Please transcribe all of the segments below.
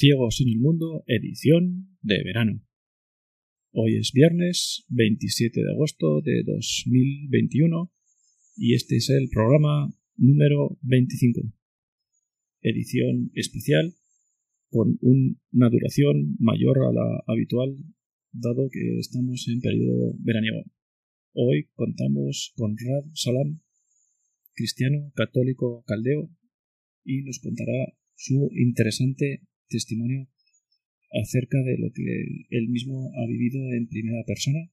Ciegos en el Mundo, edición de verano. Hoy es viernes 27 de agosto de 2021 y este es el programa número 25. Edición especial con una duración mayor a la habitual dado que estamos en periodo veraniego. Hoy contamos con Rad Salam, cristiano católico caldeo, y nos contará su interesante testimonio acerca de lo que él mismo ha vivido en primera persona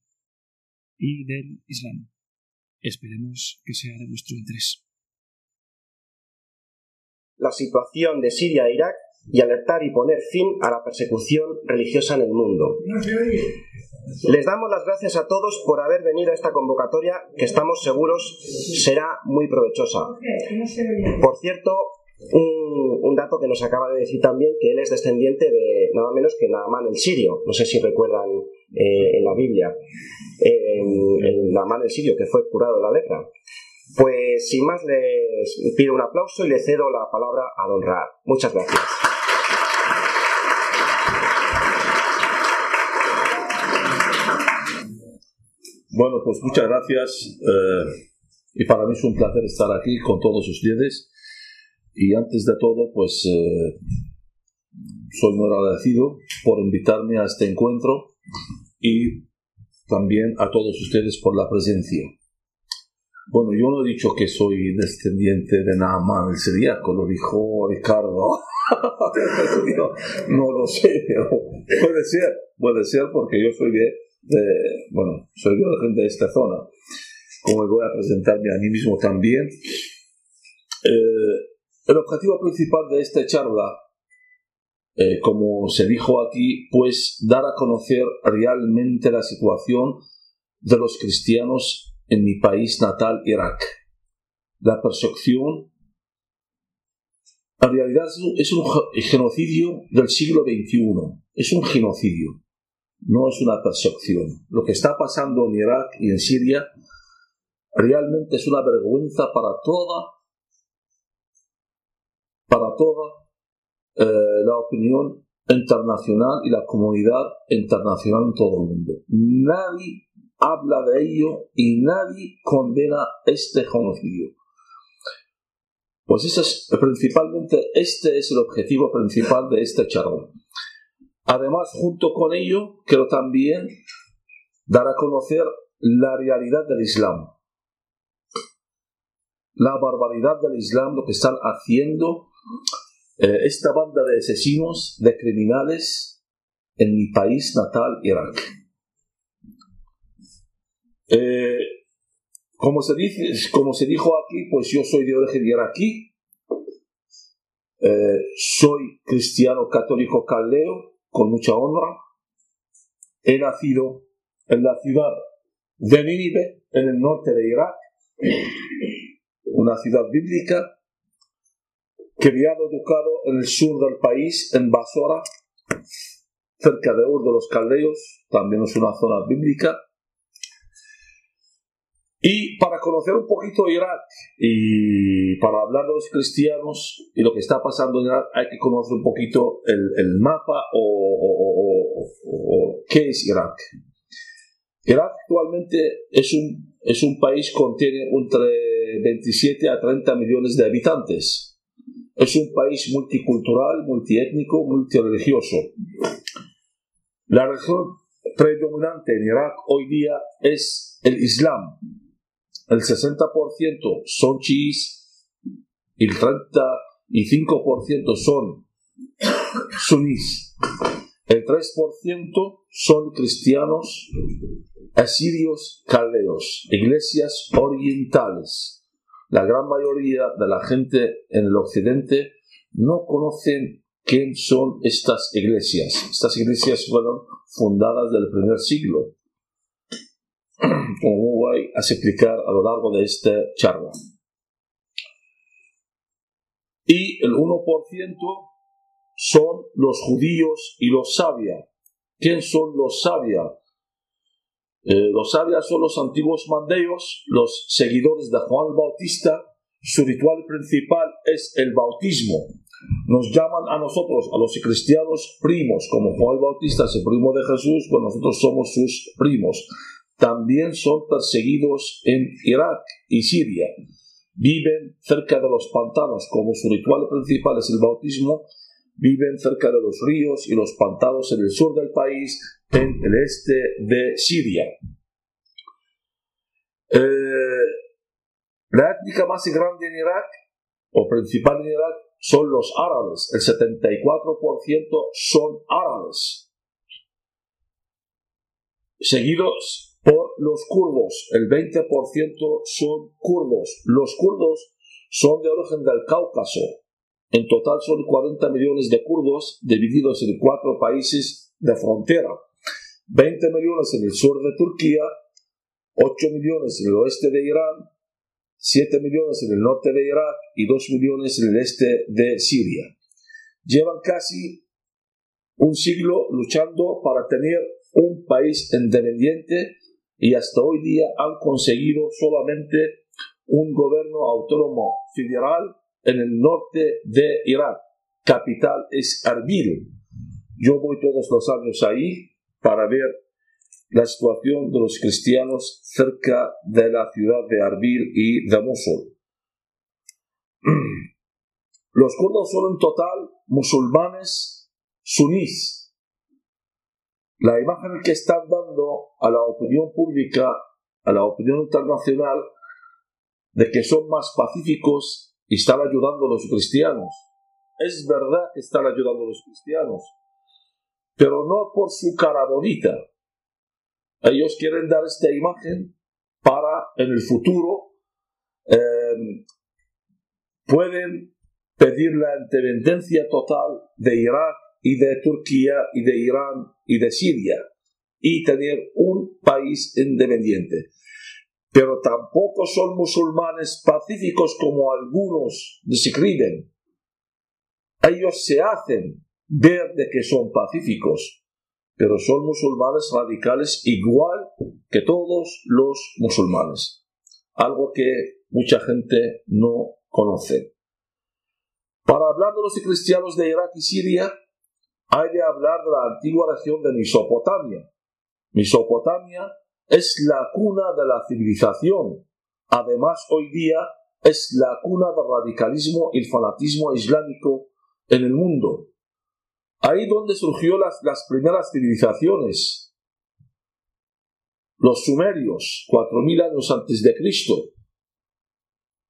y del Islam. Esperemos que sea de nuestro interés. La situación de Siria e Irak y alertar y poner fin a la persecución religiosa en el mundo. Les damos las gracias a todos por haber venido a esta convocatoria que estamos seguros será muy provechosa. Por cierto, un, dato que nos acaba de decir también que él es descendiente de nada menos que Naaman el sirio. No sé si recuerdan eh, en la Biblia. Naaman el sirio que fue curado de la lepra. Pues sin más les pido un aplauso y le cedo la palabra a Don Raad. Muchas gracias. Bueno, pues muchas gracias. Eh, y para mí es un placer estar aquí con todos ustedes. Y antes de todo, pues eh, soy muy agradecido por invitarme a este encuentro y también a todos ustedes por la presencia. Bueno, yo no he dicho que soy descendiente de Naaman el Siriaco, lo dijo Ricardo. no, lo sé, pero puede ser, puede ser porque yo soy de, bueno, soy de la gente de esta zona. Como voy a presentarme a mí mismo también. Eh, el objetivo principal de esta charla, eh, como se dijo aquí, pues dar a conocer realmente la situación de los cristianos en mi país natal, Irak. La persecución, en realidad es un genocidio del siglo XXI, es un genocidio, no es una persecución. Lo que está pasando en Irak y en Siria realmente es una vergüenza para toda para toda eh, la opinión internacional y la comunidad internacional en todo el mundo. Nadie habla de ello y nadie condena este genocidio. Pues eso es, principalmente este es el objetivo principal de este charla. Además, junto con ello, quiero también dar a conocer la realidad del Islam. La barbaridad del Islam, lo que están haciendo eh, esta banda de asesinos, de criminales en mi país natal, Irak. Eh, como, se dijo aquí, pues yo soy de origen iraquí, eh, soy cristiano católico caldeo, con mucha honra. He nacido en la ciudad de Nínive, en el norte de Irak, una ciudad bíblica, criado educado en el sur del país, en Basora, cerca de Ur de los Caldeos, también es una zona bíblica. Y para conocer un poquito Irak y para hablar de los cristianos y lo que está pasando en Irak, hay que conocer un poquito el, mapa o, o, qué es Irak. Irak actualmente es un, es un país que contiene entre 27 a 30 millones de habitantes es un país multicultural, multiétnico, multireligioso. La religión predominante en Irak hoy día es el Islam. El 60% son chiíes y el 35% son sunís. El 3% son cristianos asirios caldeos, iglesias orientales. La gran mayoría de la gente en el occidente no conocen quién son estas iglesias. Estas iglesias fueron fundadas del primer siglo, como voy a explicar a lo largo de esta charla. Y el 1% son los judíos y los sabios. ¿Quién son los sabios? Eh, los sabios son los antiguos mandeos, los seguidores de Juan Bautista. Su ritual principal es el bautismo. Nos llaman a nosotros, a los cristianos, primos, como Juan Bautista es el primo de Jesús, pues nosotros somos sus primos. También son perseguidos en Irak y Siria. Viven cerca de los pantanos, como su ritual principal es el bautismo, viven cerca de los ríos y los pantanos en el sur del país, en el este de Siria. Eh, la étnica más grande en Irak, o principal en Irak, son los árabes. El 74% son árabes. Seguidos por los kurdos. El 20% son kurdos. Los kurdos son de origen del Cáucaso. En total son 40 millones de kurdos divididos en cuatro países de frontera. 20 millones en el sur de Turquía, 8 millones en el oeste de Irán, 7 millones en el norte de Irak y 2 millones en el este de Siria. Llevan casi un siglo luchando para tener un país independiente y hasta hoy día han conseguido solamente un gobierno autónomo federal en el norte de Irak. Capital es Arbil. Yo voy todos los años ahí para ver la situación de los cristianos cerca de la ciudad de Arbil y de Mosul. Los kurdos son en total musulmanes sunís. La imagen que están dando a la opinión pública, a la opinión internacional, de que son más pacíficos y están ayudando a los cristianos. Es verdad que están ayudando a los cristianos, pero no por su cara bonita. Ellos quieren dar esta imagen para en el futuro em, pueden pedir la independencia total de Irak y de Turquía y de Irán y de Siria y tener un país independiente. Pero tampoco son musulmanes pacíficos como algunos describen. Ellos se hacen ver de que son pacíficos, pero son musulmanes radicales igual que todos los musulmanes. Algo que mucha gente no conoce. Para hablar de los cristianos de Irak y Siria, hay de hablar de la antigua región de Mesopotamia. Mesopotamia es la cuna de la civilización. Además, hoy día es la cuna del radicalismo y fanatismo islámico en el mundo. Ahí donde surgió las, primeras civilizaciones. Los sumerios, 4.000 años antes de Cristo.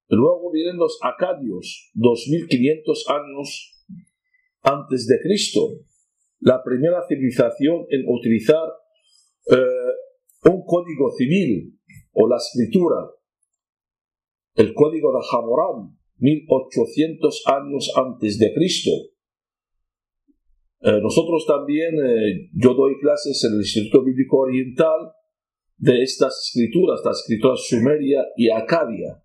Luego vienen los acadios, 2.500 años antes de Cristo. La primera civilización en utilizar eh, un código civil o la escritura. El código de Hammurabi, 1800 años antes de Cristo eh, nosotros también, eh, yo doy clases en el Instituto Bíblico Oriental de estas escrituras, las escrituras sumeria y acadia,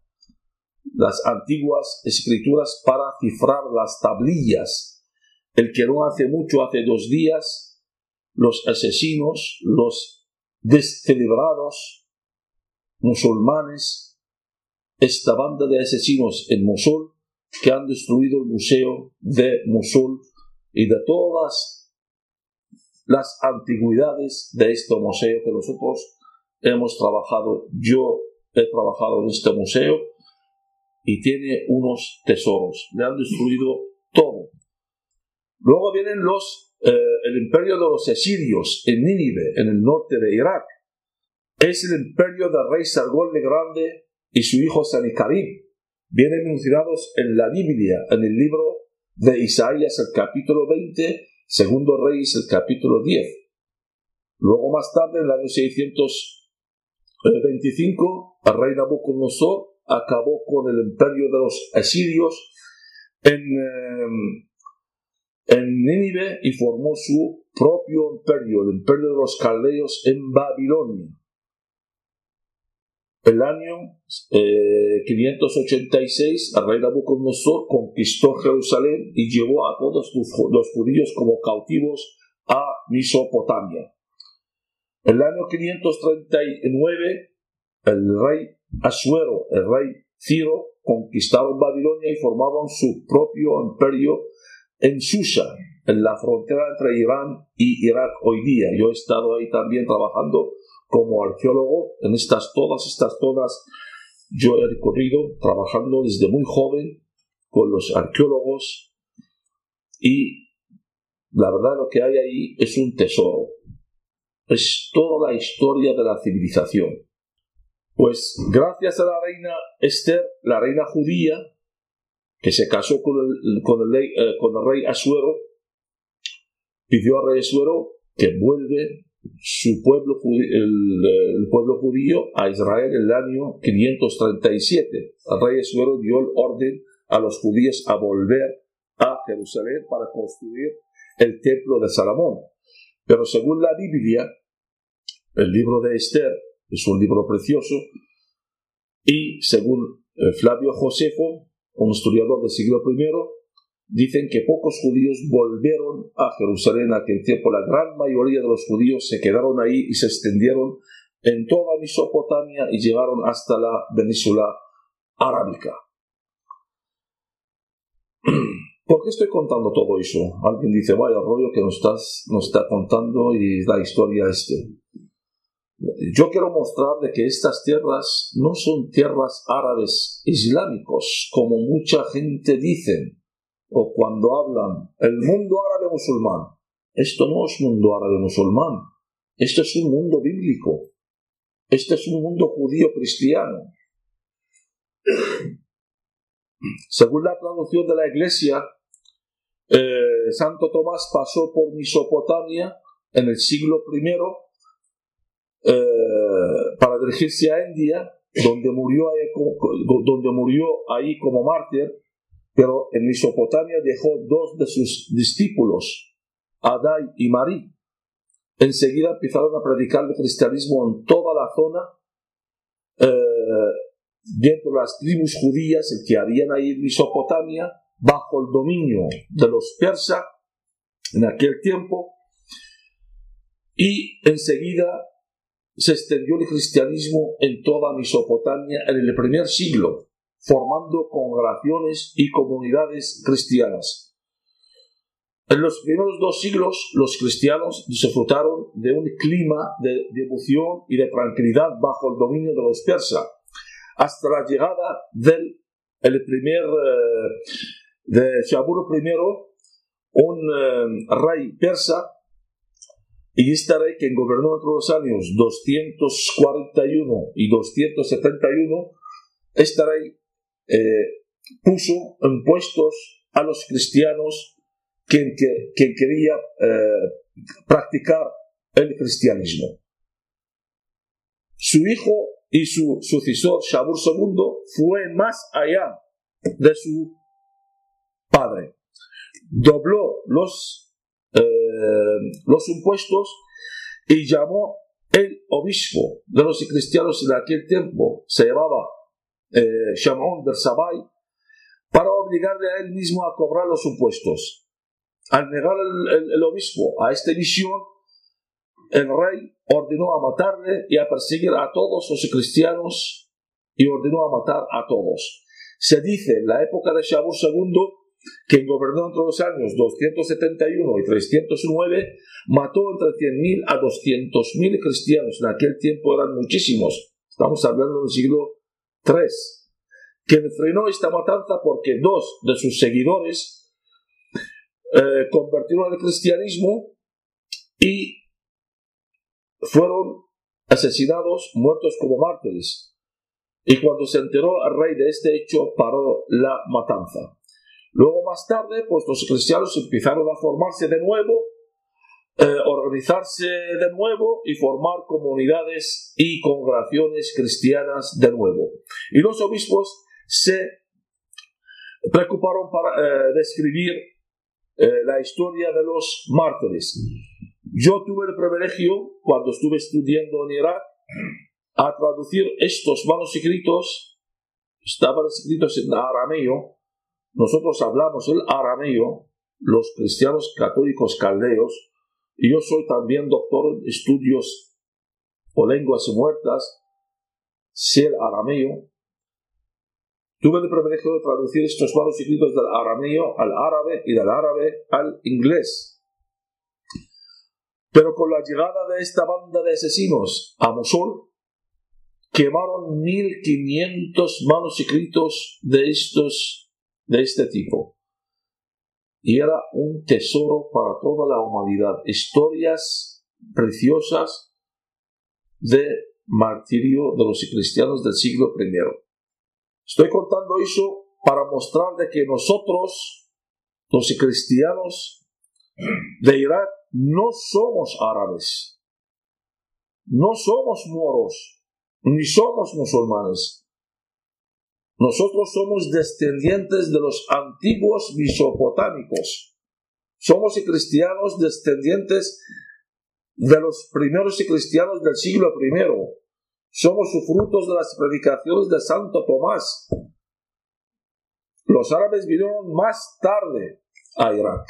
las antiguas escrituras para cifrar las tablillas. El que no hace mucho, hace dos días, los asesinos, los descelebrados musulmanes, esta banda de asesinos en Mosul, que han destruido el museo de Mosul y de todas las antigüedades de este museo que nosotros hemos trabajado. Yo he trabajado en este museo y tiene unos tesoros. Le han destruido todo. Luego vienen los eh, el imperio de los asirios en Nínive, en el norte de Irak, es el imperio del rey Sargón el Grande y su hijo Sanicarib. Vienen mencionados en la Biblia, en el libro de Isaías, el capítulo 20, segundo Reyes, el capítulo 10. Luego más tarde, en el año 625, el rey Nabucodonosor acabó con el imperio de los asirios en, em, en Nínive y formó su propio imperio, el imperio de los caldeos en Babilonia. El año 586, eh, el rey Nabucodonosor conquistó Jerusalén y llevó a todos los judíos como cautivos a Mesopotamia. El año 539, el rey Asuero, el rey Ciro, conquistaron Babilonia y formaron su propio imperio en Susa, en la frontera entre Irán y Irak hoy día. Yo he estado ahí también trabajando como arqueólogo en estas todas estas zonas. Yo he recorrido trabajando desde muy joven con los arqueólogos y la verdad lo que hay ahí es un tesoro. Es toda la historia de la civilización. Pues gracias a la reina Esther, la reina judía, que se casó con el, con el, eh, con el rey Asuero, pidió al rey Asuero que vuelve su pueblo, el, pueblo judío a Israel en el año 537. El rey Asuero dio el orden a los judíos a volver a Jerusalén para construir el templo de Salomón. Pero según la Biblia, el libro de Esther, es un libro precioso, y según eh, Flavio Josefo, un historiador del siglo I, dicen que pocos judíos volvieron a Jerusalén en aquel tiempo. La gran mayoría de los judíos se quedaron ahí y se extendieron en toda Mesopotamia y llegaron hasta la península arábica. ¿Por qué estoy contando todo eso? Alguien dice, vaya rollo que nos, estás, nos está contando y la historia este. Yo quiero mostrar de que estas tierras no son tierras árabes islámicos, como mucha gente dice, o cuando hablan el mundo árabe musulmán. Esto no es mundo árabe musulmán, esto es un mundo bíblico, este es un mundo judío cristiano. Según la traducción de la iglesia, eh, Santo Tomás pasó por Mesopotamia en el siglo I eh, para dirigirse a India, donde murió, ahí, donde murió ahí como mártir, pero en Mesopotamia dejó dos de sus discípulos, Adai y Marí. Enseguida empezaron a predicar el cristianismo en toda la zona, eh, dentro de las tribus judías que habían ahí en Mesopotamia, bajo el dominio de los persas en aquel tiempo, y enseguida se extendió el cristianismo en toda Mesopotamia en el primer siglo, formando congregaciones y comunidades cristianas. En los primeros dos siglos, los cristianos disfrutaron de un clima de devoción y de tranquilidad bajo el dominio de los persas, hasta la llegada del el primer eh, de Shabur I, un eh, rey persa y este rey, que gobernó entre los años 241 y 271, este rey eh, puso impuestos a los cristianos quien, que, quería eh, practicar el cristianismo. Su hijo y su sucesor, Shabur II, fue más allá de su padre. Dobló los eh, los impuestos y llamó el obispo de los cristianos en aquel tiempo, se llamaba eh, Shamón del Sabai, para obligarle a él mismo a cobrar los impuestos. Al negar el, obispo a esta misión, el rey ordenó a matarle y a perseguir a todos los cristianos y ordenó a matar a todos. Se dice en la época de Shabur II quien gobernó entre los años 271 y 309, mató entre 100.000 a 200.000 cristianos. En aquel tiempo eran muchísimos. Estamos hablando del siglo III. Quien frenó esta matanza porque dos de sus seguidores eh, convirtieron al cristianismo y fueron asesinados, muertos como mártires. Y cuando se enteró al rey de este hecho, paró la matanza. Luego, más tarde, pues los cristianos empezaron a formarse de nuevo, eh, organizarse de nuevo y formar comunidades y congregaciones cristianas de nuevo. Y los obispos se preocuparon para eh, describir eh, la historia de los mártires. Yo tuve el privilegio, cuando estuve estudiando en Irak, a traducir estos manuscritos, estaban escritos en arameo, nosotros hablamos el arameo, los cristianos católicos caldeos, y yo soy también doctor en estudios o lenguas muertas, sé el arameo. Tuve el privilegio de traducir estos manuscritos del arameo al árabe y del árabe al inglés. Pero con la llegada de esta banda de asesinos a Mosul, quemaron 1500 manuscritos de estos de este tipo. Y era un tesoro para toda la humanidad. Historias preciosas de martirio de los cristianos del siglo I. Estoy contando eso para mostrar de que nosotros, los cristianos de Irak, no somos árabes, no somos moros, ni somos musulmanes. Nosotros somos descendientes de los antiguos mesopotámicos. Somos cristianos descendientes de los primeros cristianos del siglo I. Somos frutos de las predicaciones de Santo Tomás. Los árabes vinieron más tarde a Irak.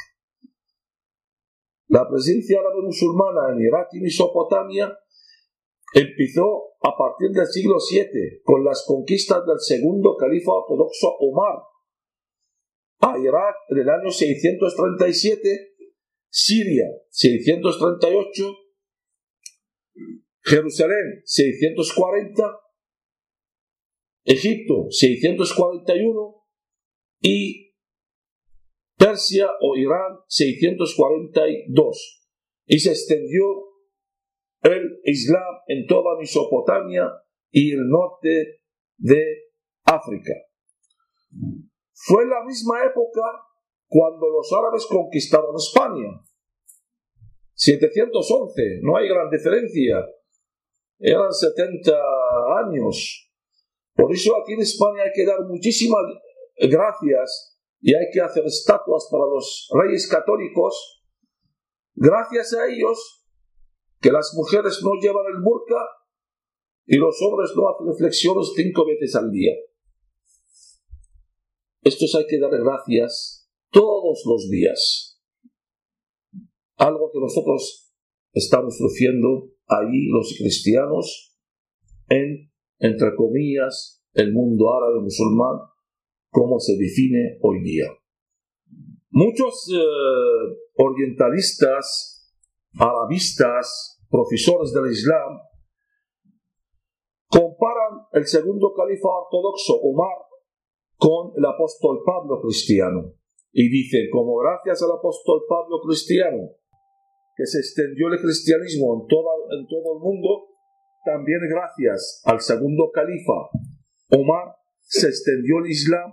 La presencia árabe musulmana en Irak y Mesopotamia empezó a partir del siglo VII con las conquistas del segundo califa ortodoxo Omar a Irak en el año 637, Siria 638, Jerusalén 640, Egipto 641 y Persia o Irán 642 y se extendió el Islam en toda Mesopotamia y el norte de África. Fue la misma época cuando los árabes conquistaron España. 711, no hay gran diferencia. Eran 70 años. Por eso aquí en España hay que dar muchísimas gracias y hay que hacer estatuas para los reyes católicos, gracias a ellos que las mujeres no llevan el burka y los hombres no hacen reflexiones cinco veces al día. Estos hay que dar gracias todos los días. Algo que nosotros estamos sufriendo ahí los cristianos en, entre comillas, el mundo árabe musulmán como se define hoy día. Muchos eh, orientalistas, arabistas, profesores del Islam, comparan el segundo califa ortodoxo Omar con el apóstol Pablo cristiano y dicen, como gracias al apóstol Pablo cristiano, que se extendió el cristianismo en, en todo el mundo, también gracias al segundo califa Omar se extendió el Islam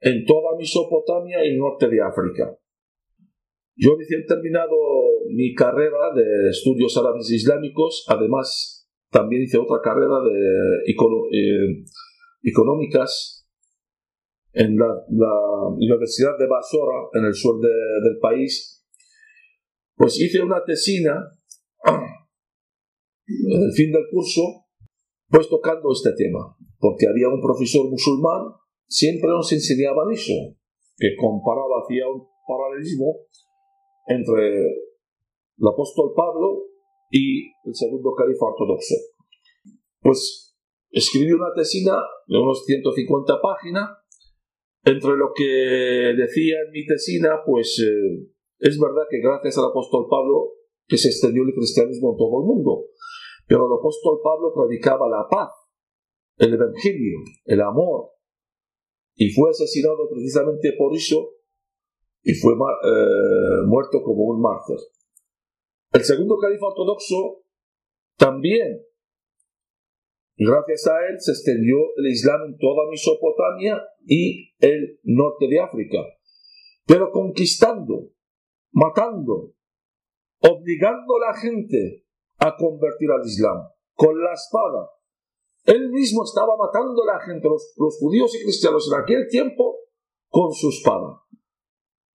en toda Mesopotamia y norte de África. Yo recién terminado mi carrera de estudios árabes islámicos, además también hice otra carrera de eh, económicas en la, Universidad de Basora, en el sur del país. Pues hice una tesina el fin del curso, pues tocando este tema, porque había un profesor musulmán siempre nos enseñaban eso, que comparaba, hacía un paralelismo entre el apóstol Pablo y el segundo califa ortodoxo. Pues escribí una tesina de unos 150 páginas. Entre lo que decía en mi tesina, pues eh, es verdad que gracias al apóstol Pablo que se extendió el cristianismo en todo el mundo. Pero el apóstol Pablo predicaba la paz, el evangelio, el amor, y fue asesinado precisamente por eso, y fue eh, muerto como un mártir. El segundo califa ortodoxo también, gracias a él, se extendió el Islam en toda Mesopotamia y el norte de África, pero conquistando, matando, obligando a la gente a convertir al Islam con la espada. Él mismo estaba matando a la gente, los, los judíos y cristianos en aquel tiempo, con su espada,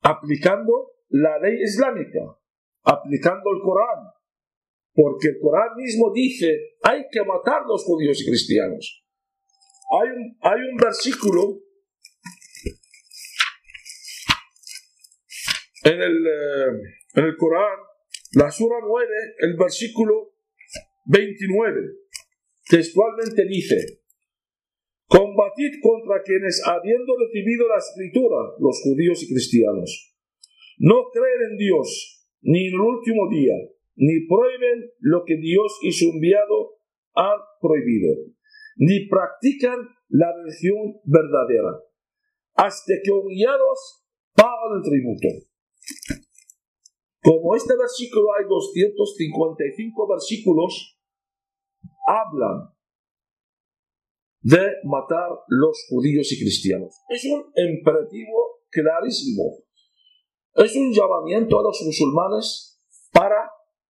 aplicando la ley islámica aplicando el Corán, porque el Corán mismo dice hay que matar a los judíos y cristianos. Hay un, hay un versículo en el, eh, en el Corán, la Sura 9, el versículo 29, textualmente dice, combatid contra quienes habiendo recibido la escritura, los judíos y cristianos, no creen en Dios ni en el último día, ni prueben lo que Dios y su enviado han prohibido, ni practican la religión verdadera, hasta que humillados pagan el tributo. Como este versículo hay 255 versículos, hablan de matar los judíos y cristianos. Es un imperativo clarísimo es un llamamiento a los musulmanes para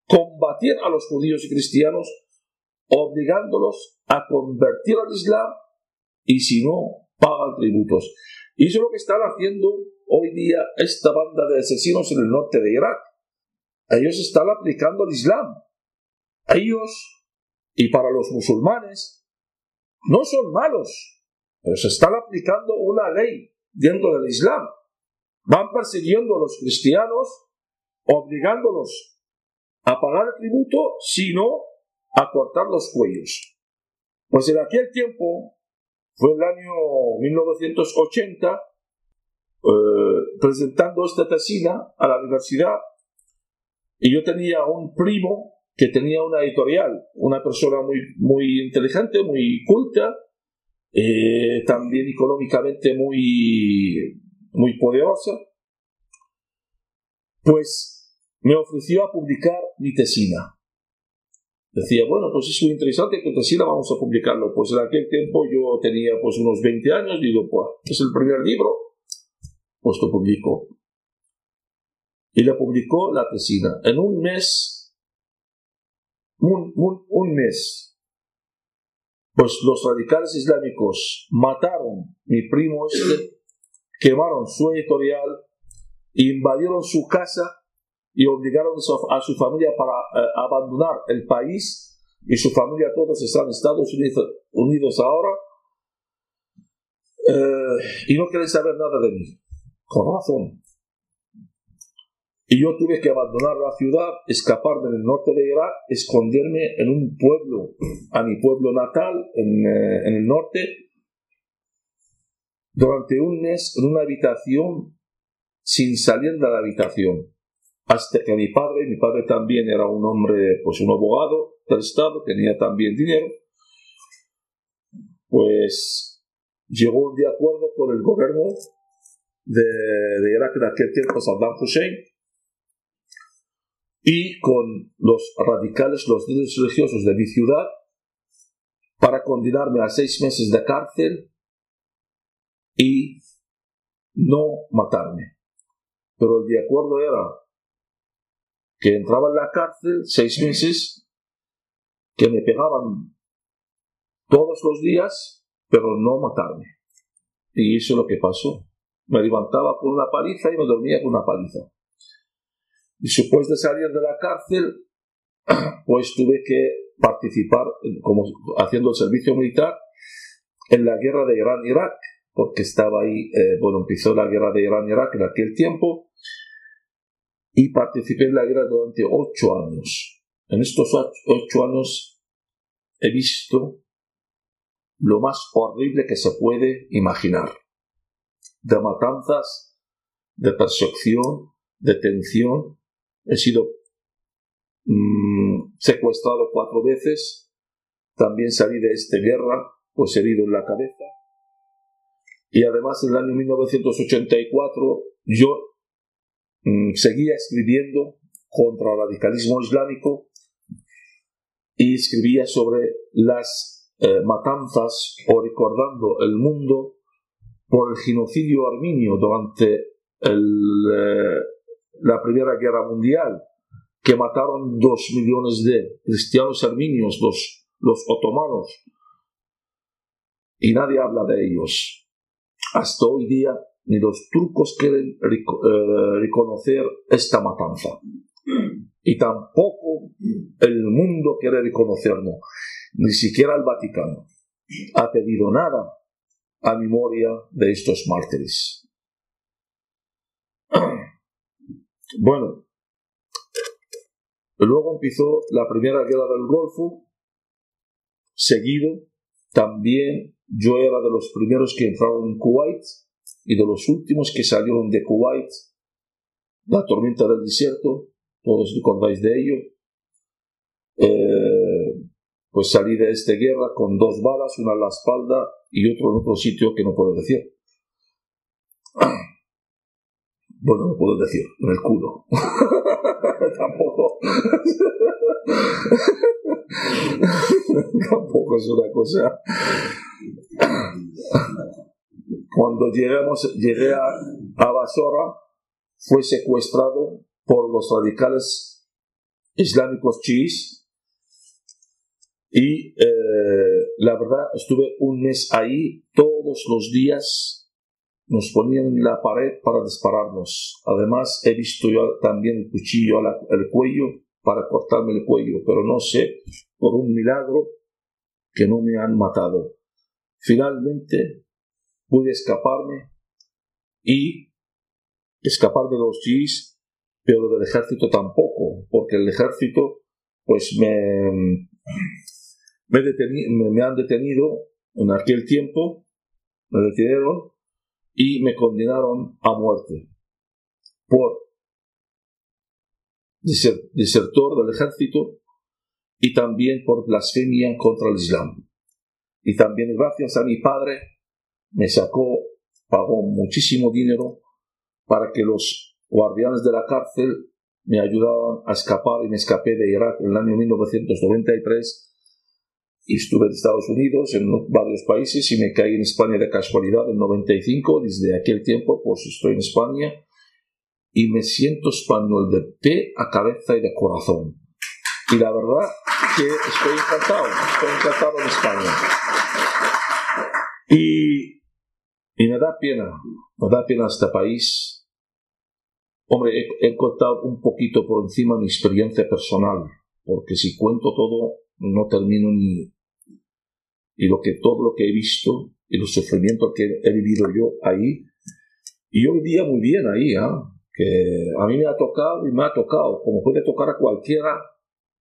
combatir a los judíos y cristianos, obligándolos a convertir al Islam y si no, pagan tributos. Y eso es lo que están haciendo hoy día esta banda de asesinos en el norte de Irak. Ellos están aplicando el Islam. Ellos, y para los musulmanes, no son malos, pero se están aplicando una ley dentro del Islam van persiguiendo a los cristianos, obligándolos a pagar tributo, sino a cortar los cuellos. Pues en aquel tiempo, fue el año 1980, eh, presentando esta tesina a la universidad, y yo tenía un primo que tenía una editorial, una persona muy, muy inteligente, muy culta, eh, también económicamente muy muy poderosa, pues me ofreció a publicar mi tesina. Decía, bueno, pues es muy interesante que tesina vamos a publicarlo. Pues en aquel tiempo yo tenía pues unos 20 años, digo, pues es el primer libro, pues lo publico. Y le publicó la tesina. En un mes, un, mes, pues los radicales islámicos mataron mi primo este quemaron su editorial, invadieron su casa y obligaron a su familia para eh, abandonar el país y su familia todos están en Estados Unidos, ahora eh, y no quieren saber nada de mí, con razón. Y yo tuve que abandonar la ciudad, escaparme del norte de Irak, esconderme en un pueblo, a mi pueblo natal, en, eh, en el norte, durante un mes en una habitación sin salir de la habitación. Hasta que mi padre, mi padre también era un hombre, pues un abogado del Estado, tenía también dinero, pues llegó de acuerdo con el gobierno de, de Irak en aquel tiempo, Saddam Hussein, y con los radicales, los líderes religiosos de mi ciudad, para condenarme a seis meses de cárcel y no matarme. Pero el de acuerdo era que entraba en la cárcel seis meses, que me pegaban todos los días, pero no matarme. Y eso es lo que pasó. Me levantaba con una paliza y me dormía con una paliza. Después de salir de la cárcel, pues tuve que participar como haciendo el servicio militar en la guerra de Irán-Irak porque estaba ahí, eh, bueno, empezó la guerra de Irán-Irak en aquel tiempo, y participé en la guerra durante ocho años. En estos ocho años he visto lo más horrible que se puede imaginar. De matanzas, de persecución, de tensión. He sido mm, secuestrado cuatro veces. También salí de esta guerra, pues herido en la cabeza y además en el año 1984 yo mm, seguía escribiendo contra el radicalismo islámico y escribía sobre las eh, matanzas o recordando el mundo por el genocidio armenio durante eh, la Primera Guerra Mundial, que mataron dos millones de cristianos armenios, los, los otomanos, y nadie habla de ellos. Hasta hoy día ni los turcos quieren eh, reconocer esta matanza. Y tampoco el mundo quiere reconocerlo, ni siquiera el Vaticano ha pedido nada a memoria de estos mártires. Bueno, luego empezó la primera guerra del Golfo, seguido también yo era de los primeros que entraron en Kuwait y de los últimos que salieron de Kuwait, la tormenta del desierto, todos recordáis de ello. Eh, pues salí de esta guerra con dos balas, una en la espalda y otro en otro sitio que no puedo decir. Bueno, no puedo decir, en el culo. Tampoco. Tampoco es una cosa. Cuando llegamos, llegué a, a Basora, fue secuestrado por los radicales islámicos chiíes y eh, la verdad estuve un mes ahí todos los días nos ponían en la pared para dispararnos. Además, he visto yo también el cuchillo al cuello para cortarme el cuello, pero no sé, por un milagro, que no me han matado. Finalmente pude escaparme y escapar de los GIS, pero del ejército tampoco, porque el ejército pues me, me, me han detenido en aquel tiempo, me detuvieron y me condenaron a muerte por desertor del ejército y también por blasfemia contra el Islam. Y también gracias a mi padre me sacó, pagó muchísimo dinero para que los guardianes de la cárcel me ayudaban a escapar y me escapé de Irak en el año 1993 estuve en Estados Unidos, en varios países y me caí en España de casualidad en 95. Desde aquel tiempo pues estoy en España y me siento español de pie a cabeza y de corazón. Y la verdad que estoy encantado, estoy encantado en España. Y, y me da pena, me da pena este país. Hombre, he, he contado un poquito por encima mi experiencia personal, porque si cuento todo no termino ni y lo que todo lo que he visto y los sufrimientos que he vivido yo ahí. Y hoy día muy bien ahí ¿ah? que a mí me ha tocado y me ha tocado como puede tocar a cualquiera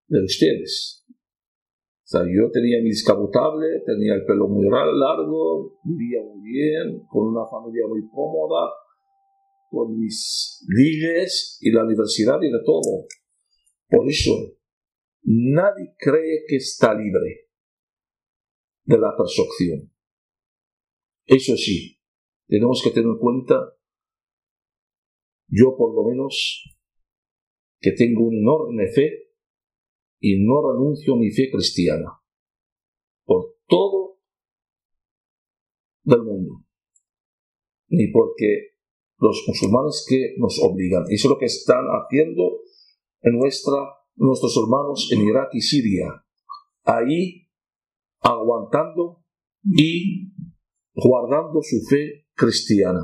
de ustedes. O sea yo tenía mi descapotable tenía el pelo muy largo vivía muy bien con una familia muy cómoda con mis ligues y la universidad y de todo. Por eso Nadie cree que está libre de la percepción. Eso sí, tenemos que tener en cuenta, yo por lo menos, que tengo una enorme fe y no renuncio a mi fe cristiana por todo del mundo, ni porque los musulmanes que nos obligan. Eso es lo que están haciendo en nuestra nuestros hermanos en Irak y Siria, ahí aguantando y guardando su fe cristiana,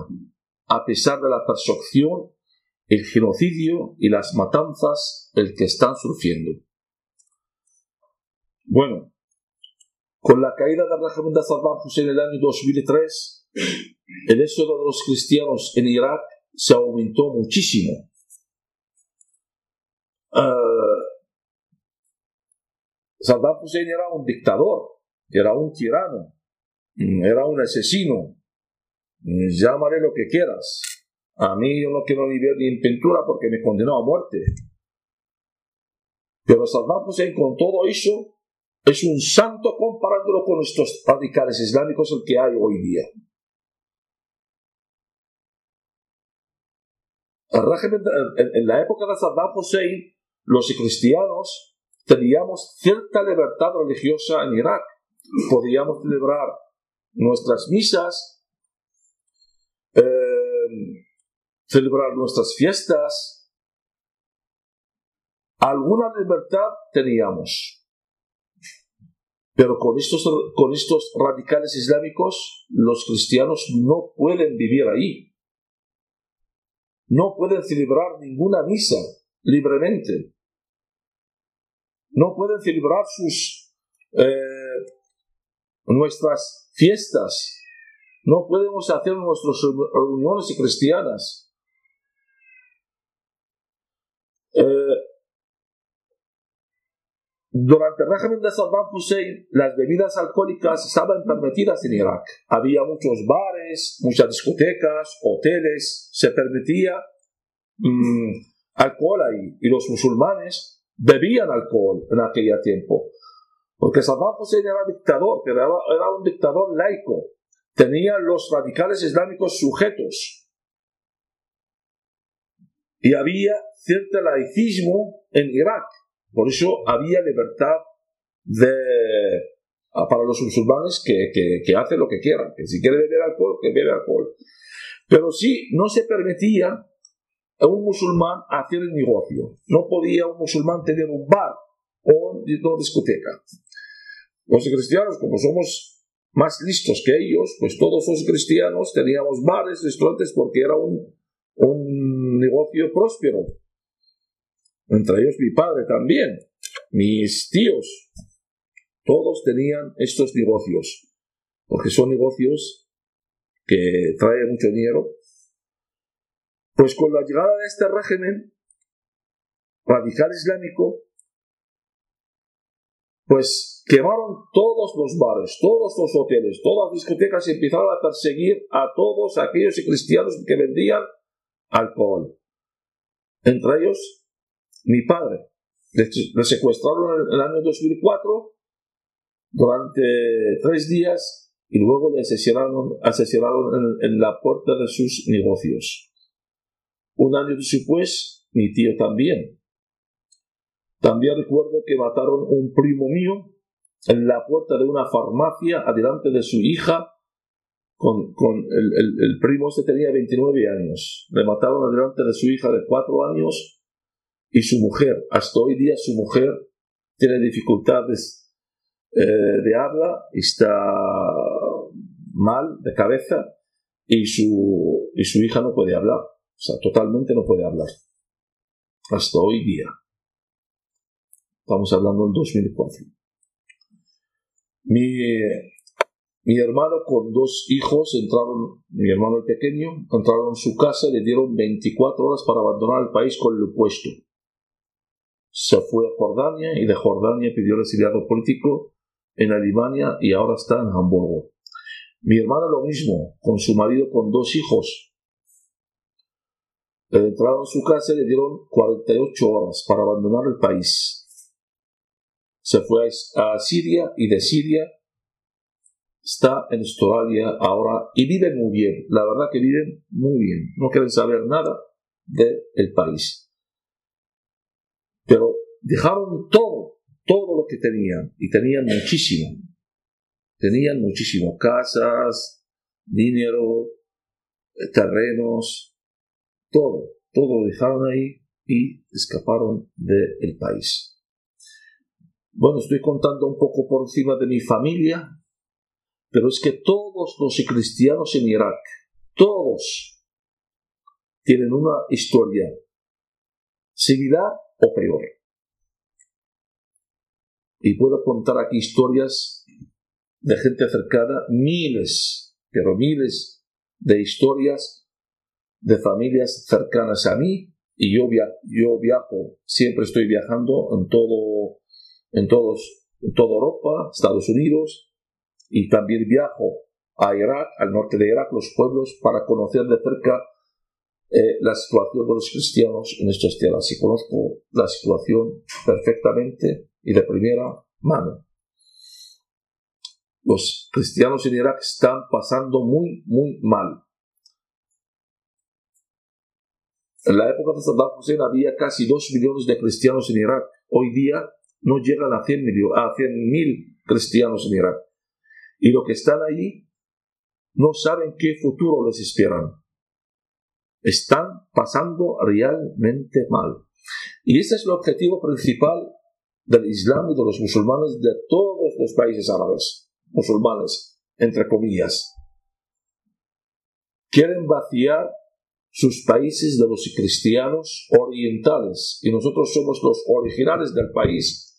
a pesar de la persecución, el genocidio y las matanzas el que están sufriendo. Bueno, con la caída del régimen de Saddam en el año 2003, el éxodo de los cristianos en Irak se aumentó muchísimo. Uh, Saddam Hussein era un dictador, era un tirano, era un asesino. Llámale lo que quieras. A mí yo no quiero ni ver ni en pintura porque me condenó a muerte. Pero Saddam Hussein con todo eso es un santo comparándolo con estos radicales islámicos el que hay hoy día. en, la época de Saddam Hussein, los cristianos teníamos cierta libertad religiosa en Irak. Podíamos celebrar nuestras misas, eh, celebrar nuestras fiestas. Alguna libertad teníamos. Pero con estos, con estos radicales islámicos, los cristianos no pueden vivir ahí no pueden celebrar ninguna misa libremente. No pueden celebrar sus eh, nuestras fiestas. No podemos hacer nuestras reuniones cristianas. Eh, durante el régimen de Saddam Hussein, las bebidas alcohólicas estaban permitidas en Irak. Había muchos bares, muchas discotecas, hoteles, se permitía mm, alcohol. Y los musulmanes bebían alcohol en aquel tiempo. Porque Saddam Hussein era dictador, pero era, era un dictador laico. Tenía los radicales islámicos sujetos. Y había cierto laicismo en Irak por eso había libertad de, ah, para los musulmanes que, que, hacen lo que quieran, que si quiere beber alcohol, que bebe alcohol. Pero sí, no se permitía un musulmán hacer el negocio. No podía un musulmán tener un bar o una discoteca. Los cristianos, como somos más listos que ellos, pues todos los cristianos teníamos bares, restaurantes, porque era un, un negocio próspero entre ellos mi padre también, mis tíos, todos tenían estos negocios, porque son negocios que traen mucho dinero. Pues con la llegada de este régimen radical islámico, pues quemaron todos los bares, todos los hoteles, todas las discotecas y empezaron a perseguir a todos aquellos cristianos que vendían alcohol. Entre ellos mi padre. Le secuestraron en el año 2004 durante tres días y luego le asesinaron, asesinaron en, la puerta de sus negocios. Un año después, mi tío también. También recuerdo que mataron un primo mío en la puerta de una farmacia adelante de su hija. Con, con el, el, primo se tenía 29 años. Le mataron adelante de su hija de 4 años y su mujer, hasta hoy día su mujer tiene dificultades eh, de habla, está mal de cabeza y su, y su hija no puede hablar, o sea, totalmente no puede hablar, hasta hoy día. Estamos hablando del 2004. Mi, mi hermano con dos hijos entraron, mi hermano el pequeño, entraron en su casa y le dieron 24 horas para abandonar el país con el puesto se fue a Jordania y de Jordania pidió el exiliado político en Alemania y ahora está en Hamburgo. Mi hermana lo mismo, con su marido con dos hijos. Entraron a su casa y le dieron 48 horas para abandonar el país. Se fue a Siria y de Siria está en Australia ahora y viven muy bien. La verdad que viven muy bien. No quieren saber nada del país. Pero dejaron todo, todo lo que tenían, y tenían muchísimo. Tenían muchísimo, casas, dinero, terrenos, todo, todo lo dejaron ahí y escaparon del país. Bueno, estoy contando un poco por encima de mi familia, pero es que todos los cristianos en Irak, todos, tienen una historia similar o peor. Y puedo contar aquí historias de gente cercana, miles, pero miles de historias de familias cercanas a mí. Y yo, yo viajo, siempre estoy viajando en todo, en todos, en toda Europa, Estados Unidos, y también viajo a Irak, al norte de Irak, los pueblos, para conocer de cerca eh, la situación de los cristianos en estas tierras y conozco la situación perfectamente y de primera mano. Los cristianos en Irak están pasando muy, muy mal. En la época de Saddam Hussein había casi 2 millones de cristianos en Irak. Hoy día no llegan a 100 mil cristianos en Irak. Y los que están ahí no saben qué futuro les esperan. Están pasando realmente mal. Y ese es el objetivo principal del Islam y de los musulmanes de todos los países árabes, musulmanes, entre comillas. Quieren vaciar sus países de los cristianos orientales y nosotros somos los originales del país.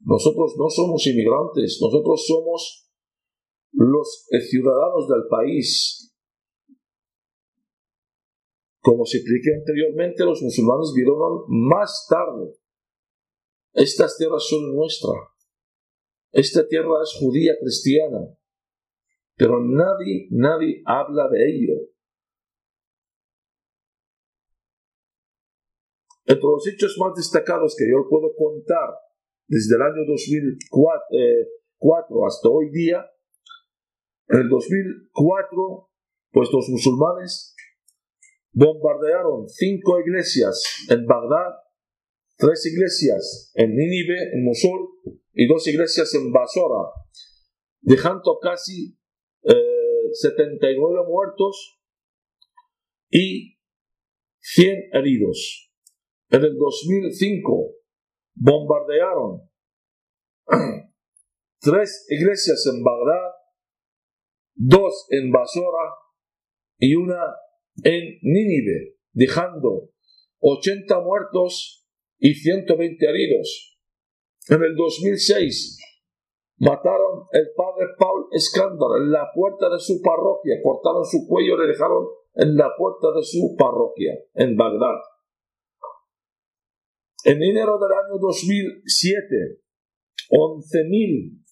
Nosotros no somos inmigrantes, nosotros somos los ciudadanos del país. Como se expliqué anteriormente, los musulmanes vieron más tarde. Estas tierras son nuestras. Esta tierra es judía cristiana. Pero nadie, nadie habla de ello. Entre los hechos más destacados que yo puedo contar desde el año 2004 eh, hasta hoy día, en el 2004, pues los musulmanes bombardearon cinco iglesias en Bagdad, tres iglesias en Nínive, en Mosul, y dos iglesias en Basora, dejando casi 79 eh, muertos y 100 heridos. En el 2005 bombardearon tres iglesias en Bagdad, dos en Basora y una en Nínive, dejando 80 muertos y 120 heridos. En el 2006 mataron el padre Paul Escándar en la puerta de su parroquia, cortaron su cuello y le dejaron en la puerta de su parroquia en Bagdad. En enero del año 2007, 11.000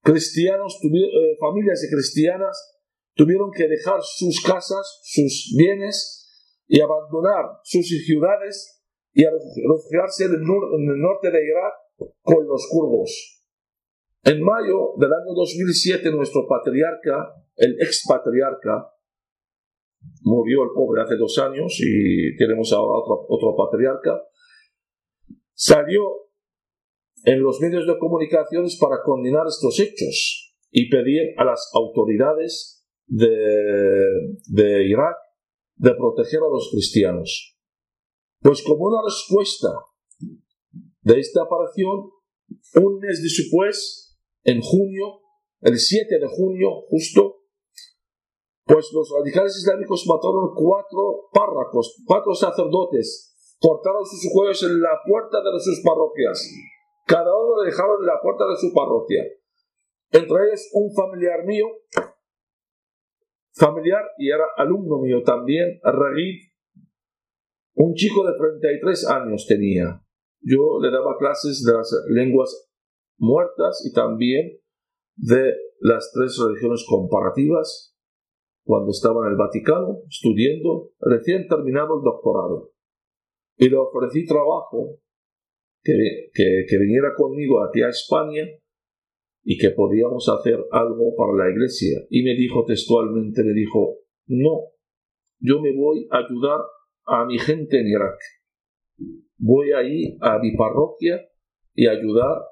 cristianos, eh, familias cristianas tuvieron que dejar sus casas, sus bienes y abandonar sus ciudades y refugiarse en el, norte de Irak con los kurdos. En mayo del año 2007, nuestro patriarca, el ex patriarca, murió el pobre hace dos años y tenemos ahora otro patriarca, salió en los medios de comunicaciones para condenar estos hechos y pedir a las autoridades de, Irak de proteger a los cristianos. Pues como una respuesta de esta aparición, un mes después, en junio, el 7 de junio justo, pues los radicales islámicos mataron cuatro párracos, cuatro sacerdotes cortaron sus juegos en la puerta de sus parroquias. Cada uno le dejaron en la puerta de su parroquia. Entre ellos un familiar mío, familiar y era alumno mío también, Ragid, un chico de 33 años tenía. Yo le daba clases de las lenguas muertas y también de las tres religiones comparativas cuando estaba en el Vaticano estudiando, recién terminado el doctorado y le ofrecí trabajo, que, que, viniera conmigo aquí a España y que podíamos hacer algo para la iglesia. Y me dijo textualmente, me dijo, no, yo me voy a ayudar a mi gente en Irak. Voy ahí a mi parroquia y ayudar a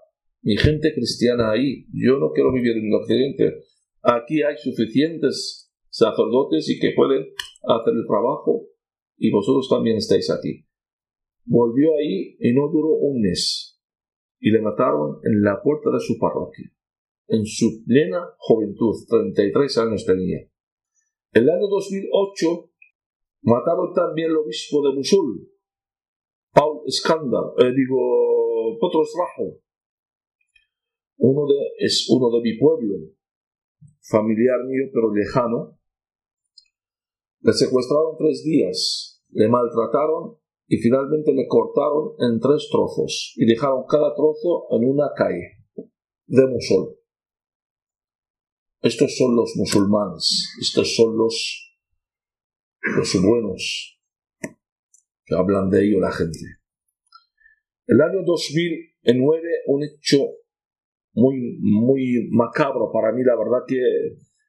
mi gente cristiana ahí. Yo no quiero vivir en el occidente. Aquí hay suficientes sacerdotes y que pueden hacer el trabajo y vosotros también estáis aquí. Volvió ahí y no duró un mes, y le mataron en la puerta de su parroquia, en su plena juventud, 33 años tenía. El año 2008 mataron también el obispo de Mosul, Paul Skandar, eh, digo, Potros Rajo, uno de, es uno de mi pueblo, familiar mío pero lejano. Le secuestraron tres días, le maltrataron y finalmente le cortaron en tres trozos y dejaron cada trozo en una calle de Mosul. Estos son los musulmanes, estos son los, los buenos que hablan de ello la gente. El año 2009, un hecho muy, muy macabro para mí, la verdad que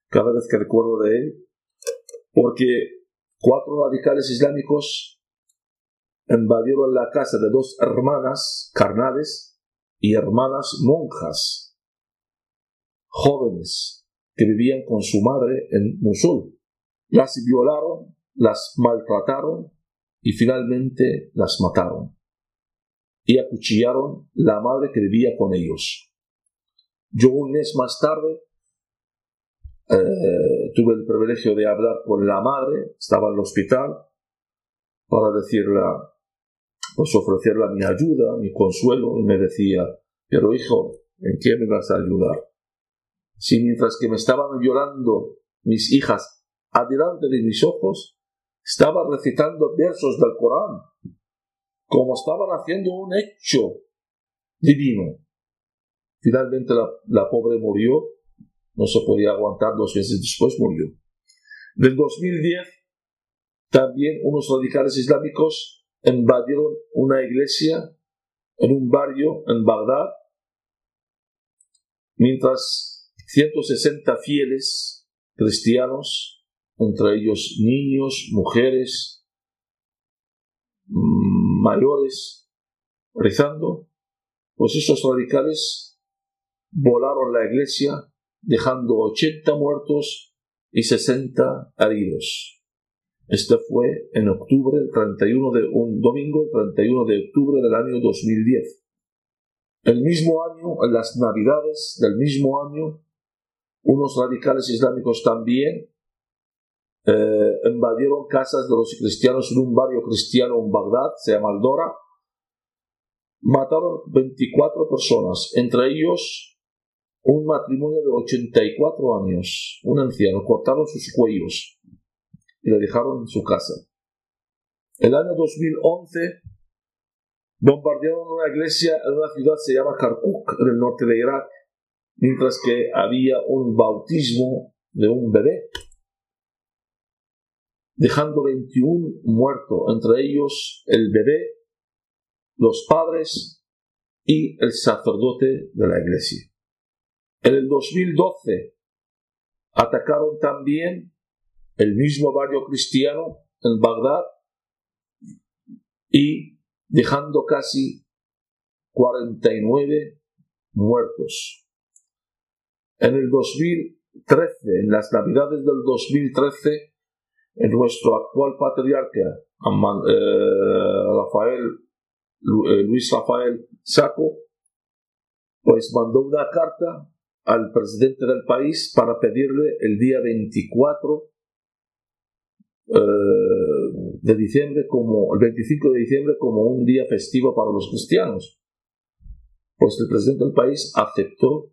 cada vez que recuerdo de él, porque cuatro radicales islámicos invadieron la casa de dos hermanas carnales y hermanas monjas, jóvenes, que vivían con su madre en Mosul. Las violaron, las maltrataron y finalmente las mataron. Y acuchillaron la madre que vivía con ellos. Yo un mes más tarde eh, tuve el privilegio de hablar con la madre, estaba en el hospital, para decirle, pues ofrecerle mi ayuda, mi consuelo, y me decía, pero hijo, ¿en qué me vas a ayudar? Si mientras que me estaban violando mis hijas adelante de mis ojos, estaba recitando versos del Corán, como estaban haciendo un hecho divino. Finalmente la, la pobre murió no se podía aguantar dos veces después, murió. En 2010, también unos radicales islámicos invadieron una iglesia en un barrio en Bagdad, mientras 160 fieles cristianos, entre ellos niños, mujeres, mm, mayores, rezando, pues esos radicales volaron la iglesia dejando 80 muertos y 60 heridos. Este fue en octubre, el 31 de un domingo, 31 de octubre del año 2010. El mismo año, en las navidades del mismo año, unos radicales islámicos también eh, invadieron casas de los cristianos en un barrio cristiano en Bagdad, se llama Aldora, mataron 24 personas, entre ellos un matrimonio de 84 años, un anciano, cortaron sus cuellos y le dejaron en su casa. El año 2011 bombardearon una iglesia en una ciudad que se llama Kirkuk, en el norte de Irak, mientras que había un bautismo de un bebé, dejando 21 muertos, entre ellos el bebé, los padres y el sacerdote de la iglesia. En el 2012 atacaron también el mismo barrio cristiano en Bagdad y dejando casi 49 muertos. En el 2013, en las navidades del 2013, en nuestro actual patriarca, eh, Rafael, eh, Luis Rafael Saco, pues mandó una carta al presidente del país para pedirle el día 24 eh, de diciembre como el 25 de diciembre como un día festivo para los cristianos. Pues el presidente del país aceptó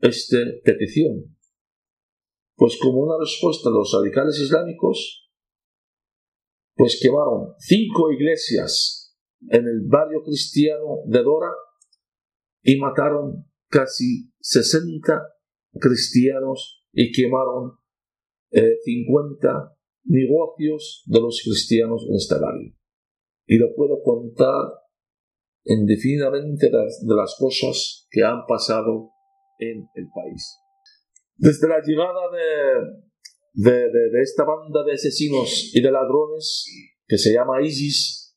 esta petición. Pues como una respuesta a los radicales islámicos, pues quemaron cinco iglesias en el barrio cristiano de Dora y mataron casi 60 cristianos y quemaron 50 eh, negocios de los cristianos en este barrio. Y lo puedo contar indefinidamente de las cosas que han pasado en el país. Desde la llegada de, de, de, esta banda de asesinos y de ladrones que se llama ISIS,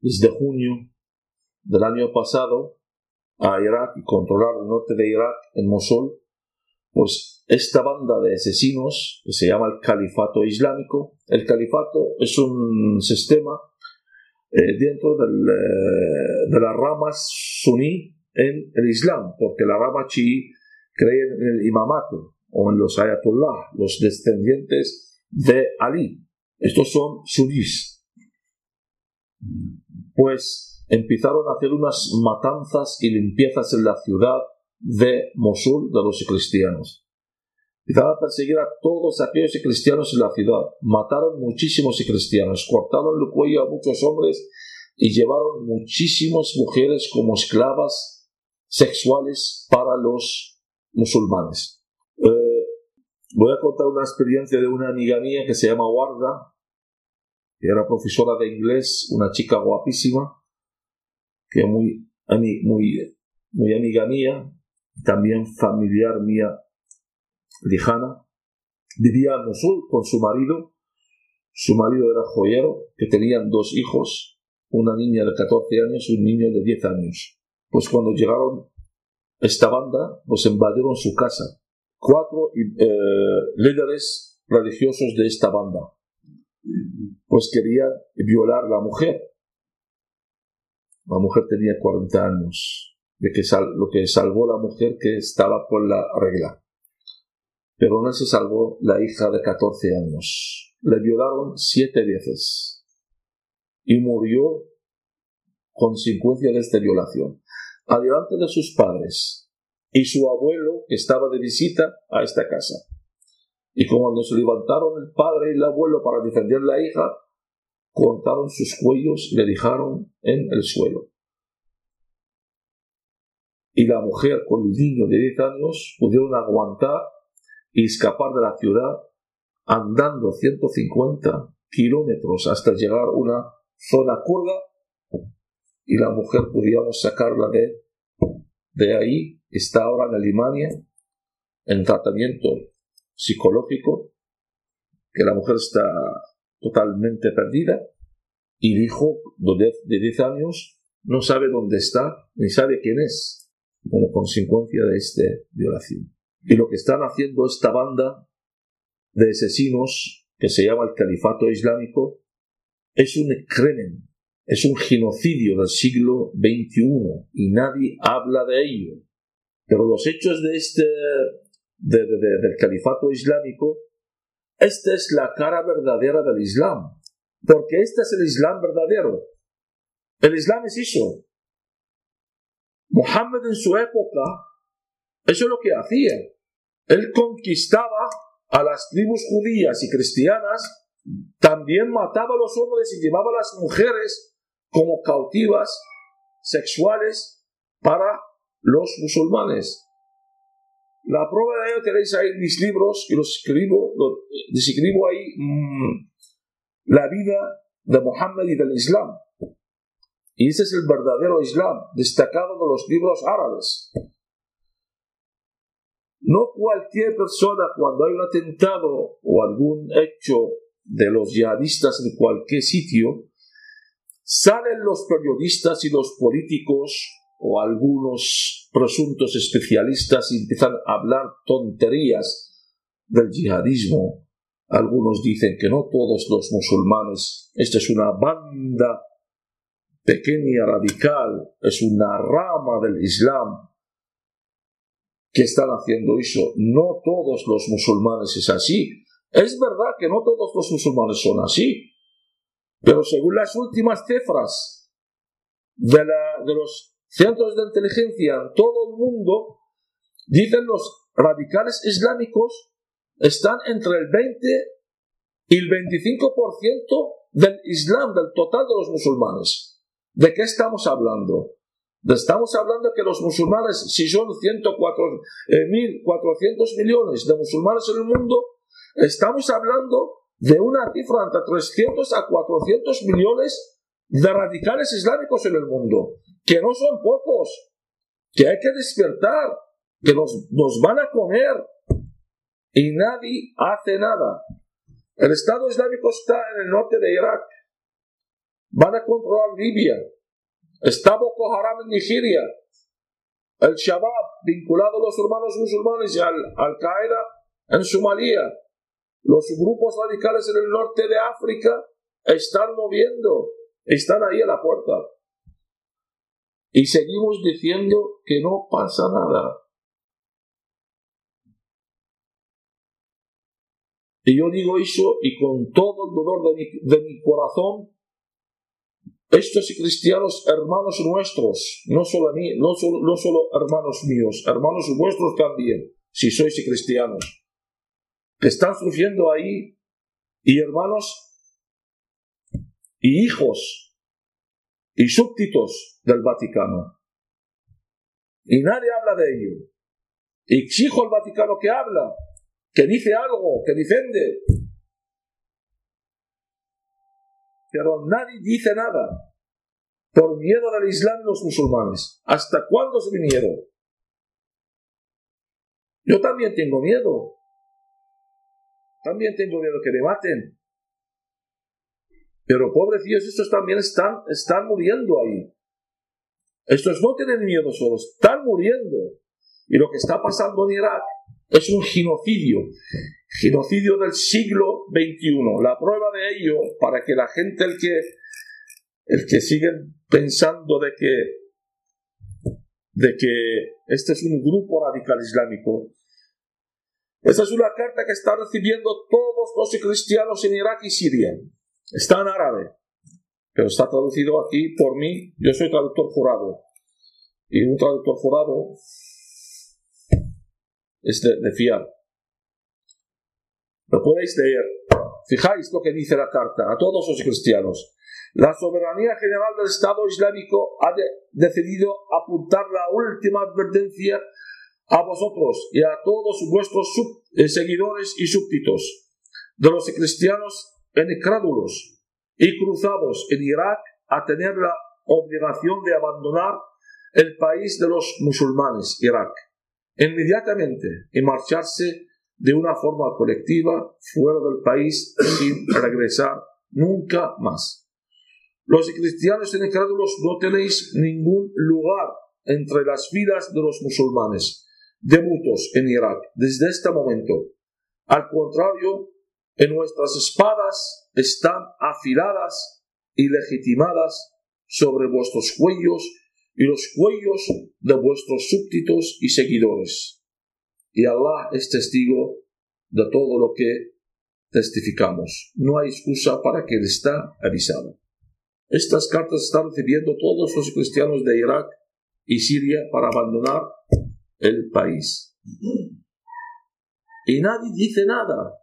desde junio del año pasado, a Irak y controlar el norte de Irak en Mosul, pues esta banda de asesinos, que se llama el Califato Islámico, el Califato es un sistema eh, dentro eh, de las ramas suní en el Islam, porque la rama chií cree en el imamato o en los ayatollah, los descendientes de Ali. Estos son sunís. Pues empezaron a hacer unas matanzas y limpiezas en la ciudad de Mosul de los cristianos. Empezaron a perseguir a todos aquellos cristianos en la ciudad. Mataron muchísimos cristianos, cortaron el cuello a muchos hombres y llevaron muchísimas mujeres como esclavas sexuales para los musulmanes. Eh, voy a contar una experiencia de una amiga mía que se llama Warda, que era profesora de inglés, una chica guapísima, que muy, muy, muy amiga mía, también familiar mía lejana, vivía en Mosul con su marido. Su marido era joyero, que tenían dos hijos, una niña de 14 años y un niño de 10 años. Pues cuando llegaron esta banda, pues invadieron su casa. Cuatro eh, líderes religiosos de esta banda, pues querían violar a la mujer. La mujer tenía 40 años, de que lo que salvó la mujer que estaba por la regla. Pero no se salvó la hija de 14 años. Le violaron siete veces y murió consecuencia de esta violación, adelante de sus padres y su abuelo que estaba de visita a esta casa. Y cuando se levantaron el padre y el abuelo para defender a la hija, cortaron sus cuellos y le dejaron en el suelo. Y la mujer con el niño de 10 años pudieron aguantar y escapar de la ciudad andando 150 kilómetros hasta llegar a una zona kurda. Y la mujer podíamos sacarla de, de ahí, está ahora en Alemania en tratamiento psicológico, que la mujer está totalmente perdida. Y dijo de 10 años no sabe dónde está ni sabe quién es como consecuencia de esta violación. Y lo que están haciendo esta banda de asesinos que se llama el Califato Islámico es un crimen, es un genocidio del siglo XXI y nadie habla de ello. Pero los hechos de este del Califato Islámico, esta es la cara verdadera del Islam, porque este es el Islam verdadero. El Islam es eso. Mohammed en su época, eso es lo que hacía. Él conquistaba a las tribus judías y cristianas, también mataba a los hombres y llevaba a las mujeres como cautivas sexuales para los musulmanes. La prueba de ello tenéis ahí mis libros y los escribo, los, describo ahí mm, la vida de Mohammed y del Islam. Y ese es el verdadero Islam, destacado de los libros árabes. No cualquier persona cuando hay un atentado o algún hecho de los yihadistas en cualquier sitio, salen los periodistas y los políticos o algunos presuntos especialistas y empiezan a hablar tonterías del yihadismo. Algunos dicen que no todos los musulmanes, esta es una banda pequeña radical, es una rama del Islam que están haciendo eso. No todos los musulmanes es así. Es verdad que no todos los musulmanes son así, pero según las últimas cifras de, de los centros de inteligencia en todo el mundo, dicen los radicales islámicos están entre el 20 y el 25% del Islam, del total de los musulmanes. ¿De qué estamos hablando? Estamos hablando que los musulmanes, si son 104, 1.400 eh, millones de musulmanes en el mundo, estamos hablando de una cifra entre 300 a 400 millones de radicales islámicos en el mundo, que no son pocos, que hay que despertar, que nos, nos van a comer y nadie hace nada. El Estado Islámico está en el norte de Irak, van a controlar Libia, Está Boko Haram en Nigeria. El Shabab, vinculado a los hermanos musulmanes y al Al-Qaeda en Somalia. Los grupos radicales en el norte de África están moviendo, están ahí a la puerta. Y seguimos diciendo que no pasa nada. Y yo digo eso y con todo el dolor de mi, de mi corazón estos cristianos hermanos nuestros, no solo, mí, no, solo, no solo hermanos míos, hermanos vuestros también, si sois cristianos, que están sufriendo ahí, y hermanos y hijos y súbditos del Vaticano. Y nadie habla de ello. Exijo al Vaticano que habla, que dice algo, que defiende, pero nadie dice nada por miedo del Islam y los musulmanes. ¿Hasta cuándo mi miedo? Yo también tengo miedo. También tengo miedo que me maten. Pero pobrecillos, estos también están, están muriendo ahí. Estos no tienen miedo solos, están muriendo. Y lo que está pasando en Irak es un genocidio, genocidio del siglo XXI. La prueba de ello, para que la gente, el que, el que sigue pensando de que, de que este es un grupo radical islámico, esta es una carta que están recibiendo todos los cristianos en Irak y Siria. Está en árabe, pero está traducido aquí por mí. Yo soy traductor jurado. Y un traductor jurado es de, fiar. Lo podéis leer. Fijáis lo que dice la carta a todos los cristianos. La soberanía general del Estado Islámico ha decidido apuntar la última advertencia a vosotros y a todos vuestros eh, seguidores y súbditos de los cristianos incrédulos y cruzados en Irak a tener la obligación de abandonar el país de los musulmanes, Irak, inmediatamente y marcharse de una forma colectiva fuera del país sin regresar nunca más. Los cristianos incrédulos no tenéis ningún lugar entre las filas de los musulmanes debutos en Irak desde este momento. Al contrario, en nuestras espadas están afiladas y legitimadas sobre vuestros cuellos y los cuellos de vuestros súbditos y seguidores. Y Allah es testigo de todo lo que testificamos. No hay excusa para que está avisado. Estas cartas están recibiendo todos los cristianos de Irak y Siria para abandonar el país. Y nadie dice nada.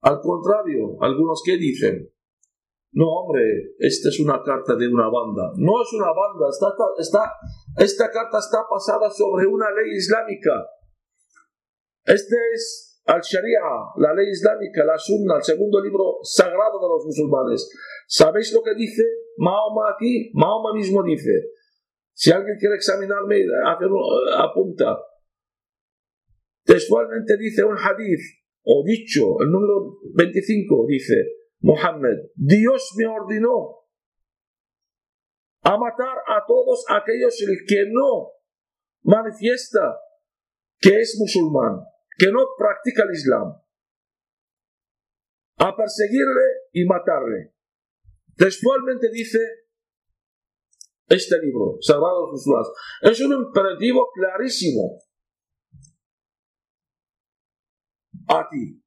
Al contrario, algunos que dicen, no hombre, esta es una carta de una banda. No es una banda, está, esta carta está pasada sobre una ley islámica. Este es al-Sharia, la ley islámica, la Sunna, el segundo libro sagrado de los musulmanes. ¿Sabéis lo que dice Mahoma aquí? Mahoma mismo dice, si alguien quiere examinarme, apunta. Textualmente dice un hadith, o dicho, el número 25, dice, Mohammed, Dios me ordenó a matar a todos aquellos que no manifiesta que es musulmán, que no practica el Islam, a perseguirle y matarle. Textualmente dice, este libro, Sagrados Musulmanes. Es un imperativo clarísimo. Aquí.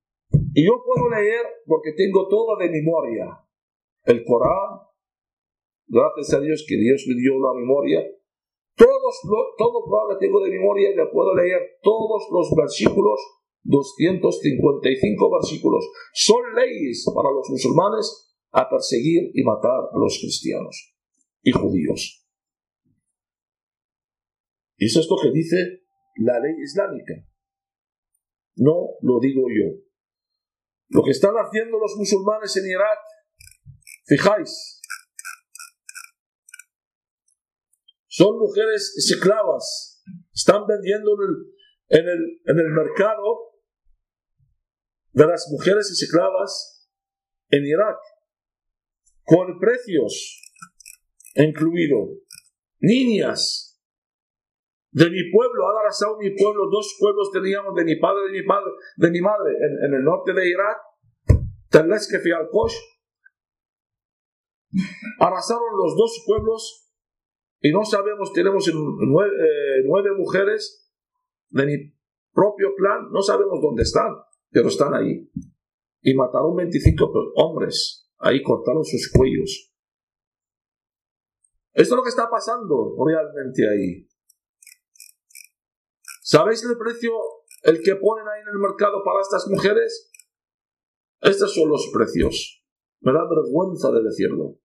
Y yo puedo leer porque tengo todo de memoria. El Corán, gracias a Dios que Dios me dio la memoria. Todos, todo lo que tengo de memoria y puedo leer todos los versículos, 255 versículos. Son leyes para los musulmanes a perseguir y matar a los cristianos y judíos. Y es lo que dice la ley islámica. No lo digo yo. Lo que están haciendo los musulmanes en Irak, fijáis, son mujeres esclavas, están vendiendo en el, mercado de las mujeres esclavas en Irak, con precios incluido. Niñas de mi pueblo, ha arrasado mi pueblo, dos pueblos teníamos de mi padre, de mi padre, de mi madre, en, el norte de Irak, Telesque y Alkosh, arrasaron los dos pueblos y no sabemos, tenemos nueve, eh, nueve mujeres de mi propio clan, no sabemos dónde están, pero están ahí. Y mataron 25 hombres, ahí cortaron sus cuellos. Esto es lo que está pasando realmente ahí. ¿Sabéis el precio el que ponen ahí en el mercado para estas mujeres? Estos son los precios. Me da vergüenza de decirlo.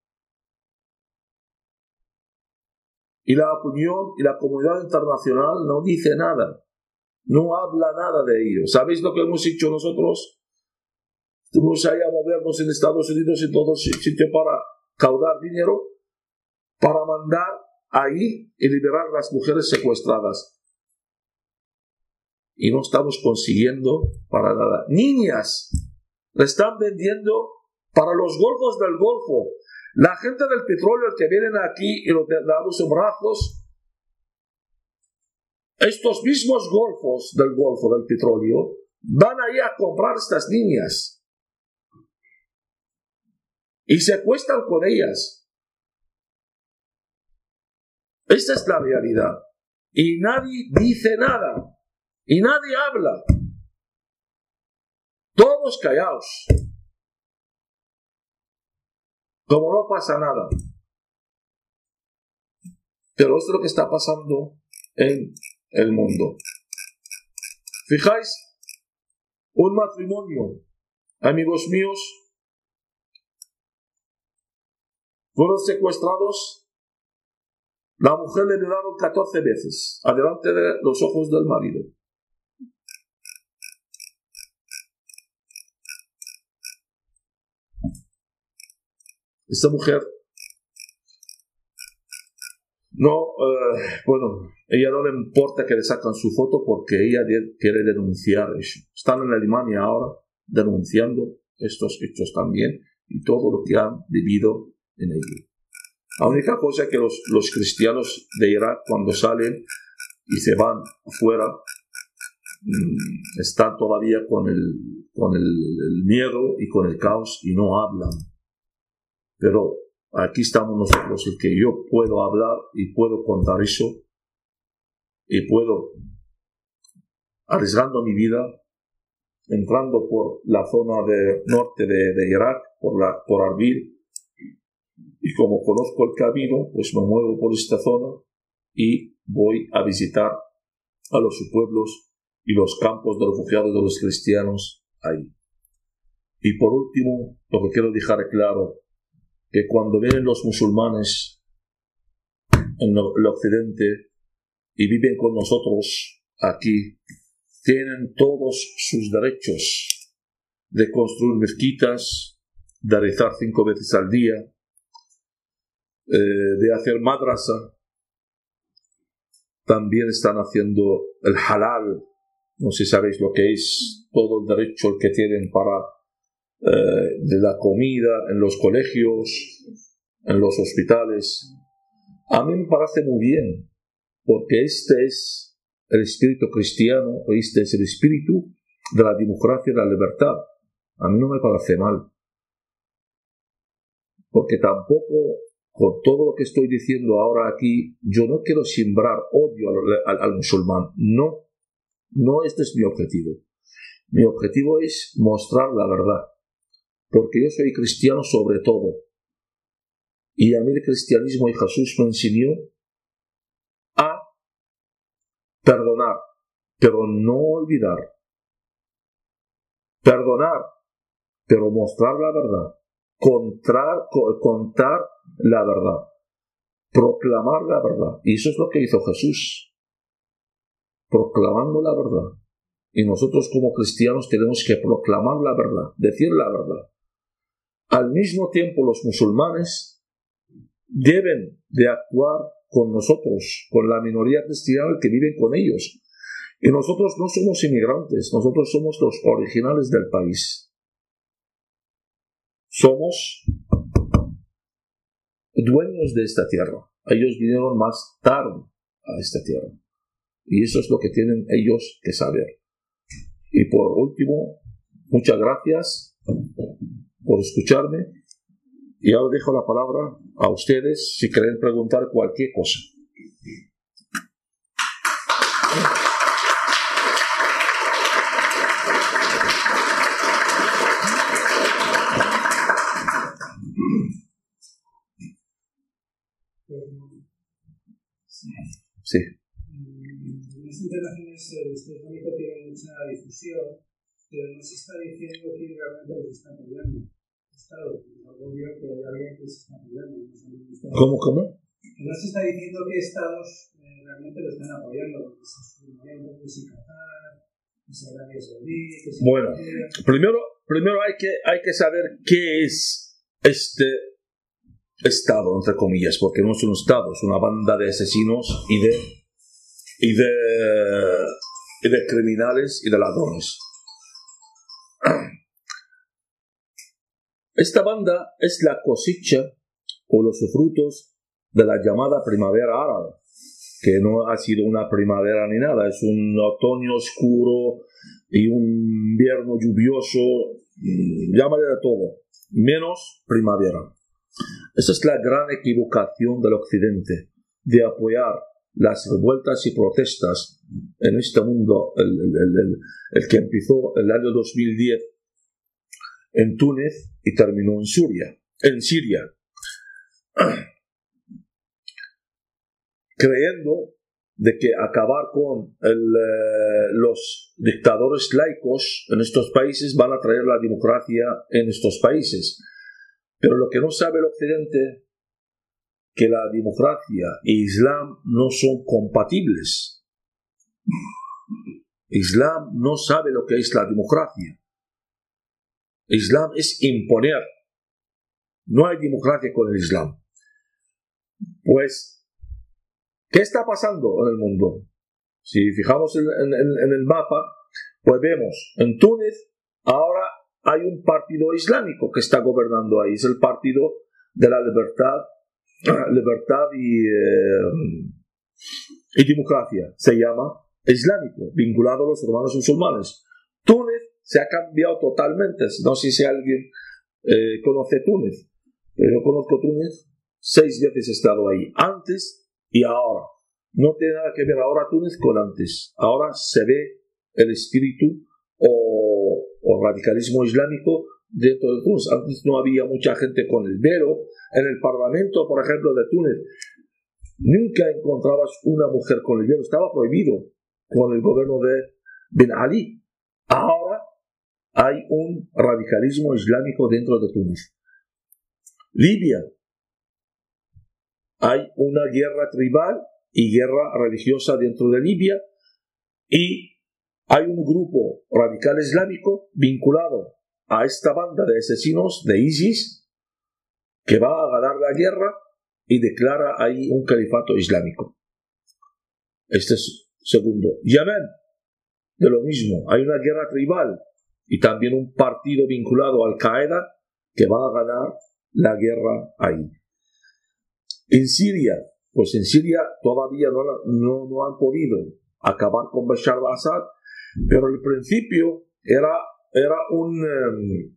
Y la opinión y la comunidad internacional no dice nada. No habla nada de ello. ¿Sabéis lo que hemos hecho nosotros? Estuvimos ahí a movernos en Estados Unidos y todo sitio para caudar dinero para mandar ahí y liberar a las mujeres secuestradas. Y no estamos consiguiendo para nada. Niñas le están vendiendo para los golfos del Golfo. La gente del petróleo que vienen aquí y los damos en brazos, estos mismos golfos del Golfo del petróleo van ahí a comprar estas niñas y se acuestan con ellas. Esta es la realidad. Y nadie dice nada. Y nadie habla. Todos callados. Como no pasa nada. Pero esto es lo que está pasando en el mundo. Fijáis, un matrimonio, amigos míos, fueron secuestrados. La mujer le violaron 14 veces, adelante de los ojos del marido. Esta mujer no, eh, bueno, ella no le importa que le sacan su foto porque ella quiere denunciar eso. Están en Alemania ahora denunciando estos hechos también y todo lo que han vivido en ello. La única cosa es que los, los cristianos de Irak cuando salen y se van afuera mm, están todavía con, el, con el miedo y con el caos y no hablan. Pero Aquí estamos nosotros, el que yo puedo hablar y puedo contar eso y puedo, arriesgando mi vida, entrando por la zona de norte de, Irak, por, la, por Arbil, y como conozco el camino, pues me muevo por esta zona y voy a visitar a los pueblos y los campos de refugiados de los cristianos ahí. Y por último, lo que quiero dejar claro que cuando vienen los musulmanes en el occidente y viven con nosotros aquí, tienen todos sus derechos de construir mezquitas, de rezar cinco veces al día, eh, de hacer madrasa. También están haciendo el halal, no sé si sabéis lo que es, todo el derecho que tienen para eh, de la comida en los colegios, en los hospitales. A mí me parece muy bien, porque este es el espíritu cristiano, este es el espíritu de la democracia y la libertad. A mí no me parece mal. Porque tampoco, con todo lo que estoy diciendo ahora aquí, yo no quiero sembrar odio al, al musulmán. No, no este es mi objetivo. Mi objetivo es mostrar la verdad porque yo soy cristiano sobre todo. Y a mí el cristianismo y Jesús me enseñó a perdonar, pero no olvidar. Perdonar, pero mostrar la verdad. Contar, la verdad. Proclamar la verdad. Y eso es lo que hizo Jesús. Proclamando la verdad. Y nosotros como cristianos tenemos que proclamar la verdad, decir la verdad. Al mismo tiempo los musulmanes deben de actuar con nosotros, con la minoría cristiana que viven con ellos. Y nosotros no somos inmigrantes, nosotros somos los originales del país. Somos dueños de esta tierra. Ellos vinieron más tarde a esta tierra. Y eso es lo que tienen ellos que saber. Y por último, muchas gracias por escucharme y ahora dejo la palabra a ustedes si quieren preguntar cualquier cosa. Sí. Las interacciones el Islámico tiene mucha difusión, pero no se está diciendo quién realmente los está apoyando. ¿Cómo, cómo? No se está diciendo que estados eh, realmente lo están apoyando, porque se un que si Qatar, que si Arabia Saudí, que si Bueno, primero, primero hay, que, hay que saber qué es este Estado, entre comillas, porque no es un Estado, es una banda de asesinos y de, y de, y de criminales y de ladrones. Esta banda es la cosecha o los frutos de la llamada primavera árabe, que no ha sido una primavera ni nada, es un otoño oscuro y un invierno lluvioso, mm, llámale de todo, menos primavera. Esa es la gran equivocación del Occidente, de apoyar las revueltas y protestas en este mundo, el, que empezó el año 2010 en Túnez y terminó en Siria, en Siria, creyendo de que acabar con eh, los dictadores laicos en estos países van a traer la democracia en estos países. Pero lo que no sabe el Occidente que la democracia e Islam no son compatibles. Islam no sabe lo que es la democracia. Islam es imponer. No hay democracia con el Islam. Pues, ¿qué está pasando en el mundo? Si fijamos en, el mapa, pues vemos en Túnez ahora hay un partido islámico que está gobernando ahí. Es el partido de la libertad, libertad y, eh, y democracia. Se llama islámico, vinculado a los hermanos musulmanes. Túnez se ha cambiado totalmente. No sé si alguien eh, conoce Túnez, pero yo conozco Túnez, seis veces he estado ahí, antes y ahora. No tiene nada que ver ahora Túnez con antes. Ahora se ve el espíritu o, radicalismo islámico dentro de Túnez. Antes no había mucha gente con el velo. En el Parlamento, por ejemplo, de Túnez, nunca encontrabas una mujer con el velo. Estaba prohibido con el gobierno de Ben Ali. Ahora hay un radicalismo islámico dentro de Túnez. Libia. Hay una guerra tribal y guerra religiosa dentro de Libia y hay un grupo radical islámico vinculado a esta banda de asesinos de ISIS que va a ganar la guerra y declara ahí un califato islámico. Este es segundo. Yemen, de lo mismo, hay una guerra tribal y también un partido vinculado a Al-Qaeda que va a ganar la guerra ahí. En Siria, pues en Siria todavía no, no, no han podido acabar con Bashar al-Assad, pero al principio era, era un, em,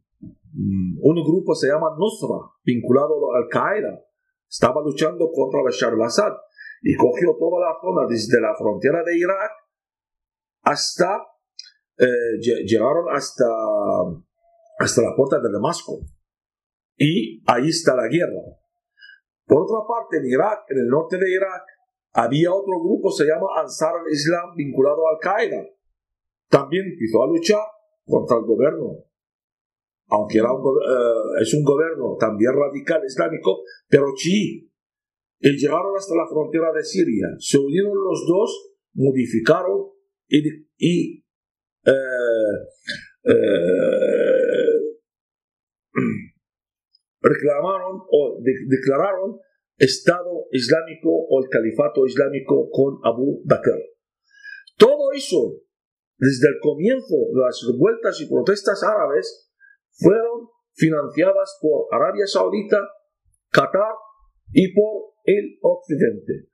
un grupo, se llama Nusra, vinculado a Al-Qaeda. Estaba luchando contra Bashar al-Assad y cogió toda la zona desde la frontera de Irak hasta eh, llegaron hasta, hasta la puerta de Damasco. Y ahí está la guerra. Por otra parte, en Irak, en el norte de Irak, había otro grupo, se llama Ansar al-Islam, vinculado a Al-Qaeda. También empezó a luchar contra el gobierno. Aunque era un, eh, es un gobierno también radical islámico, pero chií. Y llegaron hasta la frontera de Siria. Se unieron los dos, modificaron y, y eh, eh, reclamaron o declararon Estado Islámico o el Califato Islámico con Abu Bakr. Todo eso, desde el comienzo de las revueltas y protestas árabes, fueron financiadas por Arabia Saudita, Qatar y por el Occidente.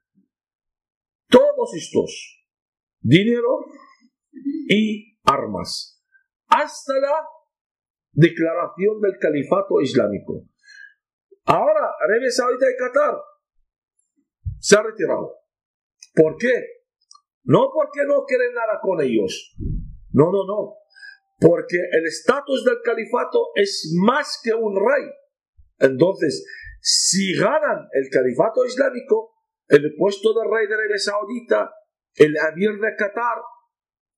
Todos estos dinero y armas, hasta la declaración del califato islámico. Ahora, Arabia Saudita y Qatar se ha retirado. ¿Por qué? No porque no quieren nada con ellos. No, no, no. Porque el estatus del califato es más que un rey. Entonces, si ganan el califato islámico, el puesto de rey de Arabia Saudita, el amir de Qatar,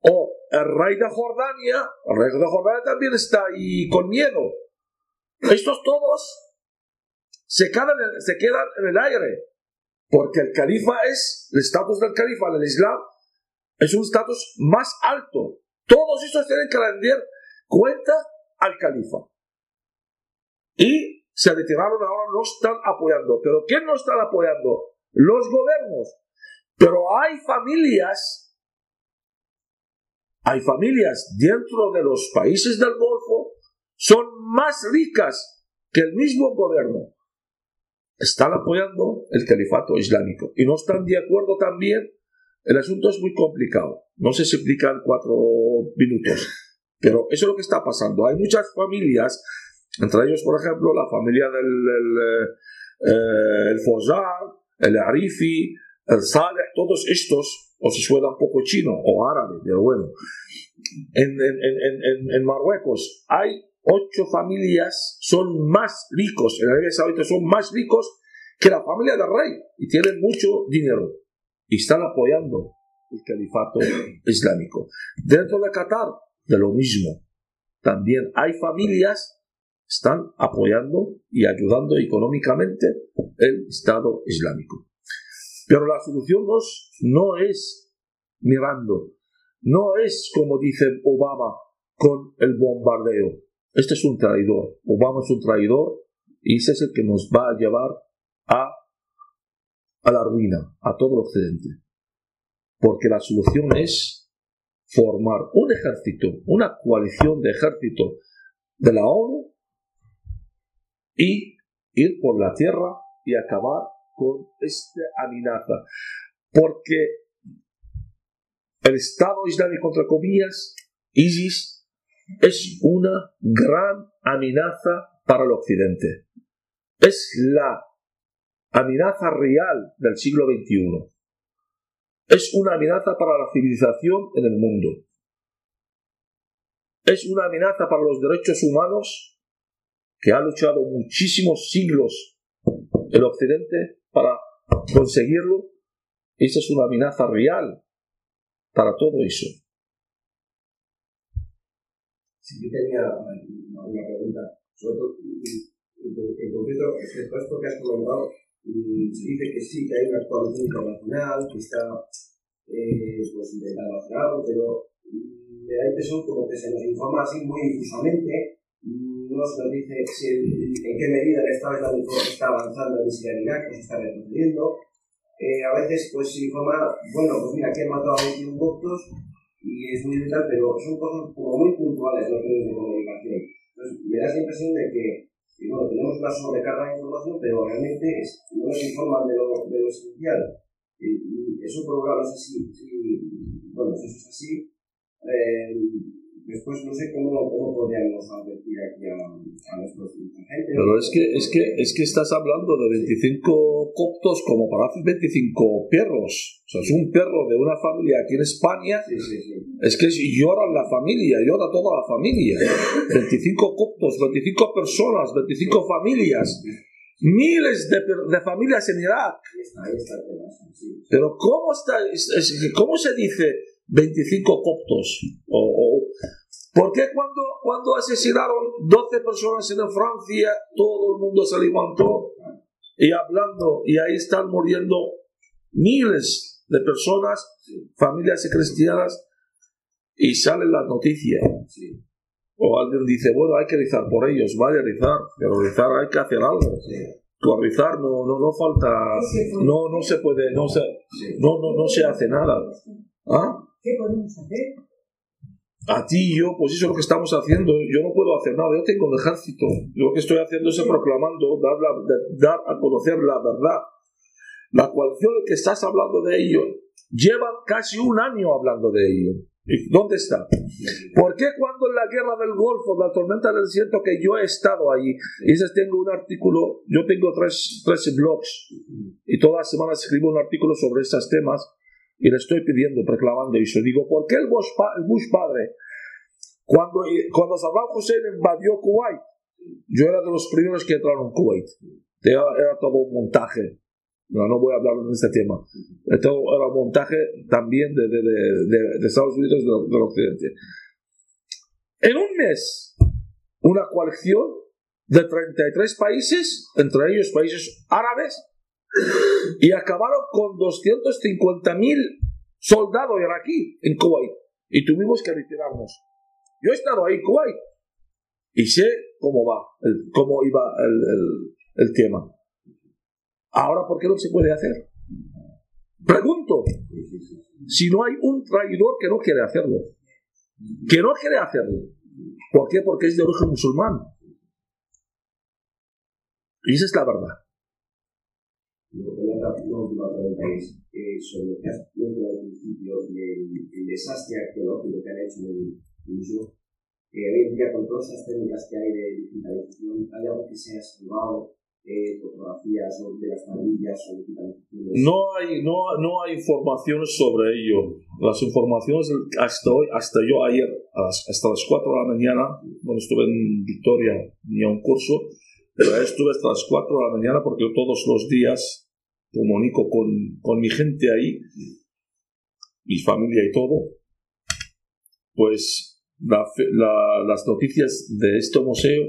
o el rey de Jordania, el rey de Jordania también está ahí con miedo. Estos todos se quedan, en el aire, porque el califa es, el estatus del califa en el Islam es un estatus más alto. Todos estos tienen que rendir cuenta al califa. Y se retiraron ahora, no están apoyando. ¿Pero quién no están apoyando? Los gobiernos. Pero hay familias hay familias dentro de los países del Golfo, son más ricas que el mismo gobierno están apoyando el califato islámico y no están de acuerdo también. El asunto es muy complicado. No se explica en cuatro minutos. Pero eso es lo que está pasando. Hay muchas familias, entre ellos, por ejemplo, la familia del el, eh, el Fozar, el Arifi, el Saleh, todos estos, o si suena un poco chino o árabe, pero bueno. En, en, en, en Marruecos hay ocho familias, son más ricos, en Arabia Saudita son más ricos que la familia del rey y tienen mucho dinero y están apoyando el califato islámico. Dentro de Qatar, de lo mismo. También hay familias están apoyando y ayudando económicamente el Estado Islámico. Pero la solución no es mirando, no es como dice Obama con el bombardeo. Este es un traidor. Obama es un traidor y ese es el que nos va a llevar a, a la ruina, a todo el occidente. Porque la solución es formar un ejército, una coalición de ejército de la ONU y ir por la tierra y acabar con esta amenaza. Porque el Estado Islámico, entre comillas, ISIS, es una gran amenaza para el Occidente. Es la amenaza real del siglo XXI es una amenaza para la civilización en el mundo. Es una amenaza para los derechos humanos que ha luchado muchísimos siglos el Occidente para conseguirlo. Esa es una amenaza real para todo eso. Si yo tenía una pregunta, sobre todo en concreto, esto que has comentado, se dice que sí, que hay una coalición internacional que está eh, pues intentando hacer algo, pero me da impresión como que se nos informa así muy difusamente, nos dice si en qué medida el Estado Islámico está avanzando en Siria y Irak, o se está retrocediendo. Eh, a veces pues se informa, bueno, pues mira, que han matado a 21 votos y es muy vital, pero son cosas como muy puntuales los medios de comunicación. Entonces me da la impresión de que y bueno, tenemos una sobrecarga de información, pero realmente no nos informan de lo, de lo esencial. Y, es un problema, no sé si, bueno, si eso es así, eh, después no sé cómo, cómo podríamos advertir aquí a, a nuestros gente. Pero es que, es, que, es que estás hablando de 25 coptos como para hacer 25 perros. O sea, es un perro de una familia aquí en España. Sí, sí, sí. Es que llora la familia, llora toda la familia. 25 coptos, 25 personas, 25 familias. Miles de, de familias en Irak. Pero ¿cómo, está, es- es- ¿cómo se dice 25 coptos? ¿Por qué cuando, cuando asesinaron 12 personas en Francia, todo el mundo se levantó y hablando, y ahí están muriendo miles de personas, familias cristianas, y salen las noticias? Sí, O alguien dice, bueno, hay que rezar por ellos, vale rezar, pero rezar hay que hacer algo. sí, Tú a rezar no, no, no falta, no, no se puede, no se, no, no, no se hace nada. ¿Ah? ¿Qué podemos hacer? A ti y yo, pues eso es lo que estamos haciendo. Yo no puedo hacer nada, yo tengo un ejército. Lo que estoy haciendo es proclamando, dar, la- dar a conocer la verdad. La coalición que estás hablando de ello, llevan casi un año hablando de ello. ¿Y dónde está? ¿Por qué cuando en la guerra del Golfo, la tormenta del desierto, que yo he estado ahí, y ese tengo un artículo, yo tengo tres, tres blogs, y todas las semanas escribo un artículo sobre estos temas, y le estoy pidiendo, proclamando eso. Digo, ¿por qué el Bush, el Bush padre, cuando, cuando Saddam Hussein invadió Kuwait, yo era de los primeros que entraron en Kuwait. Era, era todo un montaje. No, no voy a hablar de este tema. Todo era un montaje también de, de, de, de- Estados Unidos del Occidente. En un mes, una coalición de 33 países, entre ellos países árabes, y acabaron con 250.000 soldados iraquí en Kuwait. Y tuvimos que retirarnos. Yo he estado ahí en Kuwait y sé cómo va, cómo iba el- el tema. Ahora, ¿por qué no se puede hacer? Pregunto, si no hay un traidor que no quiere hacerlo, que no quiere hacerlo. ¿Por qué? Porque es de origen musulmán. Y esa es la verdad. Una última pregunta es eh, sobre lo que has mencionado al principio del desastre arqueológico que han hecho en el museo. Eh, hoy en día, con todas esas técnicas que hay de digitalización, ¿hay algo que se haya salvado? Eh, fotografías de las tablillas o digitalizaciones? No hay, no, no hay información sobre ello. Las informaciones hasta hoy, hasta yo ayer, hasta las 4 de la mañana, cuando estuve en Victoria, tenía un curso, pero estuve hasta las 4 de la mañana porque todos los días comunico con, mi gente ahí, mi familia y todo. Pues la, la, las noticias de este museo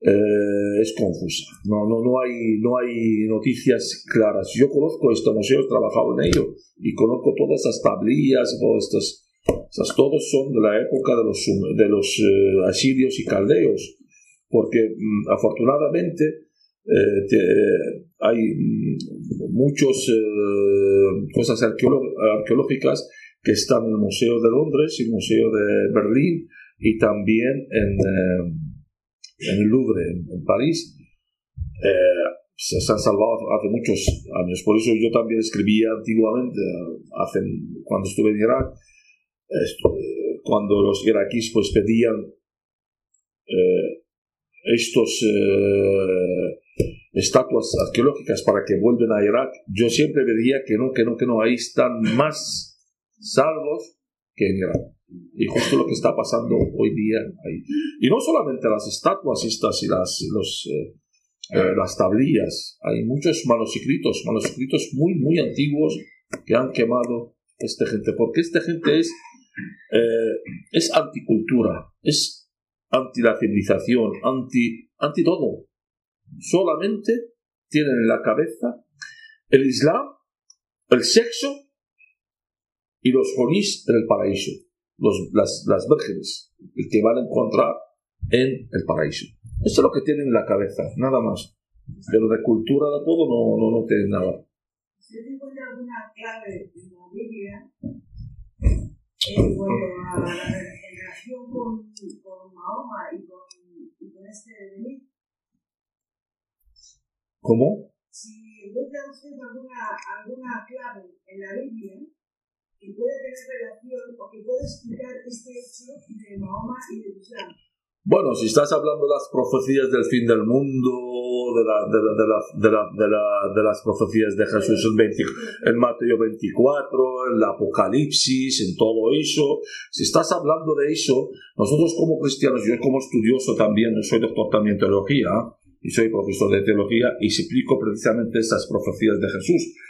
eh, es confusa. No, no, no, hay, no hay noticias claras. Yo conozco este museo, he trabajado en ello y conozco todas estas tablillas, todas estas, estas todos son de la época de los, de los eh, asirios y caldeos, porque mm, afortunadamente eh, hay mm, muchas cosas arqueológicas que están en el Museo de Londres y el Museo de Berlín y también en en el Louvre, en, París, eh, se, han salvado hace muchos años. Por eso yo también escribía antiguamente, hace, cuando estuve en Irak, cuando los iraquíes pues pedían eh, estos eh, estatuas arqueológicas para que vuelvan a Irak, yo siempre veía que no, que no, que no, ahí están más salvos que en Irak. Y justo lo que está pasando hoy día ahí. Y no solamente las estatuas estas y las, los, eh, eh, las tablillas, hay muchos manuscritos, manuscritos muy, muy antiguos que han quemado esta gente, porque esta gente es, eh, es anticultura, es anti la civilización, anti, anti todo. Solamente tienen en la cabeza el Islam, el sexo y los jonís en el paraíso las, las vírgenes que van a encontrar en el paraíso. Eso es lo que tienen en la cabeza, nada más. Pero de cultura de todo no, no, no tienen nada. ¿Usted encuentra alguna clave en la Biblia en cuanto a la relación con Mahoma y con, y con este Benit? ¿Cómo? Si encuentra usted alguna, alguna clave en la Biblia que puede tener relación o que puede explicar este hecho de Mahoma y de Islam. Bueno, si estás hablando de las profecías del fin del mundo, de, la, de, la, de, la, de, la, de, la, de las profecías de Jesús en, 20, en Mateo 24, en el Apocalipsis, en todo eso, si estás hablando de eso, nosotros como cristianos, yo como estudioso también, soy doctor también en teología, y soy profesor de teología, y explico precisamente estas profecías de Jesús.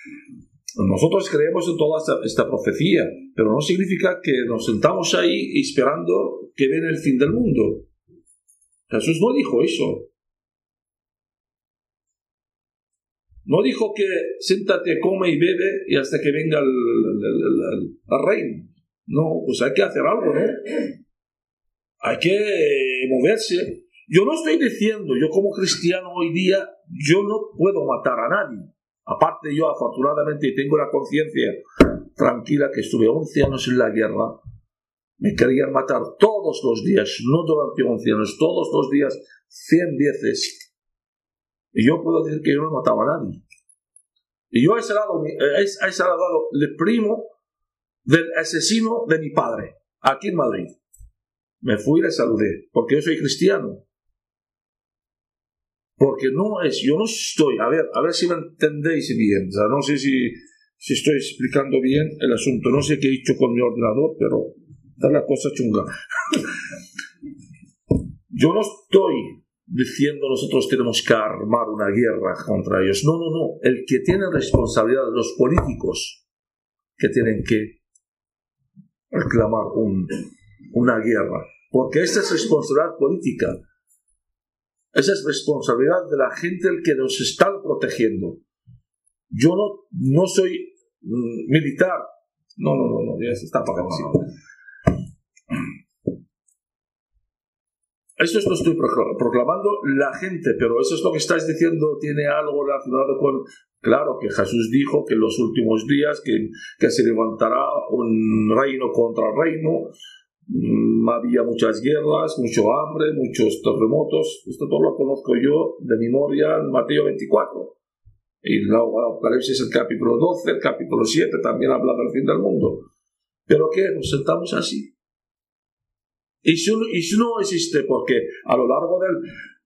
Nosotros creemos en toda esta, profecía, pero no significa que nos sentamos ahí esperando que venga el fin del mundo. Jesús no dijo eso. No dijo que siéntate, come y bebe y hasta que venga el, reino. No, pues hay que hacer algo, ¿no? Hay que moverse. Yo no estoy diciendo, yo como cristiano hoy día, yo no puedo matar a nadie. Aparte yo afortunadamente tengo la conciencia tranquila que estuve 11 años en la guerra, me querían matar todos los días, no durante 11 años, todos los días, 100 veces. Y yo puedo decir que yo no mataba a nadie. Y yo a ese lado, a ese lado le primo del asesino de mi padre, aquí en Madrid. Me fui y le saludé, porque yo soy cristiano. Porque no es, yo no estoy, a ver, a ver si me entendéis bien, o sea, no sé si, si estoy explicando bien el asunto, no sé qué he hecho con mi ordenador, pero está la cosa chunga. yo no estoy diciendo nosotros tenemos que armar una guerra contra ellos, no, no, no, el que tiene responsabilidad, los políticos que tienen que reclamar un, una guerra, porque esta es responsabilidad política esa es responsabilidad de la gente el que nos está protegiendo. Yo no, no soy mm, militar. No, no, no, no, ya está apagando. Eso es lo estoy proclamando la gente, pero eso es lo que estáis diciendo, tiene algo relacionado con, claro, que Jesús dijo que en los últimos días que, que se levantará un reino contra reino, mm, había muchas guerras, mucho hambre, muchos terremotos. Esto todo lo conozco yo de memoria en Mateo 24. Y luego Apocalipsis el capítulo 12, el capítulo 7 también habla del fin del mundo. ¿Pero qué? Nos sentamos así. Y si, y si no existe, porque a lo largo del,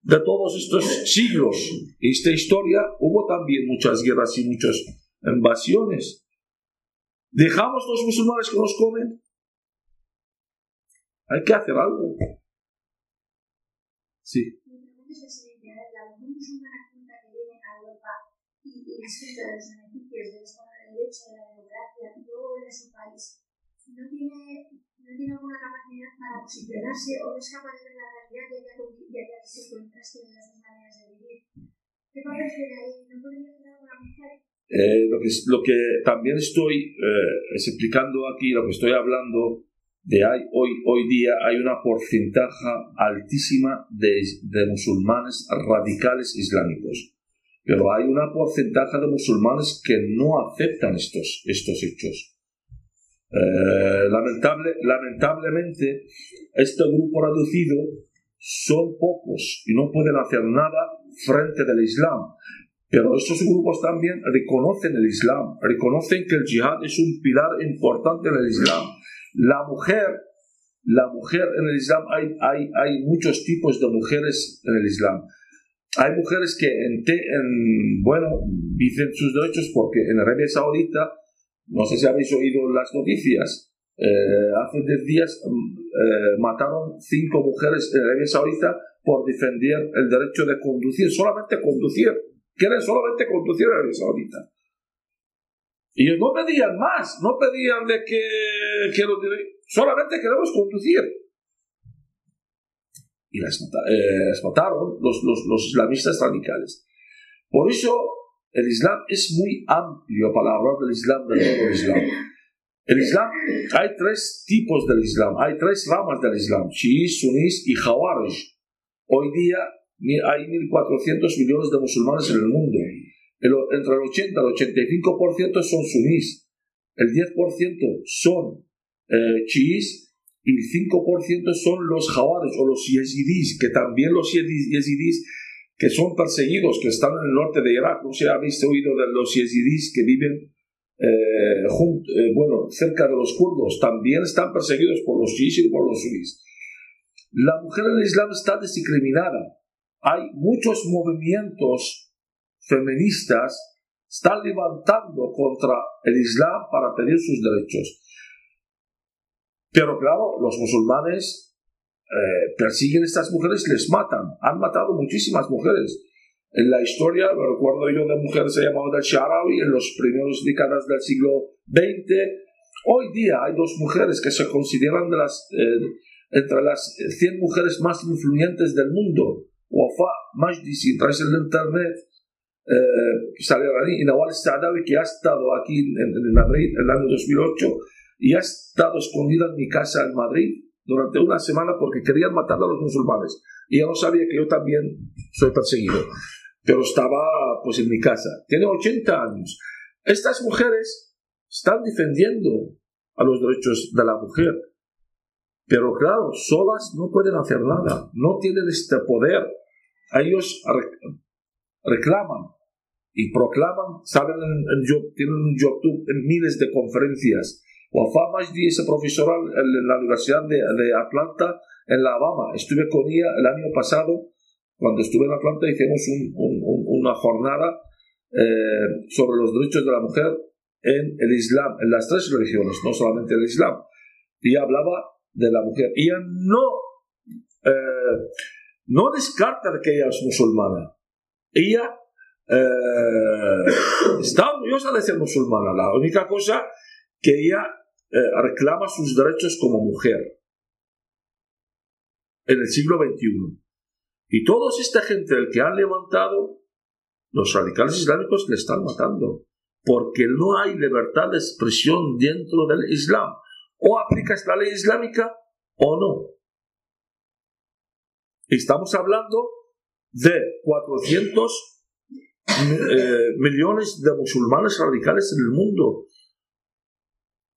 de todos estos siglos, esta historia, hubo también muchas guerras y muchas invasiones. ¿Dejamos los musulmanes que nos comen? Hay que hacer algo. Sí. Y no tiene alguna capacidad para posicionarse o no es capaz de ver la realidad ya que, ha visto contraste de las dos maneras de vivir. ¿Qué papel tiene ahí? ¿No podría ser alguna mujer? Eh, lo, que, lo que también estoy eh, explicando aquí, lo que estoy hablando de hay, hoy, hoy día, hay una porcentaje altísima de, de musulmanes radicales islámicos, pero hay una porcentaje de musulmanes que no aceptan estos, estos hechos. Eh, lamentable, lamentablemente, este grupo reducido son pocos y no pueden hacer nada frente del Islam. Pero estos grupos también reconocen el Islam, reconocen que el jihad es un pilar importante en el Islam. La mujer, la mujer en el Islam, hay, hay, hay muchos tipos de mujeres en el Islam. Hay mujeres que en, en, bueno, dicen sus derechos porque en Arabia Saudita no sé si habéis oído las noticias. Eh, hace 10 días mm, eh, mataron cinco mujeres en Arabia Saudita por defender el derecho de conducir, solamente conducir. Quieren solamente conducir en Arabia Saudita. Y no pedían más, no pedían de que, que solamente queremos conducir. Y las, eh, mataron los, los, los islamistas radicales. Por eso el Islam es muy amplio para hablar del Islam, de todo el Islam. El Islam, hay tres tipos del Islam, hay tres ramas del Islam, chiíes, sunís y jawarij. Hoy día hay 1.400 millones de musulmanes en el mundo. entre el 80 y el 85% son sunís, el 10% son eh, chiíes y el 5% son los jawarij o los yezidís, que también los yezidís que son perseguidos, que están en el norte de Irak. No sé habéis oído de los yezidís que viven eh, eh, bueno, cerca de los kurdos. También están perseguidos por los chiíes y por los sunís. La mujer en el Islam está discriminada. Hay muchos movimientos feministas están levantando contra el Islam para pedir sus derechos. Pero claro, los musulmanes eh, persiguen a estas mujeres, les matan. Han matado muchísimas mujeres. En la historia, recuerdo yo de mujeres se llamado del Sharawi en los primeros décadas del siglo XX. Hoy día hay dos mujeres que se consideran de las, eh, entre las 100 mujeres más influyentes del mundo. Wafa Majdi, si entráis en internet, eh, sale ahí, y Nawal Saadawi, que ha estado aquí en, en Madrid en el año 2008 y ha estado escondida en mi casa en Madrid durante una semana porque querían matar a los musulmanes. Y ella no sabía que yo también soy perseguido. Pero estaba pues en mi casa. Tiene 80 años. Estas mujeres están defendiendo a los derechos de la mujer. Pero claro, solas no pueden hacer nada. No tienen este poder. Ellos reclaman y proclaman, salen en, en YouTube en miles de conferencias Wafa Majdi es profesora en la Universidad de, Atlanta, en la Alabama. Estuve con ella el año pasado, cuando estuve en Atlanta, hicimos una jornada eh, sobre los derechos de la mujer en el Islam, en las tres religiones, no solamente el Islam. Y hablaba de la mujer. Ella no, eh, no descarta que ella es musulmana. Ella eh, está orgullosa de ser musulmana. La única cosa que ella eh, reclama sus derechos como mujer en el siglo XXI. Y toda esta gente que han levantado, los radicales islámicos le están matando, porque no hay libertad de expresión dentro del Islam. O aplicas la ley islámica o no. Estamos hablando de 400 eh, millones de musulmanes radicales en el mundo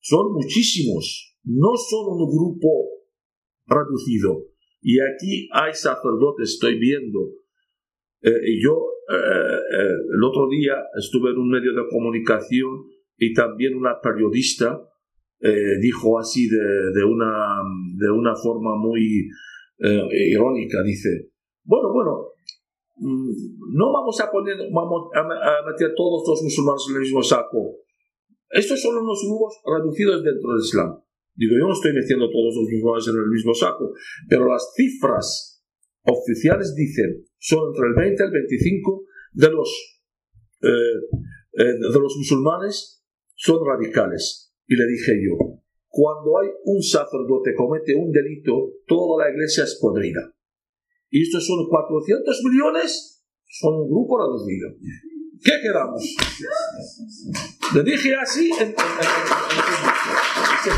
son muchísimos, no son un grupo reducido. Y aquí hay sacerdotes, estoy viendo. Eh, yo eh, eh, el otro día estuve en un medio de comunicación y también una periodista dijo así de, de, una, de una forma muy irónica, dice, bueno, bueno, mm, no vamos a poner, vamos a meter todos los musulmanes en el mismo saco. Estos son unos grupos reducidos dentro del Islam. Digo, yo no estoy metiendo todos los musulmanes en el mismo saco, pero las cifras oficiales dicen son entre el 20 y el 25 de los, eh, eh, de los musulmanes son radicales. Y le dije yo, cuando hay un sacerdote comete un delito, toda la iglesia es podrida. Y estos son 400 millones, son un grupo reducido. ¿Qué quedamos? Le dije así en, en, y se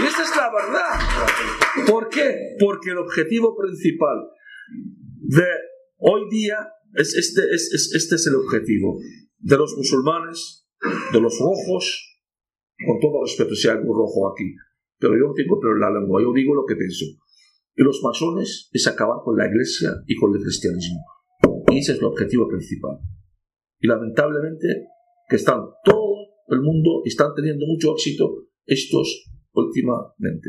Y esa es la verdad. ¿Por qué? Porque el objetivo principal de hoy día es este, es, este es el objetivo de los musulmanes, de los rojos, con todo respeto si hay algún rojo aquí, pero yo no tengo pero la lengua, yo digo lo que pienso. Y los masones es acabar con la iglesia y con el cristianismo. Y ese es el objetivo principal. Y lamentablemente que están todo el mundo, están teniendo mucho éxito estos últimamente.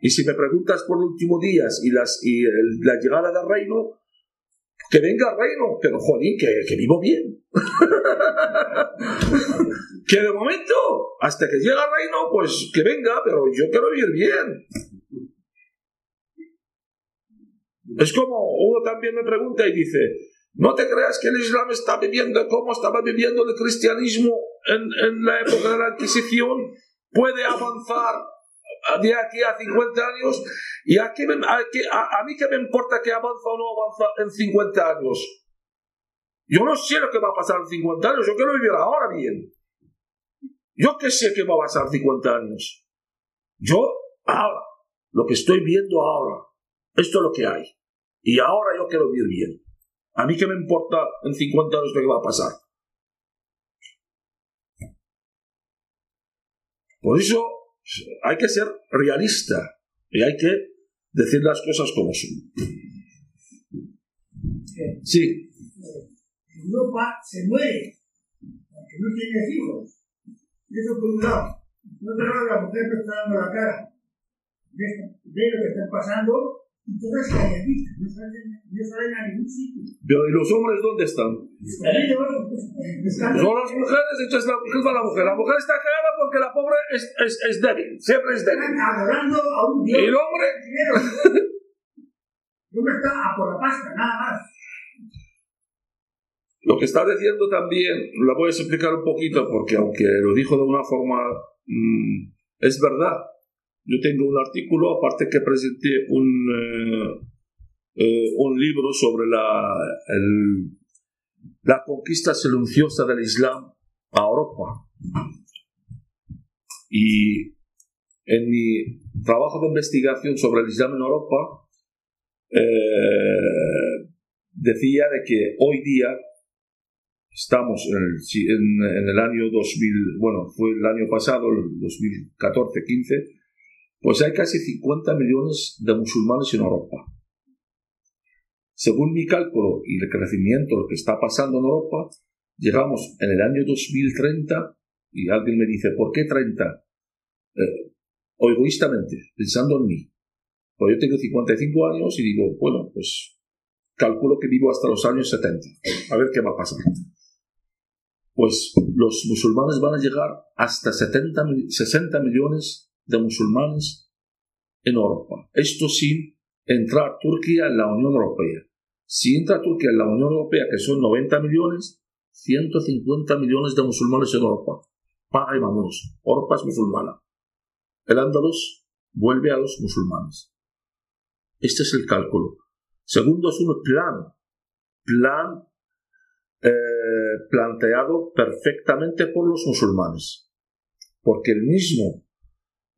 Y si me preguntas por los últimos días y, las, y la llegada del reino, que venga el reino, pero jolín, que, que vivo bien. que de momento, hasta que llegue el reino, pues que venga, pero yo quiero vivir bien. Es como uno también me pregunta y dice, no te creas que el Islam está viviendo como estaba viviendo el cristianismo en, la época de la Inquisición, puede avanzar de aquí a 50 años y a, a, mí que me importa que avanza o no avanza en 50 años. Yo no sé lo que va a pasar en 50 años, yo quiero vivir ahora bien. Yo qué sé qué va a pasar en 50 años. Yo ahora, lo que estoy viendo ahora, esto es lo que hay. Y ahora yo quiero vivir bien. A mí que me importa en 50 años qué va a pasar. Por eso hay que ser realista y hay que decir las cosas como son. Sí. Europa se muere porque no tiene hijos. Eso por un lado. No te la mujer que está dando la cara. Ve, lo que está pasando entonces no salen, no salen a ningún sitio. ¿y los hombres dónde están? Son las mujeres, entonces la mujer va la mujer. La mujer está cagada porque la pobre es, es, es débil, siempre es débil. Adorando a un dios. ¿Y el hombre? El hombre está a por la pasta, nada más. Lo que está diciendo también, la voy a explicar un poquito porque aunque lo dijo de una forma, mmm, es verdad. Yo tengo un artículo, aparte que presenté un, eh, eh, un libro sobre la, la conquista silenciosa del Islam a Europa. Y en mi trabajo de investigación sobre el Islam en Europa, eh, decía de que hoy día estamos en el, en el, año 2000, bueno, fue el año pasado, el 2014-15, pues hay casi 50 millones de musulmanes en Europa. Según mi cálculo y el crecimiento, lo que está pasando en Europa, llegamos en el año 2030 y alguien me dice, ¿por qué 30? Eh, o egoístamente, pensando en mí. Pues yo tengo 55 años y digo, bueno, pues calculo que vivo hasta los años 70. A ver qué va a pasar. Pues los musulmanes van a llegar hasta 70, 60 millones de musulmanes en Europa. Esto sin entrar Turquía en la Unión Europea. Si entra Turquía en la Unión Europea, que son 90 millones, 150 millones de musulmanes en Europa. Paga y vámonos. Europa es musulmana. El Andaluz vuelve a los musulmanes. Este es el cálculo. Segundo es un plan. Plan eh, planteado perfectamente por los musulmanes. Porque el mismo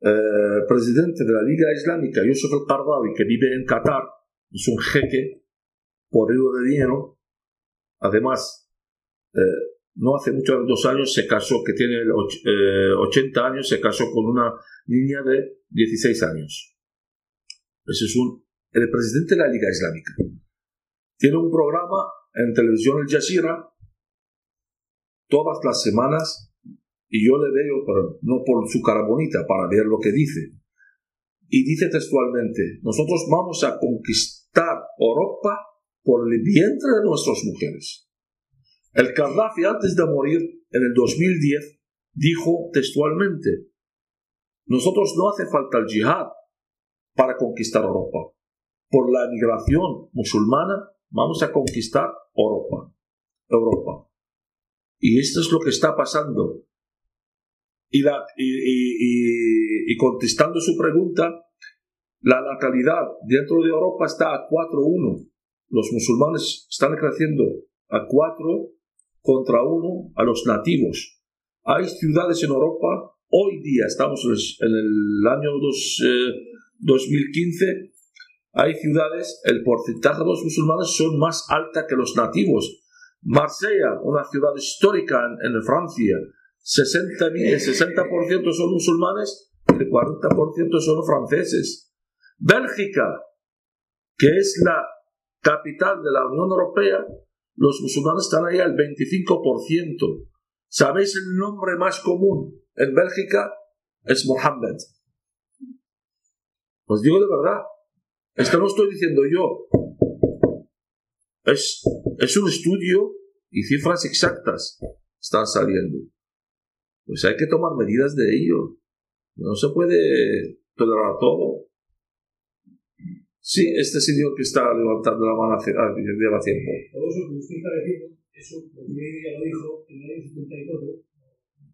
eh, presidente de la Liga Islámica, Yusuf al-Qardawi, que vive en Qatar, es un jeque podrido de dinero. Además, eh, no hace muchos dos años se casó, que tiene 80 eh, años, se casó con una niña de 16 años. Ese es un, el presidente de la Liga Islámica. Tiene un programa en televisión El Jazeera todas las semanas y yo le veo, pero no por su cara bonita, para ver lo que dice. Y dice textualmente, nosotros vamos a conquistar Europa por el vientre de nuestras mujeres. El Gaddafi antes de morir en el 2010 dijo textualmente, nosotros no hace falta el jihad para conquistar Europa. Por la migración musulmana vamos a conquistar Europa. Europa. Y esto es lo que está pasando. Y, y contestando su pregunta, la natalidad dentro de Europa está a 4-1. Los musulmanes están creciendo a 4 contra 1 a los nativos. Hay ciudades en Europa, hoy día estamos en el año 2015, eh, hay ciudades, el porcentaje de los musulmanes son más alta que los nativos. Marsella, una ciudad histórica en, Francia, 60, el 60% son musulmanes, el 40% son franceses. Bélgica, que es la capital de la Unión Europea, los musulmanes están ahí al 25%. ¿Sabéis el nombre más común en Bélgica? Es Mohammed. Os digo de verdad. Esto no estoy diciendo yo. Es, es un estudio y cifras exactas están saliendo. Pues hay que tomar medidas de ello. No se puede tolerar todo. Sí, este señor que está levantando la mano lleva tiempo. Todo eso que usted está diciendo eso, porque ella lo dijo en el año 74,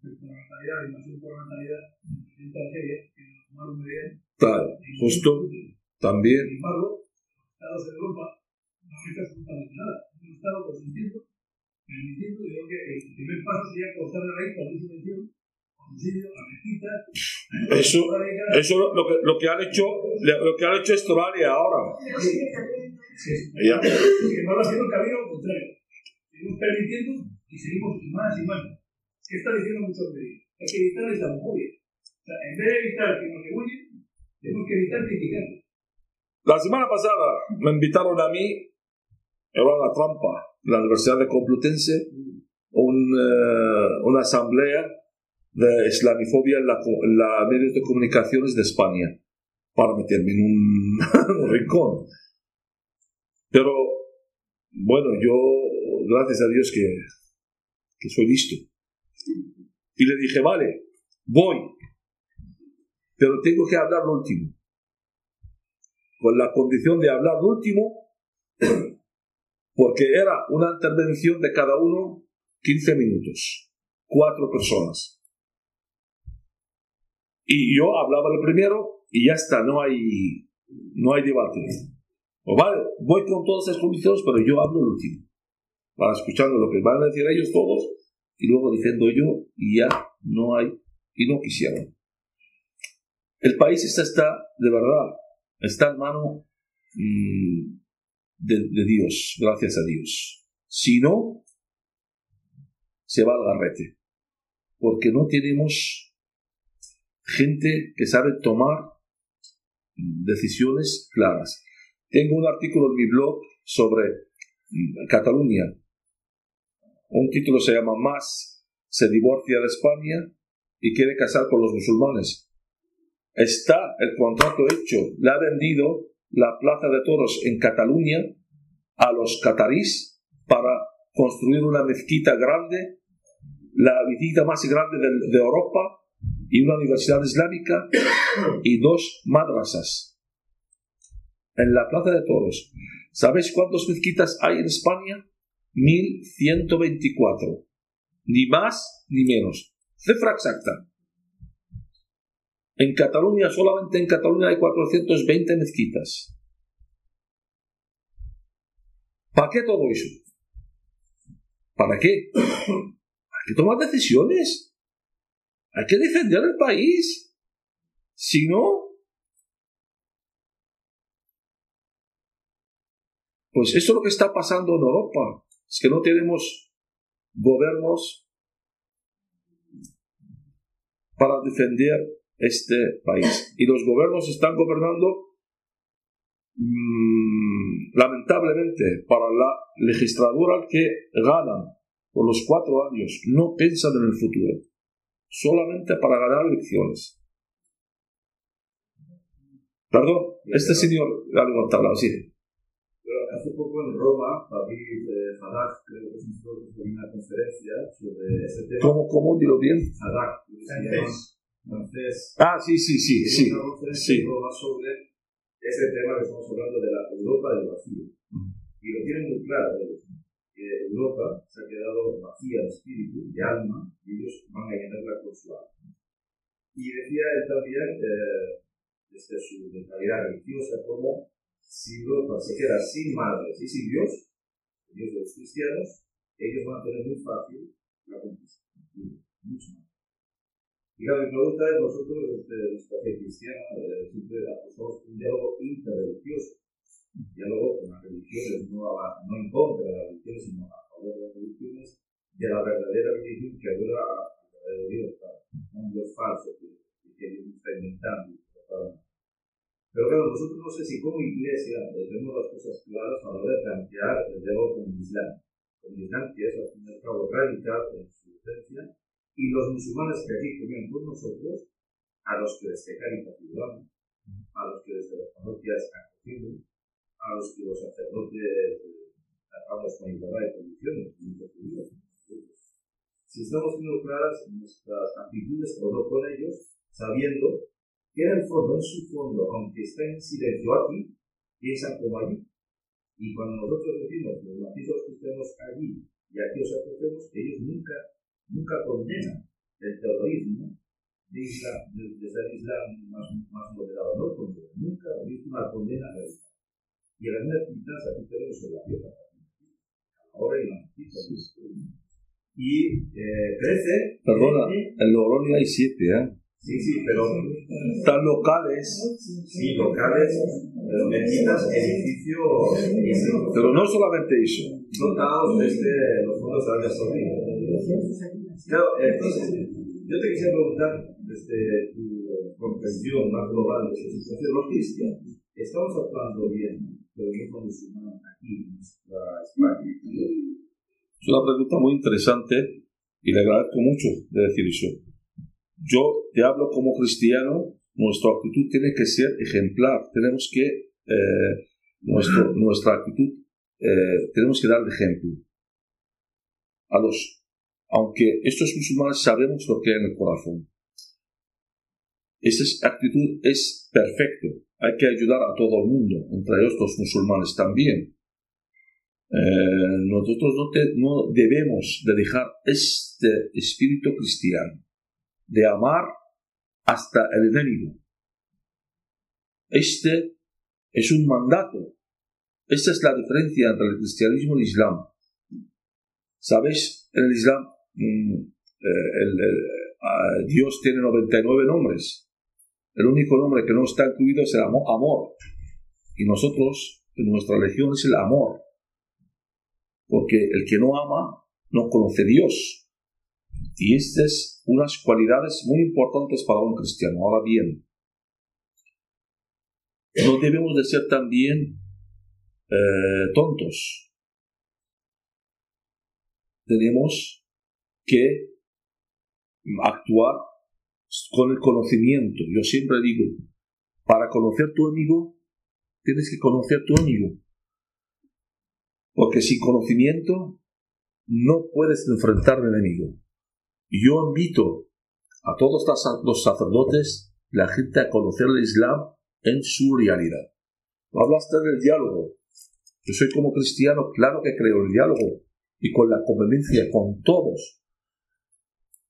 respecto a la natalidad, invasión por la natalidad, de Argelia, que lo tomaron medidas. Claro, justo, también. Sin embargo, los estados de Europa no han hecho absolutamente nada. Han estado consintiendo, permitiendo, y creo que el primer paso sería cortar la raíz cualquier subvención eso, eso lo que, lo que han hecho, lo que han hecho Australia ahora. Sí, ya. Sin embargo, haciendo el camino contrario seguimos permitiendo y seguimos más y más. ¿Qué está diciendo muchos de ellos? Hay que evitar la islamofobia. O sea, en vez de evitar que nos degüellen, tenemos que evitar criticar. La semana pasada me invitaron a mí, era una trampa, la Universidad de Complutense, un, uh, una asamblea de islamofobia en la, en la medios de comunicaciones de España para meterme en un, un rincón. Pero bueno, yo gracias a Dios que, que soy listo. Y le dije, vale, voy, pero tengo que hablar lo último. Con la condición de hablar lo último, porque era una intervención de cada uno 15 minutos, cuatro personas. Y yo hablaba el primero y ya está, no hay, no hay debate. O pues vale, voy con todas esas condiciones, pero yo hablo el último para escuchando lo que van a decir ellos todos y luego diciendo yo y ya no hay y no quisieron. El país está, está de verdad, está en mano mm, de, Dios, gracias a Dios. Si no, se va al garrete, porque no tenemos gente que sabe tomar decisiones claras. Tengo un artículo en mi blog sobre mm, Cataluña, un título se llama Más se divorcia de España y quiere casar con los musulmanes. Está el contrato hecho, le ha vendido la plaza de toros en Cataluña a los catarís para construir una mezquita grande, la visita más grande de, de Europa y una universidad islámica y dos madrasas en la plaza de toros. ¿Sabéis cuántas mezquitas hay en España? 1124. Ni más ni menos. Cifra exacta. En Cataluña, solamente en Cataluña hay 420 mezquitas. ¿Para qué todo eso? ¿Para qué? Hay que tomar decisiones. Hay que defender el país. Si no, pues eso es lo que está pasando en Europa es que no tenemos gobiernos para defender este país. Y los gobiernos están gobernando mm, lamentablemente, para la legislatura que ganan por los cuatro años no piensan en el futuro, solamente para ganar elecciones. Perdón, este señor ha levantado la sí. Pero hace poco en Roma, David eh, Haddad, creo que es un una conferencia sobre ese tema. ¿Cómo, cómo? Dilo bien. Haddad, francés. Ah, sí, sí, sí. Sí, sí. Roma sobre ese tema que estamos hablando de la Europa del vacío. Y lo tienen muy claro ellos. Que Europa se ha quedado vacía de espíritu, de alma, y ellos van a llenarla con su alma. Y decía él también, eh, desde su mentalidad religiosa, como si Europa se queda sin madres y sin Dios, el Dios de los cristianos, ellos van a tener muy fácil la conquista. Mucho más. Claro, mi pregunta es, nosotros desde nuestra fe cristiana eh, siempre apostamos un diálogo interreligioso, un diálogo con las religiones, no, a- no en contra de las religiones, sino a favor de las religiones, de la verdadera religión que adora al verdadero Dios, no un Dios falso que, que está inventando. Pero claro, nosotros no sé si como iglesia tenemos las cosas claras a la hora de plantear el diálogo con el Islam. Con el Islam que es al fin y al cabo radical en su esencia, y los musulmanes que aquí comen con nosotros, a los que desde Caritas ayudamos, a los que desde las parroquias acogemos, a los que los sacerdotes eh, tratamos con igualdad de condiciones, Si estamos teniendo claras nuestras actitudes o no con ellos, sabiendo que en el fondo, en su fondo, aunque estén en silencio aquí, piensan como allí. Y cuando nosotros decimos los matizos cristianos allí y aquí os acogemos, ellos nunca nunca condenan el terrorismo de Islam, de- desde el Islam más, más moderado, no condena, nunca ha visto una condena radical. Y las mezquitas, aquí tenemos el vacío ahora y la mezquita. Y eh, crece. Perdona, crece- en Logroño hay siete, ¿eh? Sí, sí, pero Están locales, sí, locales, pero mezquitas, edificios pero no solamente eso. dotados desde los fondos de Arabia Saudita. Claro, entonces, yo te quisiera preguntar, desde tu comprensión más global de esta situación, los cristianos, ¿estamos actuando bien mundo musulmán aquí en nuestra España? Es una pregunta muy interesante y le agradezco mucho de decir eso. Yo te hablo como cristiano, nuestra actitud tiene que ser ejemplar. Tenemos que, eh, nuestra actitud, eh, tenemos que dar ejemplo. A los, aunque estos musulmanes sabemos lo que hay en el corazón. Esa actitud es perfecta. Hay que ayudar a todo el mundo, entre ellos los musulmanes también. Eh, nosotros no, debemos de dejar este espíritu cristiano de amar hasta el enemigo. Este es un mandato. Esta es la diferencia entre el cristianismo y el islam. ¿Sabéis? En el islam el- el- ah, Dios tiene 99 nombres. El único nombre que no está incluido es el amo- amor. Y nosotros, en nuestra religión, es el amor porque el que no ama no conoce a Dios. Y estas unas cualidades muy importantes para un cristiano. Ahora bien, no debemos de ser también eh, tontos. Tenemos que actuar con el conocimiento. Yo siempre digo, para conocer tu amigo, tienes que conocer tu amigo. Porque sin conocimiento no puedes enfrentar al enemigo. Yo invito a todos los- los sacerdotes, la gente a conocer el Islam en su realidad. Hablaste del diálogo. Yo soy como cristiano, claro que creo en el diálogo y con la convivencia con todos.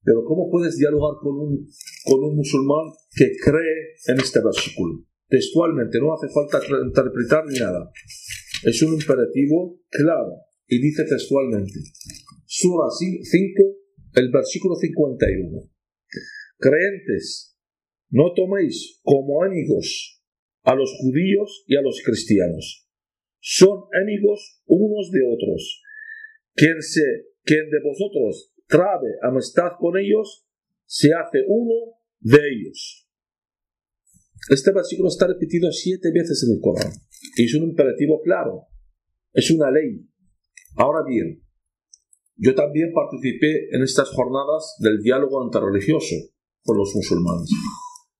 Pero ¿cómo puedes dialogar con un, con un musulmán que cree en este versículo? Textualmente, no hace falta interpretar ni nada. Es un imperativo claro y dice textualmente, Sura 5, el versículo 51. Creyentes, no toméis como amigos a los judíos y a los cristianos. Son amigos unos de otros. Quien, se, quien de vosotros trabe amistad con ellos, se hace uno de ellos. Este versículo está repetido siete veces en el Corán. Y es un imperativo claro. Es una ley. Ahora bien, yo también participé en estas jornadas del diálogo interreligioso con los musulmanes.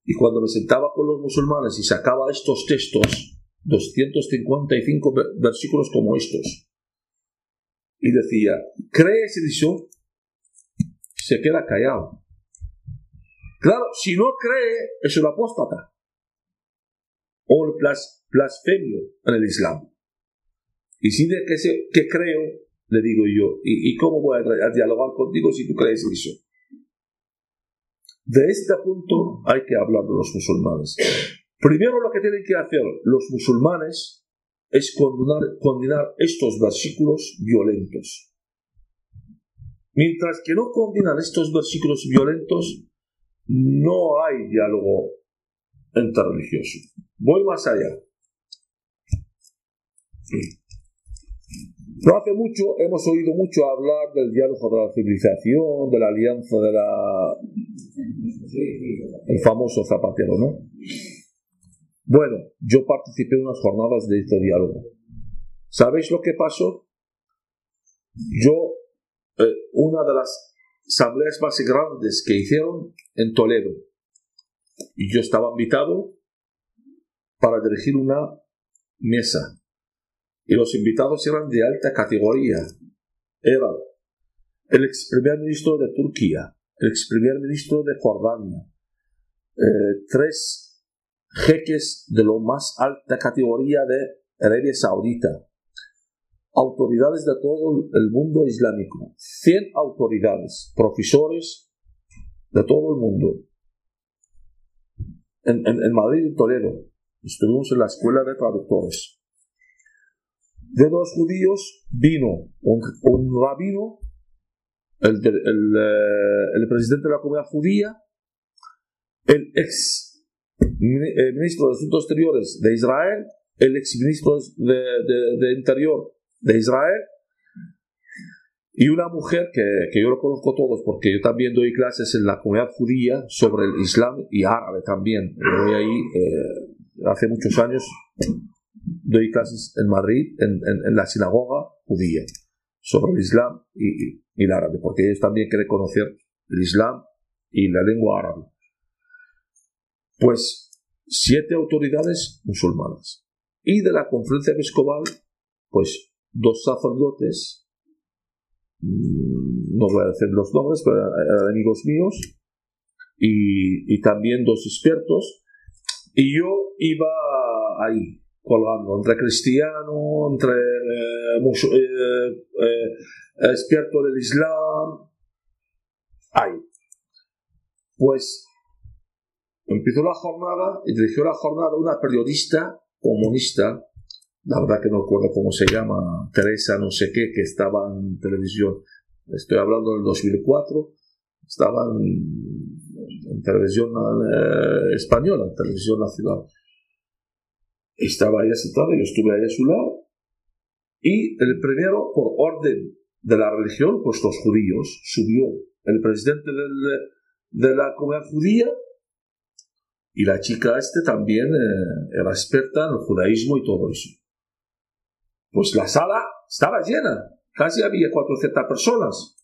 Y cuando me sentaba con los musulmanes y sacaba estos textos, 255 versículos como estos, y decía, ¿crees en eso? Se queda callado. Claro, si no cree, es un apóstata. O el blasfemio en el Islam. Y si de que, que creo, le digo yo, ¿y, cómo voy a, dialogar contigo si tú crees eso? De este punto hay que hablar de los musulmanes. Primero lo que tienen que hacer los musulmanes es condenar, condenar estos versículos violentos. Mientras que no condenan estos versículos violentos, no hay diálogo interreligioso. Voy más allá. No hace mucho hemos oído mucho hablar del diálogo de la civilización, de la alianza de la... el famoso zapatero, ¿no? Bueno, yo participé en unas jornadas de este diálogo. ¿Sabéis lo que pasó? Yo, eh, una de las asambleas más grandes que hicieron en Toledo. Y yo estaba invitado para dirigir una mesa. Y los invitados eran de alta categoría. Eran el ex primer ministro de Turquía, el ex primer ministro de Jordania, eh, tres jeques de lo más alta categoría de Arabia Saudita, autoridades de todo el mundo islámico, 100 autoridades, profesores de todo el mundo. En, Madrid y Toledo estuvimos en la escuela de traductores. De los judíos vino un, rabino, el, eh, el, presidente de la comunidad judía, el ex ministro de Asuntos Exteriores de Israel, el ex ministro de, de Interior de Israel y una mujer que, que, yo lo conozco todos porque yo también doy clases en la comunidad judía sobre el Islam y árabe también. Voy ahí eh, hace muchos años, doy clases en Madrid, en, en, la sinagoga judía, sobre el Islam y, y, el árabe, porque ellos también quieren conocer el Islam y la lengua árabe. Pues siete autoridades musulmanas. Y de la conferencia episcopal, pues dos sacerdotes, mm, no voy a decir los nombres, pero amigos míos, y, y también dos expertos, y yo iba ahí, colgando, entre cristiano, entre eh, eh, eh, experto del Islam, ahí. Pues empezó la jornada y dirigió la jornada una periodista comunista la verdad que no recuerdo cómo se llama, Teresa no sé qué, que estaba en televisión, estoy hablando del 2004, estaba en, televisión eh, española, en televisión nacional. Estaba ella sentada, yo estuve ahí a su lado, y el primero, por orden de la religión, pues los judíos, subió el presidente de la comunidad judía, y la chica este también eh, era experta en el judaísmo y todo eso. Pues la sala estaba llena, casi había 400 personas.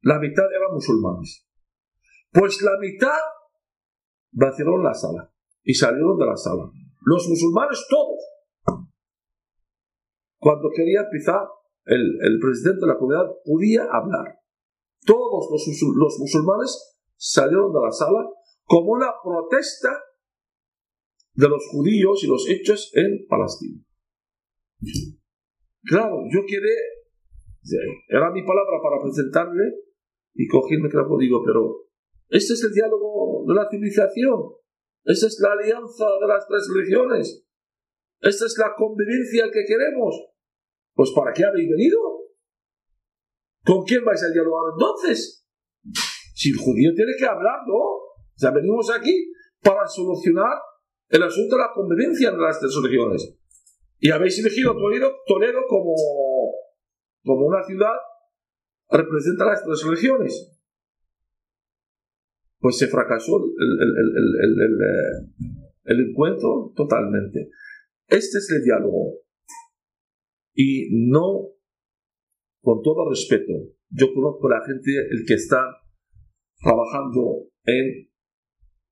La mitad eran musulmanes. Pues la mitad vaciaron la sala y salieron de la sala. Los musulmanes todos. Cuando quería empezar el, presidente de la comunidad podía hablar. Todos los, los musulmanes salieron de la sala como una protesta de los judíos y los hechos en Palestina. Claro, yo quedé, era mi palabra para presentarle y cogí el micrófono digo, pero este es el diálogo de la civilización, esta es la alianza de las tres religiones, esta es la convivencia que queremos. Pues ¿para qué habéis venido? ¿Con quién vais a dialogar entonces? Si el judío tiene que hablar, ¿no? O sea, venimos aquí para solucionar el asunto de la convivencia de las tres religiones. Y habéis elegido Toledo, Toledo como, como una ciudad representa las tres religiones. Pues se fracasó el, el encuentro totalmente. Este es el diálogo. Y no, con todo respeto, yo conozco a la gente el que está trabajando en,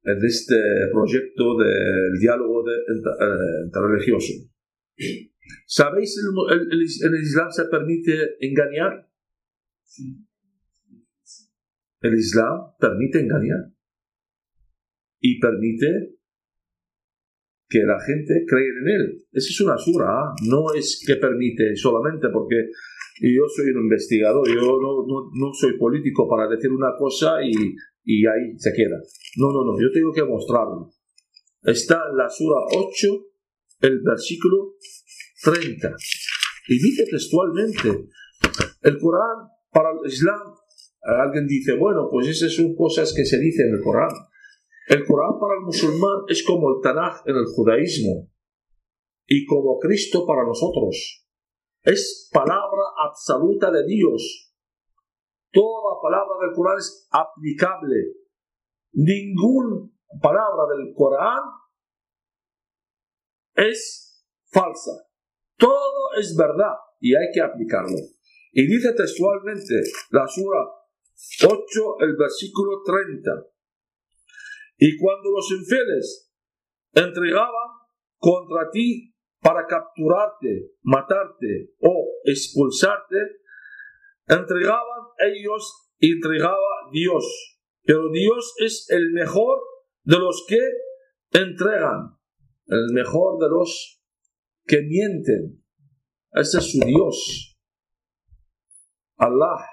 en este proyecto del diálogo eh, interreligioso. ¿Sabéis el, el, el, Islam se permite engañar? El Islam permite engañar y permite que la gente cree en él. Esa es una sura, ¿ah? no es que permite solamente porque yo soy un investigador, yo no, no, no soy político para decir una cosa y, y, ahí se queda. No, no, no, yo tengo que mostrarlo. Está en la sura 8, el versículo 30. Y dice textualmente, el Corán para el Islam, alguien dice, bueno, pues esas son cosas que se dicen en el Corán. El Corán para el musulmán es como el Tanaj en el judaísmo y como Cristo para nosotros. Es palabra absoluta de Dios. Toda palabra del Corán es aplicable. Ninguna palabra del Corán es falsa. Todo es verdad y hay que aplicarlo. Y dice textualmente la sura 8, el versículo 30. Y cuando los infieles entregaban contra ti para capturarte, matarte o expulsarte, entregaban ellos y entregaba Dios. Pero Dios es el mejor de los que entregan, el mejor de los que mienten. Ese es su Dios. Allah.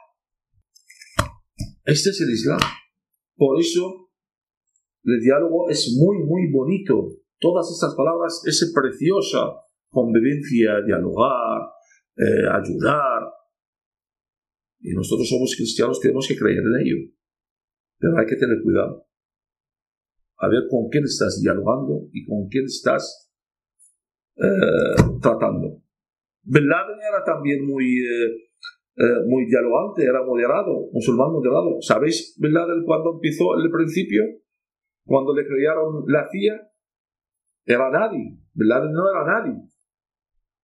Este es el Islam. Por eso el diálogo es muy, muy bonito. Todas estas palabras es preciosa. Convivencia, dialogar, eh, ayudar. Y nosotros somos cristianos, tenemos que creer en ello. Pero hay que tener cuidado. A ver con quién estás dialogando y con quién estás eh, tratando. Bin Laden era también muy, eh, muy dialogante, era moderado, musulmán moderado. ¿Sabéis Bin Laden cuando empezó el principio? Cuando le crearon la CIA, era nadie. ¿verdad? no era nadie.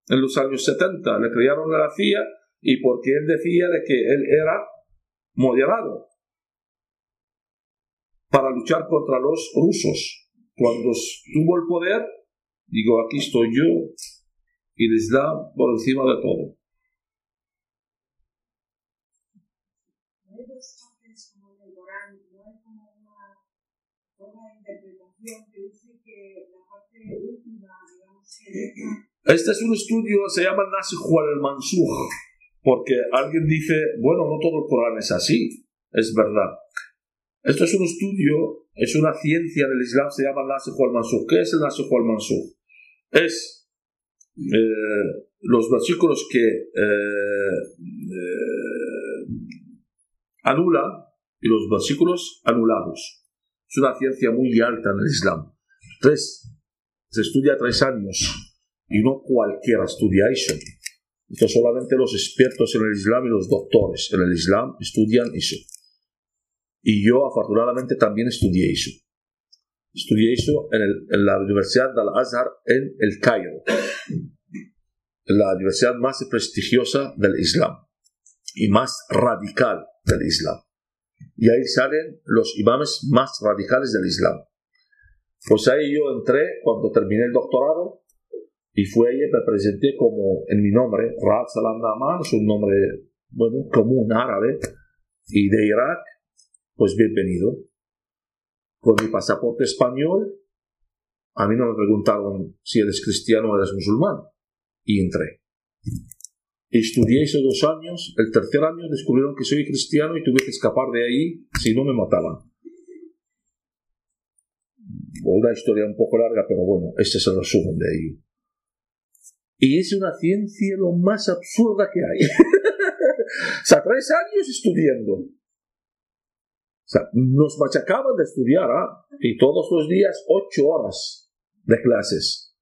En los años 70 le crearon la CIA y porque él decía de que él era moderado para luchar contra los rusos. Cuando tuvo el poder, digo, aquí estoy yo y les da por encima de todo. Este es un estudio, se llama Nasikh al Mansukh, porque alguien dice, bueno, no todo el Corán es así, es verdad. Esto es un estudio, es una ciencia del Islam, se llama Nasikh al Mansukh. ¿Qué es el Nasikh al Mansukh? Es eh, los versículos que eh, eh, anulan y los versículos anulados. Es una ciencia muy alta en el Islam. Tres, se estudia tres años y no cualquiera estudia eso. Esto solamente los expertos en el Islam y los doctores en el Islam estudian eso. Y yo afortunadamente también estudié eso. Estudié eso en, la Universidad de Al-Azhar en el Cairo, la universidad más prestigiosa del Islam y más radical del Islam y ahí salen los imames más radicales del Islam. Pues ahí yo entré cuando terminé el doctorado y fue ahí me presenté como en mi nombre, Raad Salam Rahman, es un nombre bueno, común árabe y de Irak, pues bienvenido. Con mi pasaporte español, a mí no me preguntaron si eres cristiano o eres musulmán y entré. Estudié esos dos años, el tercer año descubrieron que soy cristiano y tuve que escapar de ahí, si no me mataban. Una historia un poco larga, pero bueno, este es el resumen de ello. Y es una ciencia lo más absurda que hay. o sea, tres años estudiando. Nos machacaban de estudiar, ¿ah? Y todos los días ocho horas de clases.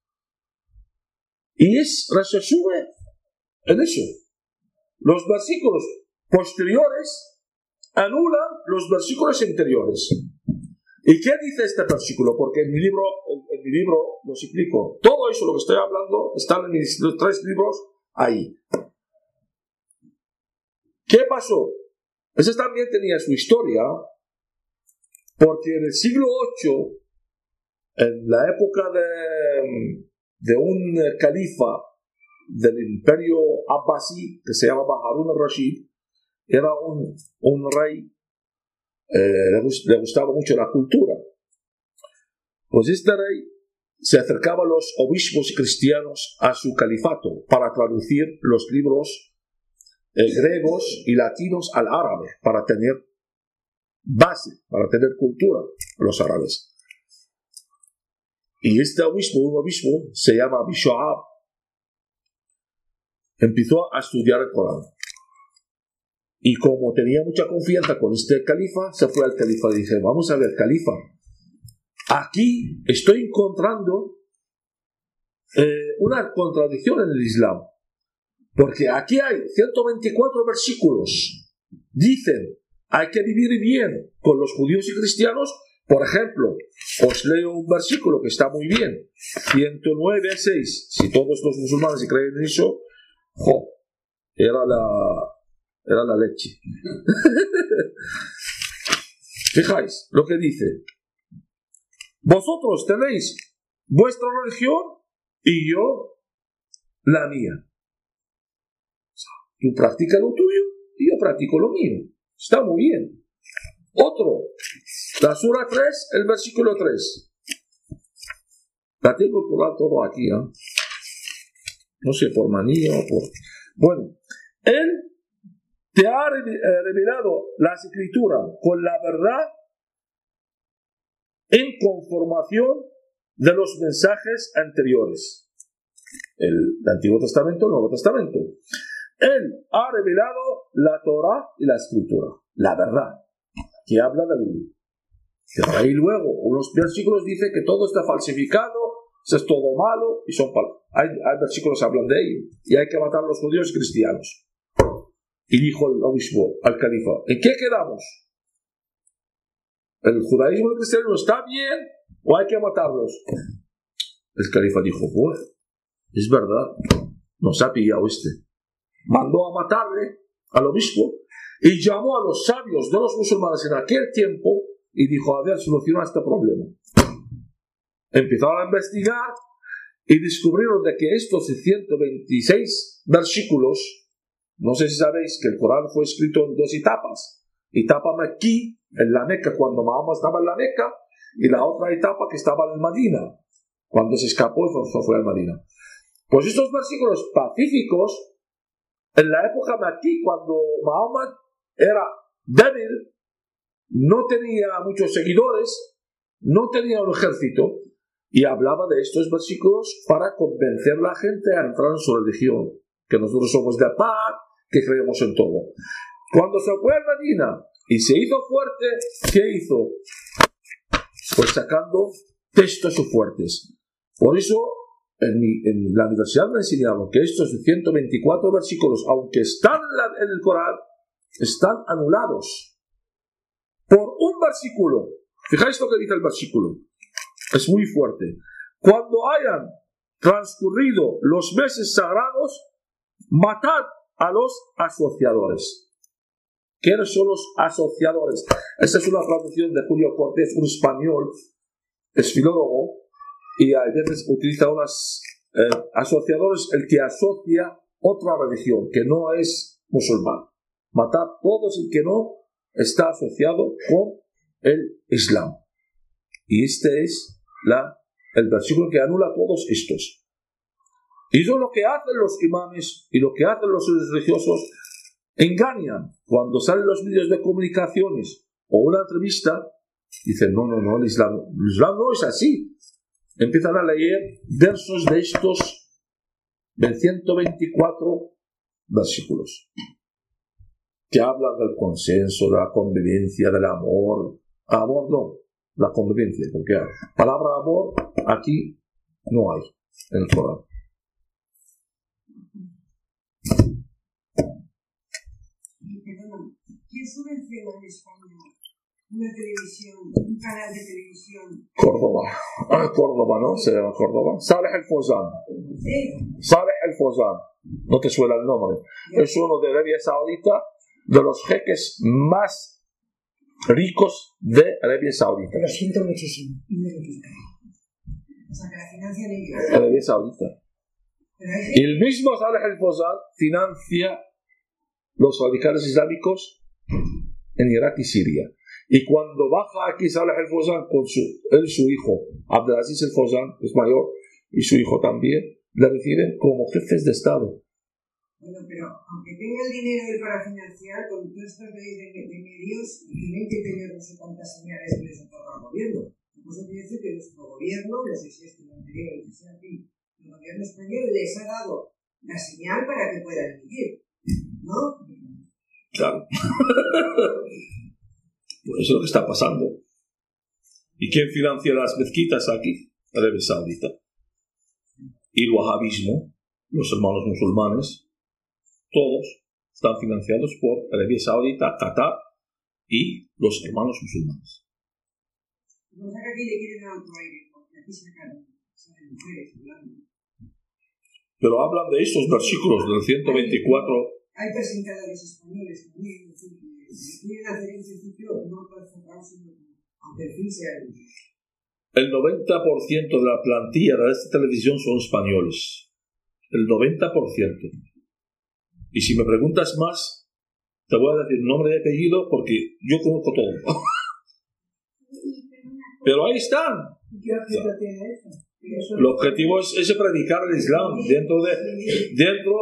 Y es, resumen, en eso. Los versículos posteriores anulan los versículos anteriores. ¿Y qué dice este versículo? Porque en mi libro, en, mi libro lo explico. Todo eso lo que estoy hablando está en mis tres libros ahí. ¿Qué pasó? Ese también tenía su historia, porque en el siglo VIII, en la época de, de un califa del imperio Abbasi, que se llamaba Harun al-Rashid, era un, rey, eh, le gustaba mucho la cultura. Pues este rey se acercaba a los obispos cristianos a su califato para traducir los libros eh, griegos y latinos al árabe, para tener base, para tener cultura, los árabes. Y este obispo, un obispo, se llama Bishoab, empezó a estudiar el Corán. Y como tenía mucha confianza con este califa, se fue al califa y dije, vamos a ver, califa, aquí estoy encontrando eh, una contradicción en el Islam. Porque aquí hay 124 versículos. Dicen, hay que vivir bien con los judíos y cristianos. Por ejemplo, os leo un versículo que está muy bien. 109, 6. Si todos los musulmanes creen en eso, era la, era la leche. Fijáis lo que dice. Vosotros tenéis vuestra religión y yo la mía. Tú practicas lo tuyo y yo practico lo mío. Está muy bien. Otro, la sura 3, el versículo 3. La tengo por todo aquí, ¿eh? No sé, por manía o por... Bueno, Él te ha eh, revelado las escrituras con la verdad en conformación de los mensajes anteriores. El Antiguo Testamento, el Nuevo Testamento. Él ha revelado la Torah y la Escritura, la verdad, que habla del que ahí luego, unos versículos dice que todo está falsificado, eso es todo malo, y son pal- hay, hay versículos que hablan de ello, y hay que matar a los judíos cristianos. Y dijo el obispo al califa, ¿en qué quedamos? ¿El judaísmo y el cristianismo está bien o hay que matarlos? El califa dijo, pues, es verdad, nos ha pillado este mandó a matarle al obispo y llamó a los sabios de los musulmanes en aquel tiempo y dijo, a ver, soluciona este problema. Empezaron a investigar y descubrieron de que estos 126 versículos, no sé si sabéis que el Corán fue escrito en dos etapas. Etapa aquí, en la Meca, cuando Mahoma estaba en la Meca, y la otra etapa que estaba en Madina, cuando se escapó y fue, a Madina. Pues estos versículos pacíficos en la época aquí, cuando Mahoma era débil, no tenía muchos seguidores, no tenía un ejército, y hablaba de estos versículos para convencer a la gente a entrar en su religión, que nosotros somos de paz, que creemos en todo. Cuando se fue a Medina y se hizo fuerte, ¿qué hizo? Pues sacando textos fuertes. Por eso en, en la universidad me enseñaron que estos 124 versículos, aunque están en el Corán, están anulados por un versículo. Fijáis lo que dice el versículo. Es muy fuerte. Cuando hayan transcurrido los meses sagrados, matad a los asociadores. ¿Quiénes son los asociadores? Esta es una traducción de Julio Cortés, un español, es filólogo, y a veces utiliza unas eh, asociadores, el que asocia otra religión que no es musulmán. Matar todos el que no está asociado con el Islam. Y este es la, el versículo que anula todos estos. Y eso es lo que hacen los imanes y lo que hacen los religiosos. Engañan cuando salen los medios de comunicaciones o una entrevista. Dicen, no, no, no, el Islam, el Islam no es así empiezan a leer versos de estos del 124 versículos que hablan del consenso, de la convivencia, del amor. Amor no, la convivencia, porque la palabra amor aquí no hay en el Corán. ¿quién subvenciona en España una televisión, un canal de televisión. Córdoba. Ah, Córdoba, ¿no? Se llama Córdoba. Saleh el Fozán. Sí, Saleh el Fozán. No te suena el nombre. Es uno de Arabia Saudita, de los jeques más ricos de Arabia Saudita. Lo siento muchísimo. O sea, que la financian ellos. Arabia Saudita. Y el mismo Saleh el Fozán financia los radicales islámicos en Irak y Siria. Y cuando baja aquí Saleh el Fozán con su, él su hijo, Abdelaziz el Fozán, que es mayor, y su hijo también, le reciben como jefes de Estado. Bueno, pero aunque tenga el dinero él para financiar, con todos estos leyes de, de medios, tienen que tener no sé cuántas señales que les otorga el gobierno. Eso quiere decir que nuestro gobierno, no sé si es que el anterior, el que sea aquí, el gobierno español les ha dado la señal para que puedan emitir. ¿No? Claro. Pues eso es lo que está pasando. ¿Y quién financia las mezquitas aquí? Arabia Saudita. Y el wahabismo, los hermanos musulmanes, todos están financiados por Arabia Saudita, Qatar y los hermanos musulmanes. Pero hablan de estos versículos del 124 Hay presentadores españoles también, el fin sea el mismo. El 90% de la plantilla de esta televisión son españoles. El 90%. Y si me preguntas más, te voy a decir nombre y apellido porque yo conozco todo. Pero ahí están. El objetivo es, es predicar el Islam dentro de... Dentro,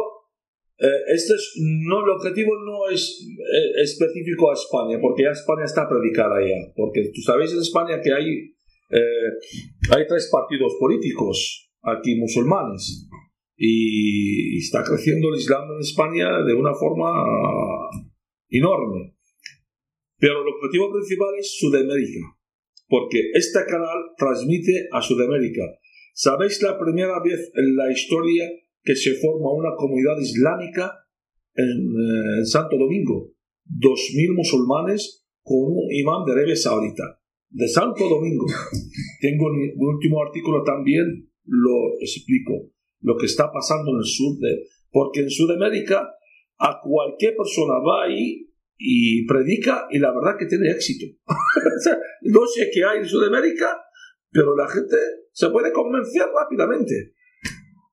eh, este es, no, el objetivo no es eh, específico a España, porque ya España está predicada ya. Porque tú sabéis en España que hay, eh, hay tres partidos políticos aquí musulmanes. Y está creciendo el Islam en España de una forma enorme. Pero el objetivo principal es Sudamérica, porque este canal transmite a Sudamérica. ¿Sabéis la primera vez en la historia que se forma una comunidad islámica en, eh, en Santo Domingo? 2.000 musulmanes con un imán de Arabia Saudita. De Santo Domingo. Tengo un, un último artículo también, lo explico. Lo que está pasando en el sur de... Porque en Sudamérica a cualquier persona va ahí y predica y la verdad que tiene éxito. No sé qué hay en Sudamérica, pero la gente se puede convencer rápidamente.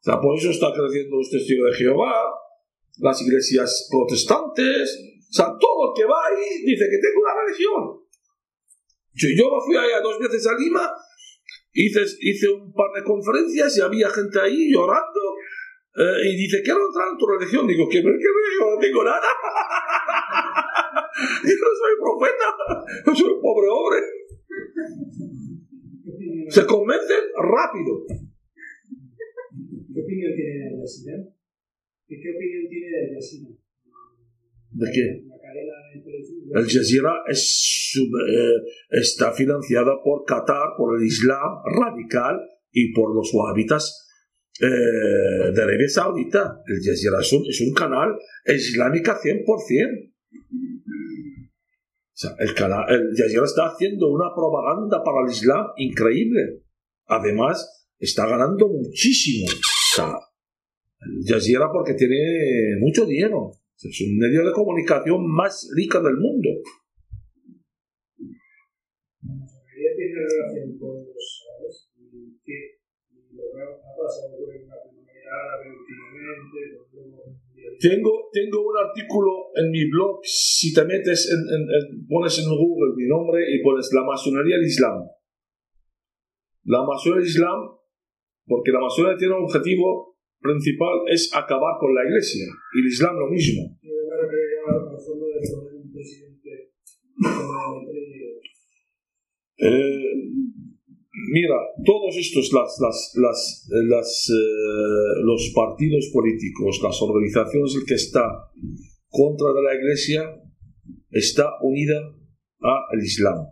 O sea, por eso está creciendo los testigos de Jehová, las iglesias protestantes, o sea, todo el que va ahí dice que tengo una religión. Yo, yo fui allá dos veces a Lima, hice, hice un par de conferencias y había gente ahí llorando. eh, y dice, quiero entrar en tu religión. Digo, ¿qué, qué religión? No tengo nada. yo no soy profeta, yo soy un pobre hombre. ¿Qué opinión, Se convencen rápido. Qué opinión tiene de Al qué opinión tiene de Al Jazeera? ¿De qué? La cadena de televisión. Al Jazeera es sub- eh, está financiada por Qatar, por el Islam radical y por los wahabitas eh, de Arabia Saudita. El Jazeera es un, es un canal islámica 100%. O sea, el, canal, el Jazeera está haciendo una propaganda para el Islam increíble. Además, está ganando muchísimo. O sea, Jazeera porque tiene mucho dinero. Es un medio de comunicación más rico del mundo. Tengo, tengo un artículo en mi blog, si te metes, en, en- en- pones en Google mi nombre y pones la masonería del Islam. La masonería del Islam, porque la masonería tiene un objetivo principal, es acabar con la iglesia. Y el Islam lo mismo. Eh, mira, todos estos, las, las, las, eh, las, eh, los partidos políticos, las organizaciones el que está contra de la iglesia, está unida al Islam.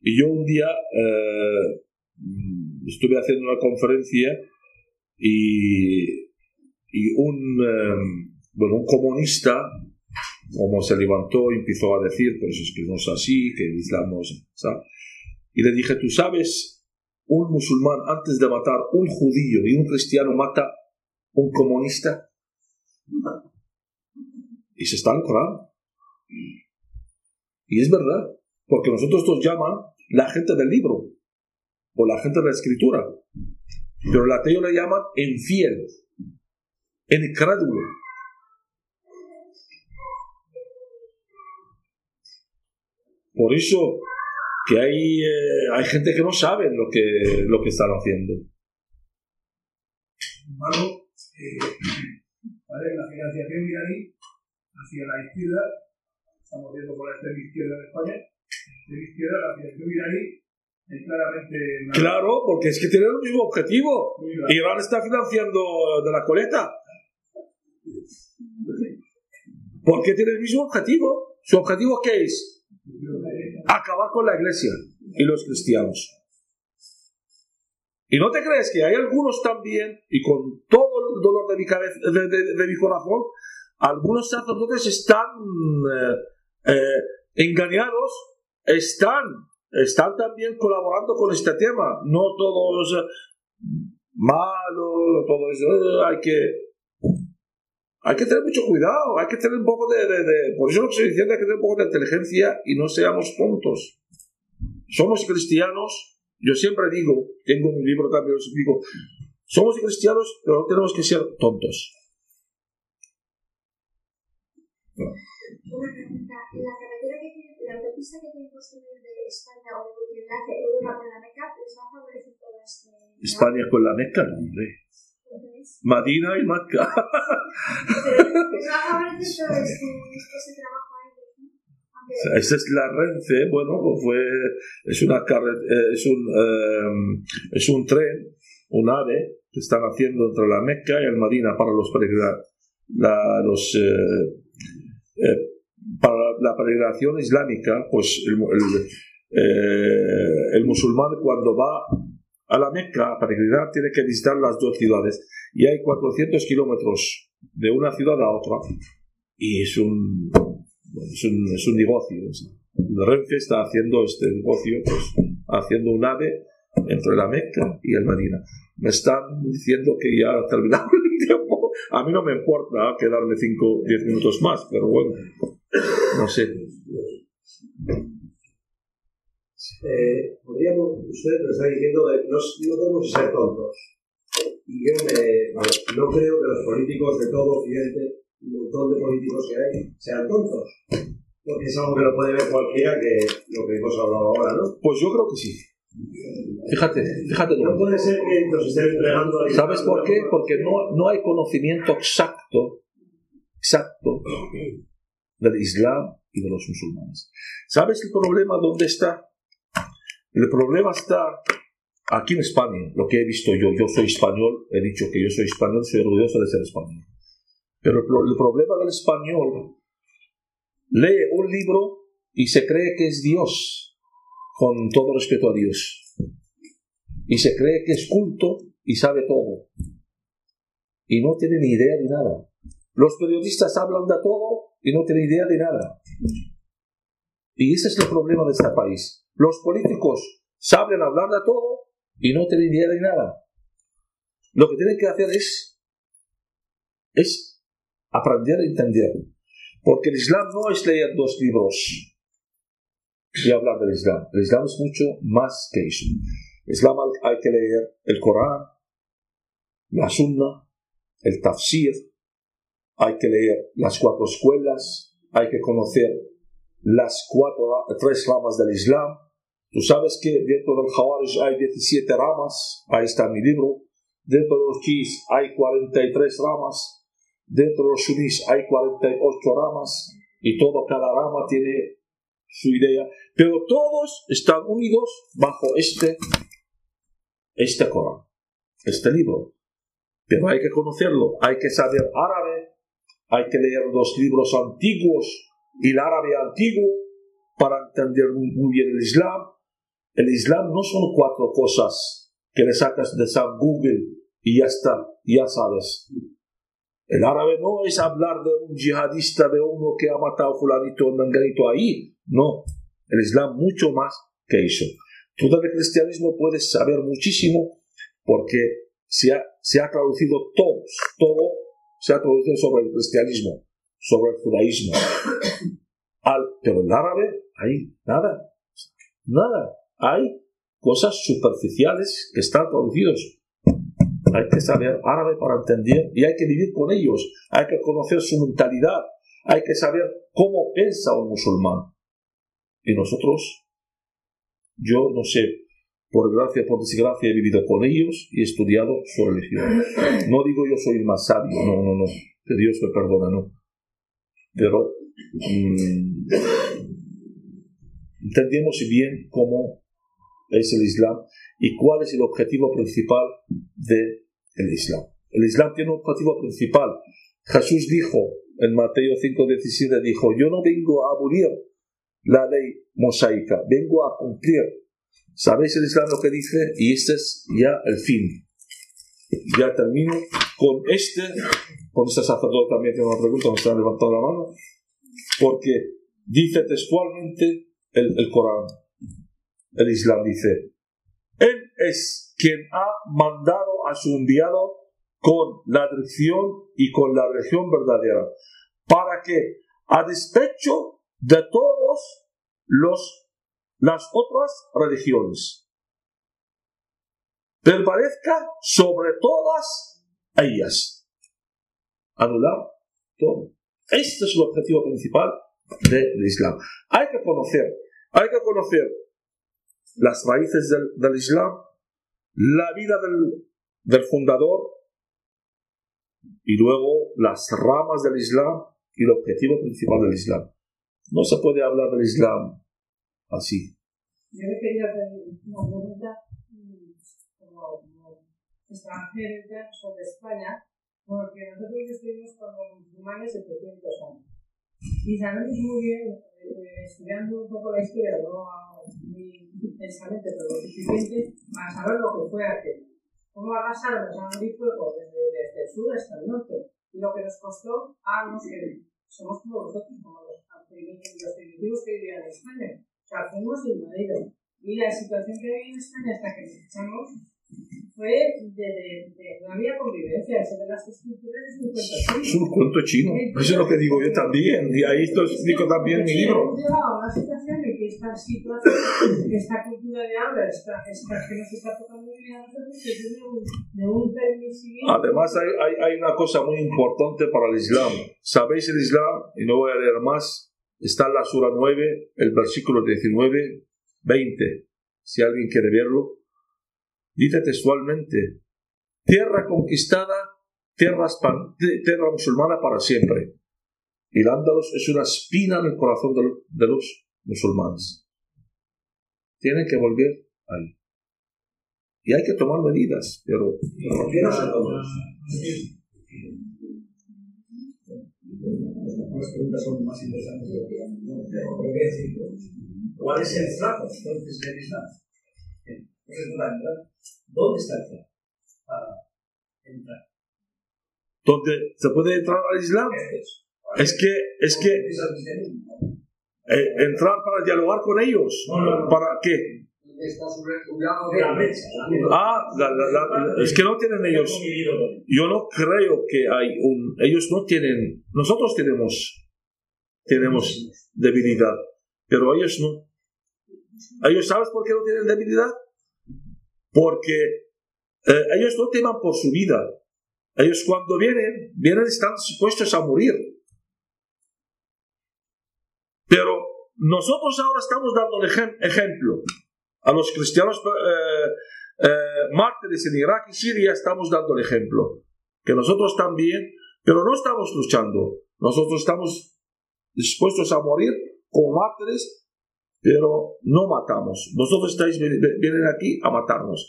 Y yo un día estuve haciendo una conferencia y, y un, eh, bueno, un comunista como se levantó y empezó a decir, pues es que no es así, que el Islam no es... ¿sabes? Y le dije, tú sabes, un musulmán antes de matar un judío y un cristiano mata un comunista. Y se está en. Y es verdad, porque nosotros nos llaman la gente del libro o la gente de la escritura. Pero el ateo le llaman infiel, incrédulo. Por eso que hay, eh, hay gente que no sabe lo que, lo que están haciendo. embargo, eh, ¿vale? la financiación iraní hacia la izquierda, estamos viendo por la extrema izquierda de España, la extrema izquierda, la financiación iraní es claramente... una- Claro, porque es que tienen el mismo objetivo. Irán está financiando de la coleta. Porque tiene el mismo objetivo. ¿Su objetivo qué es? Acabar con la iglesia y los cristianos. Y no te crees que hay algunos también, y con todo el dolor de mi, cabeza, de, de- de mi corazón, algunos sacerdotes están eh, eh, engañados, están, están también colaborando con este tema. No todos eh, malos, todo eso. eh, hay que, hay que tener mucho cuidado, hay que tener un poco de, de- de- Por eso lo que estoy diciendo hay que tener un poco de inteligencia y no seamos tontos. Somos cristianos, yo siempre digo, tengo un libro también, os digo, somos cristianos, pero no tenemos que ser tontos. Una la autopista que tiene construir de España o de enlace Europa con la Meca, ¿les va a favorecer todo este España con la Meca, no, hombre. Madina y Meca. pero les va a favorecer todo este, este trabajo a ellos, ¿no? Aunque Esta es la Renfe, bueno, pues fue, es una carre- eh, es un, eh, es un tren, un ave que están haciendo entre la Meca y el Madina para los la, los, eh, eh, para la peregrinación islámica, pues el, el, eh, el musulmán cuando va a la Meca a peregrinar tiene que visitar las dos ciudades y hay 400 kilómetros de una ciudad a otra y es un, es un, es un negocio. Renfe está haciendo este negocio, pues, haciendo un ave entre la Meca y el Madina. Me están diciendo que ya ha terminado el tiempo. A mí no me importa quedarme 5 o 10 minutos más, pero bueno, no sé. Eh, podríamos, usted lo está diciendo, de, no, no que ser tontos. Y yo me, no creo que los políticos de todo Occidente, un montón de políticos que hay, sean tontos. Porque es algo que lo puede ver cualquiera que lo que hemos hablado ahora, ¿no? Pues yo creo que sí. Fíjate, fíjate. No puede ser que nos estén entregando ¿Sabes por qué? Porque no, no hay conocimiento exacto, exacto del Islam y de los musulmanes. ¿Sabes el problema dónde está? El problema está aquí en España, lo que he visto yo. Yo soy español, he dicho que yo soy español, soy orgulloso de ser español. Pero el, pro- el problema del español lee un libro y se cree que es Dios, con todo respeto a Dios. Y se cree que es culto y sabe todo. Y no tiene ni idea de nada. Los periodistas hablan de todo y no tienen idea de nada. Y ese es el problema de este país. Los políticos saben hablar de todo y no tienen idea de nada. Lo que tienen que hacer es, es aprender a entender. Porque el Islam no es leer dos libros y hablar del Islam. El Islam es mucho más que eso. El Islam hay que leer el Corán, la Sunna, el Tafsir, hay que leer las cuatro escuelas, hay que conocer las cuatro, tres ramas del Islam. Tú sabes que dentro del Jawarij hay 17 ramas, ahí está mi libro. Dentro de los Shis hay 43 ramas. Dentro de los Sunnis hay 48 ramas. Y todo, cada rama tiene su idea. Pero todos están unidos bajo este, este Corán, este libro. Pero hay que conocerlo, hay que saber árabe, hay que leer los libros antiguos y el árabe antiguo para entender muy, bien el Islam. El Islam no son cuatro cosas que le sacas de San Google y ya está, ya sabes. El árabe no es hablar de un yihadista, de uno que ha matado fulanito o menganito ahí. No, el Islam mucho más que eso. Tú del cristianismo puedes saber muchísimo porque se ha, se ha traducido todo, todo se ha traducido sobre el cristianismo, sobre el judaísmo. Al, pero el árabe, hay nada, nada. Hay cosas superficiales que están traducidos. Hay que saber árabe para entender y hay que vivir con ellos. Hay que conocer su mentalidad. Hay que saber cómo piensa un musulmán. Y nosotros, yo no sé, por gracia, por desgracia, he vivido con ellos y he estudiado su religión. No digo yo soy el más sabio, no, no, no, que Dios me perdona, no. Pero mmm, entendemos bien cómo es el Islam y cuál es el objetivo principal del el Islam. El Islam tiene un objetivo principal. Jesús dijo en Mateo 5:17, dijo, yo no vengo a abolir la ley mosaica, vengo a cumplir. ¿Sabéis el Islam lo que dice? Y este es ya el fin. Ya termino con este, con este sacerdote también tiene una pregunta, me está levantando la mano, porque dice textualmente el, el Corán, el Islam dice, Él es quien ha mandado a su enviado con la dirección y con la religión verdadera, para que, a despecho de todos los, las otras religiones, permanezca sobre todas ellas. Anular todo. Este es el objetivo principal del Islam. Hay que conocer, hay que conocer las raíces del, del Islam, la vida del, del fundador y luego las ramas del Islam y el objetivo principal del Islam. No se puede hablar del Islam así. Yo le quería hacer una pregunta mm, como, como extranjero sobre España, porque nosotros estuvimos con los musulmanes 700 años. Y sabemos muy bien, eh, estudiando un poco la historia, no muy intensamente, pero lo suficiente para saber lo que fue aquello. Cómo arrasaron los Andy fuego desde, desde el sur hasta el norte. Y lo que nos costó a los que somos como vosotros, como los primitivos que vivían en España. Fuimos invadidos. Y la situación que hay en España hasta que nos echamos fue de, de, de, no había convivencia, eso de las estructuras es un cuento chino. Es un cuento chino, eso es lo que digo yo también, y ahí esto explico también en mi libro. Hemos llegado a una situación en que esta situación, esta cultura de ahora, esta, esta que nos está tocando vivir a nosotros, que tiene un, de un permisivismo. Además hay, hay, hay una cosa muy importante para el Islam. ¿Sabéis el Islam? Y no voy a leer más. Está en la Sura 9, el versículo 19, 20. Si alguien quiere verlo. Dice textualmente, tierra conquistada, tierra, tierra musulmana para siempre. Y el Andalus es una espina en el corazón de, los musulmanes. Tienen que volver ahí. Y hay que tomar medidas, pero... ¿Por no? Las preguntas son más interesantes. ¿Cuál es el flaco entonces del Islam? Entonces, ¿dónde está el flaco? Para entrar. ¿Dónde se puede entrar al Islam? Es que, es que eh, entrar para dialogar con ellos. ¿Para qué? El de la mesa. Ah, la- la- la- es que no tienen ellos. Yo no creo que hay un. Ellos no tienen. Nosotros tenemos. Tenemos debilidad. Pero ellos no. Ellos, ¿sabes por qué no tienen debilidad? Porque eh, ellos no teman por su vida. Ellos cuando vienen, vienen están dispuestos a morir. Pero nosotros ahora estamos dando ejem- ejemplo a los cristianos eh, eh, mártires en Irak y Siria, estamos dando el ejemplo. Que nosotros también, pero no estamos luchando. Nosotros estamos dispuestos a morir como mártires, pero no matamos. Vosotros estáis, vienen aquí a matarnos.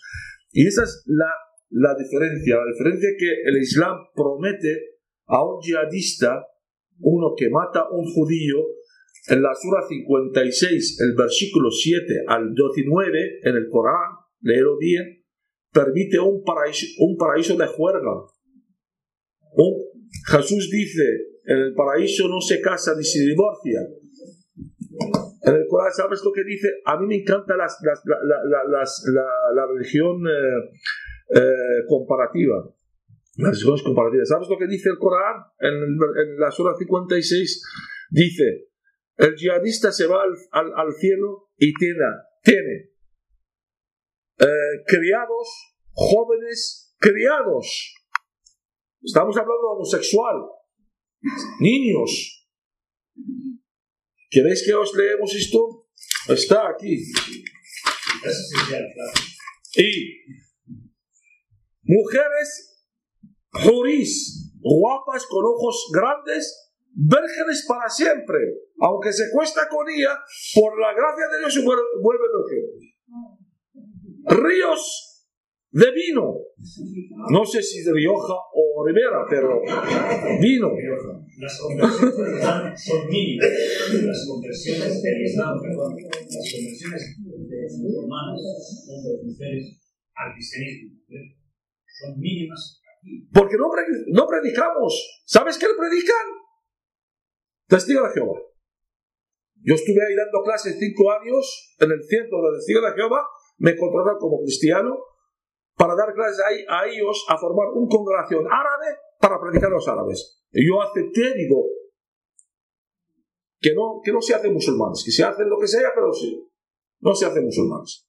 Y esa es la, la diferencia. La diferencia que el Islam promete a un yihadista, uno que mata a un judío, en la Sura 56, el versículo 7 al 19, en el Corán, léelo bien, permite un paraíso, un paraíso de juerga. Jesús dice, en el paraíso no se casa ni se divorcia. En el Corán, ¿sabes lo que dice? A mí me encanta las, la, la- la- la- religión eh, eh, comparativa. Las religiones comparativas. ¿Sabes lo que dice el Corán? En, en la sura 56 dice, el yihadista se va al, al- al cielo y tiene, tiene eh, criados, jóvenes criados. Estamos hablando de homosexual. Niños. ¿Queréis que os leemos esto? Está aquí. Y mujeres jurís, guapas con ojos grandes, vírgenes para siempre. Aunque se cuesta con ella, por la gracia de Dios vuelve virgen. Ríos de vino. No sé si de Rioja o Rivera, pero vino. Las conversiones son mínimas. Las conversiones del Islam, perdón, las conversiones de musulmanes, hombres, mujeres, al cristianismo, ¿eh? son mínimas aquí. Porque no, pre- no predicamos. ¿Sabes qué predican? Testigo de Jehová. Yo estuve ahí dando clases cinco años en el centro de Testigo de Jehová. Me contrataron como cristiano para dar clases ahí a ellos a formar una congregación árabe para predicar a los árabes. Y yo acepté, digo, que no, que no se hacen musulmanes, que se hacen lo que sea, pero sí, no se hacen musulmanes.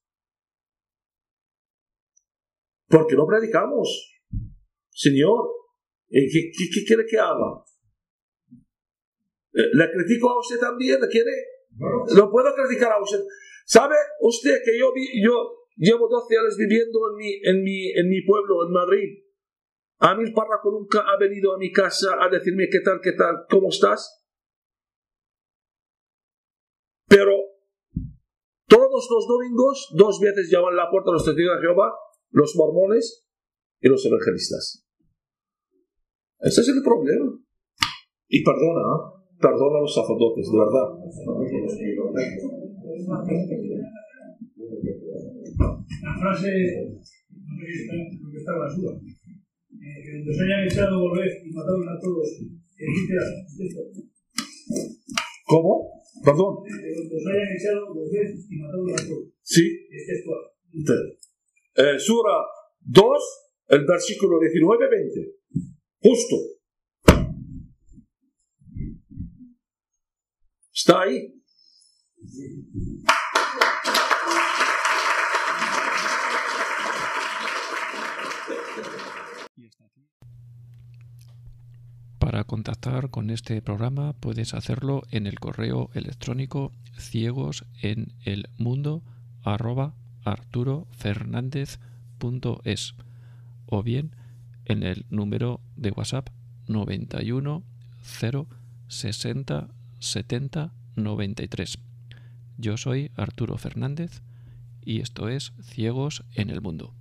Porque no predicamos. Señor, eh, ¿qué, qué- qué quiere que haga? Eh, ¿Le critico a usted también? ¿Le quiere? No puedo criticar a usted. ¿Sabe usted que yo, yo llevo 12 años viviendo en mi, en, mi, en mi pueblo, en Madrid? A mí el párroco nunca ha venido a mi casa a decirme qué tal, qué tal, cómo estás. Pero todos los domingos, dos veces llaman a la puerta los testigos de Jehová, los mormones y los evangelistas. Ese es el problema. Y perdona, ¿eh? Perdona a los sacerdotes, de verdad. La frase, no sé si está, creo que está en la suya, eh, que donde os hayan echado, volved y matadlos a todos. ¿Cómo? Perdón. Que donde os hayan echado, volved y matadlos a todos. Sí. Es textual. Eh, sura 2, el versículo 19-20. Justo. Para contactar con este programa puedes hacerlo en el correo electrónico ciegos en el mundo arroba arturofernandez.es o bien en el número de WhatsApp 91 0 60 70 93. Yo soy Arturo Fernández y esto es Ciegos en el Mundo.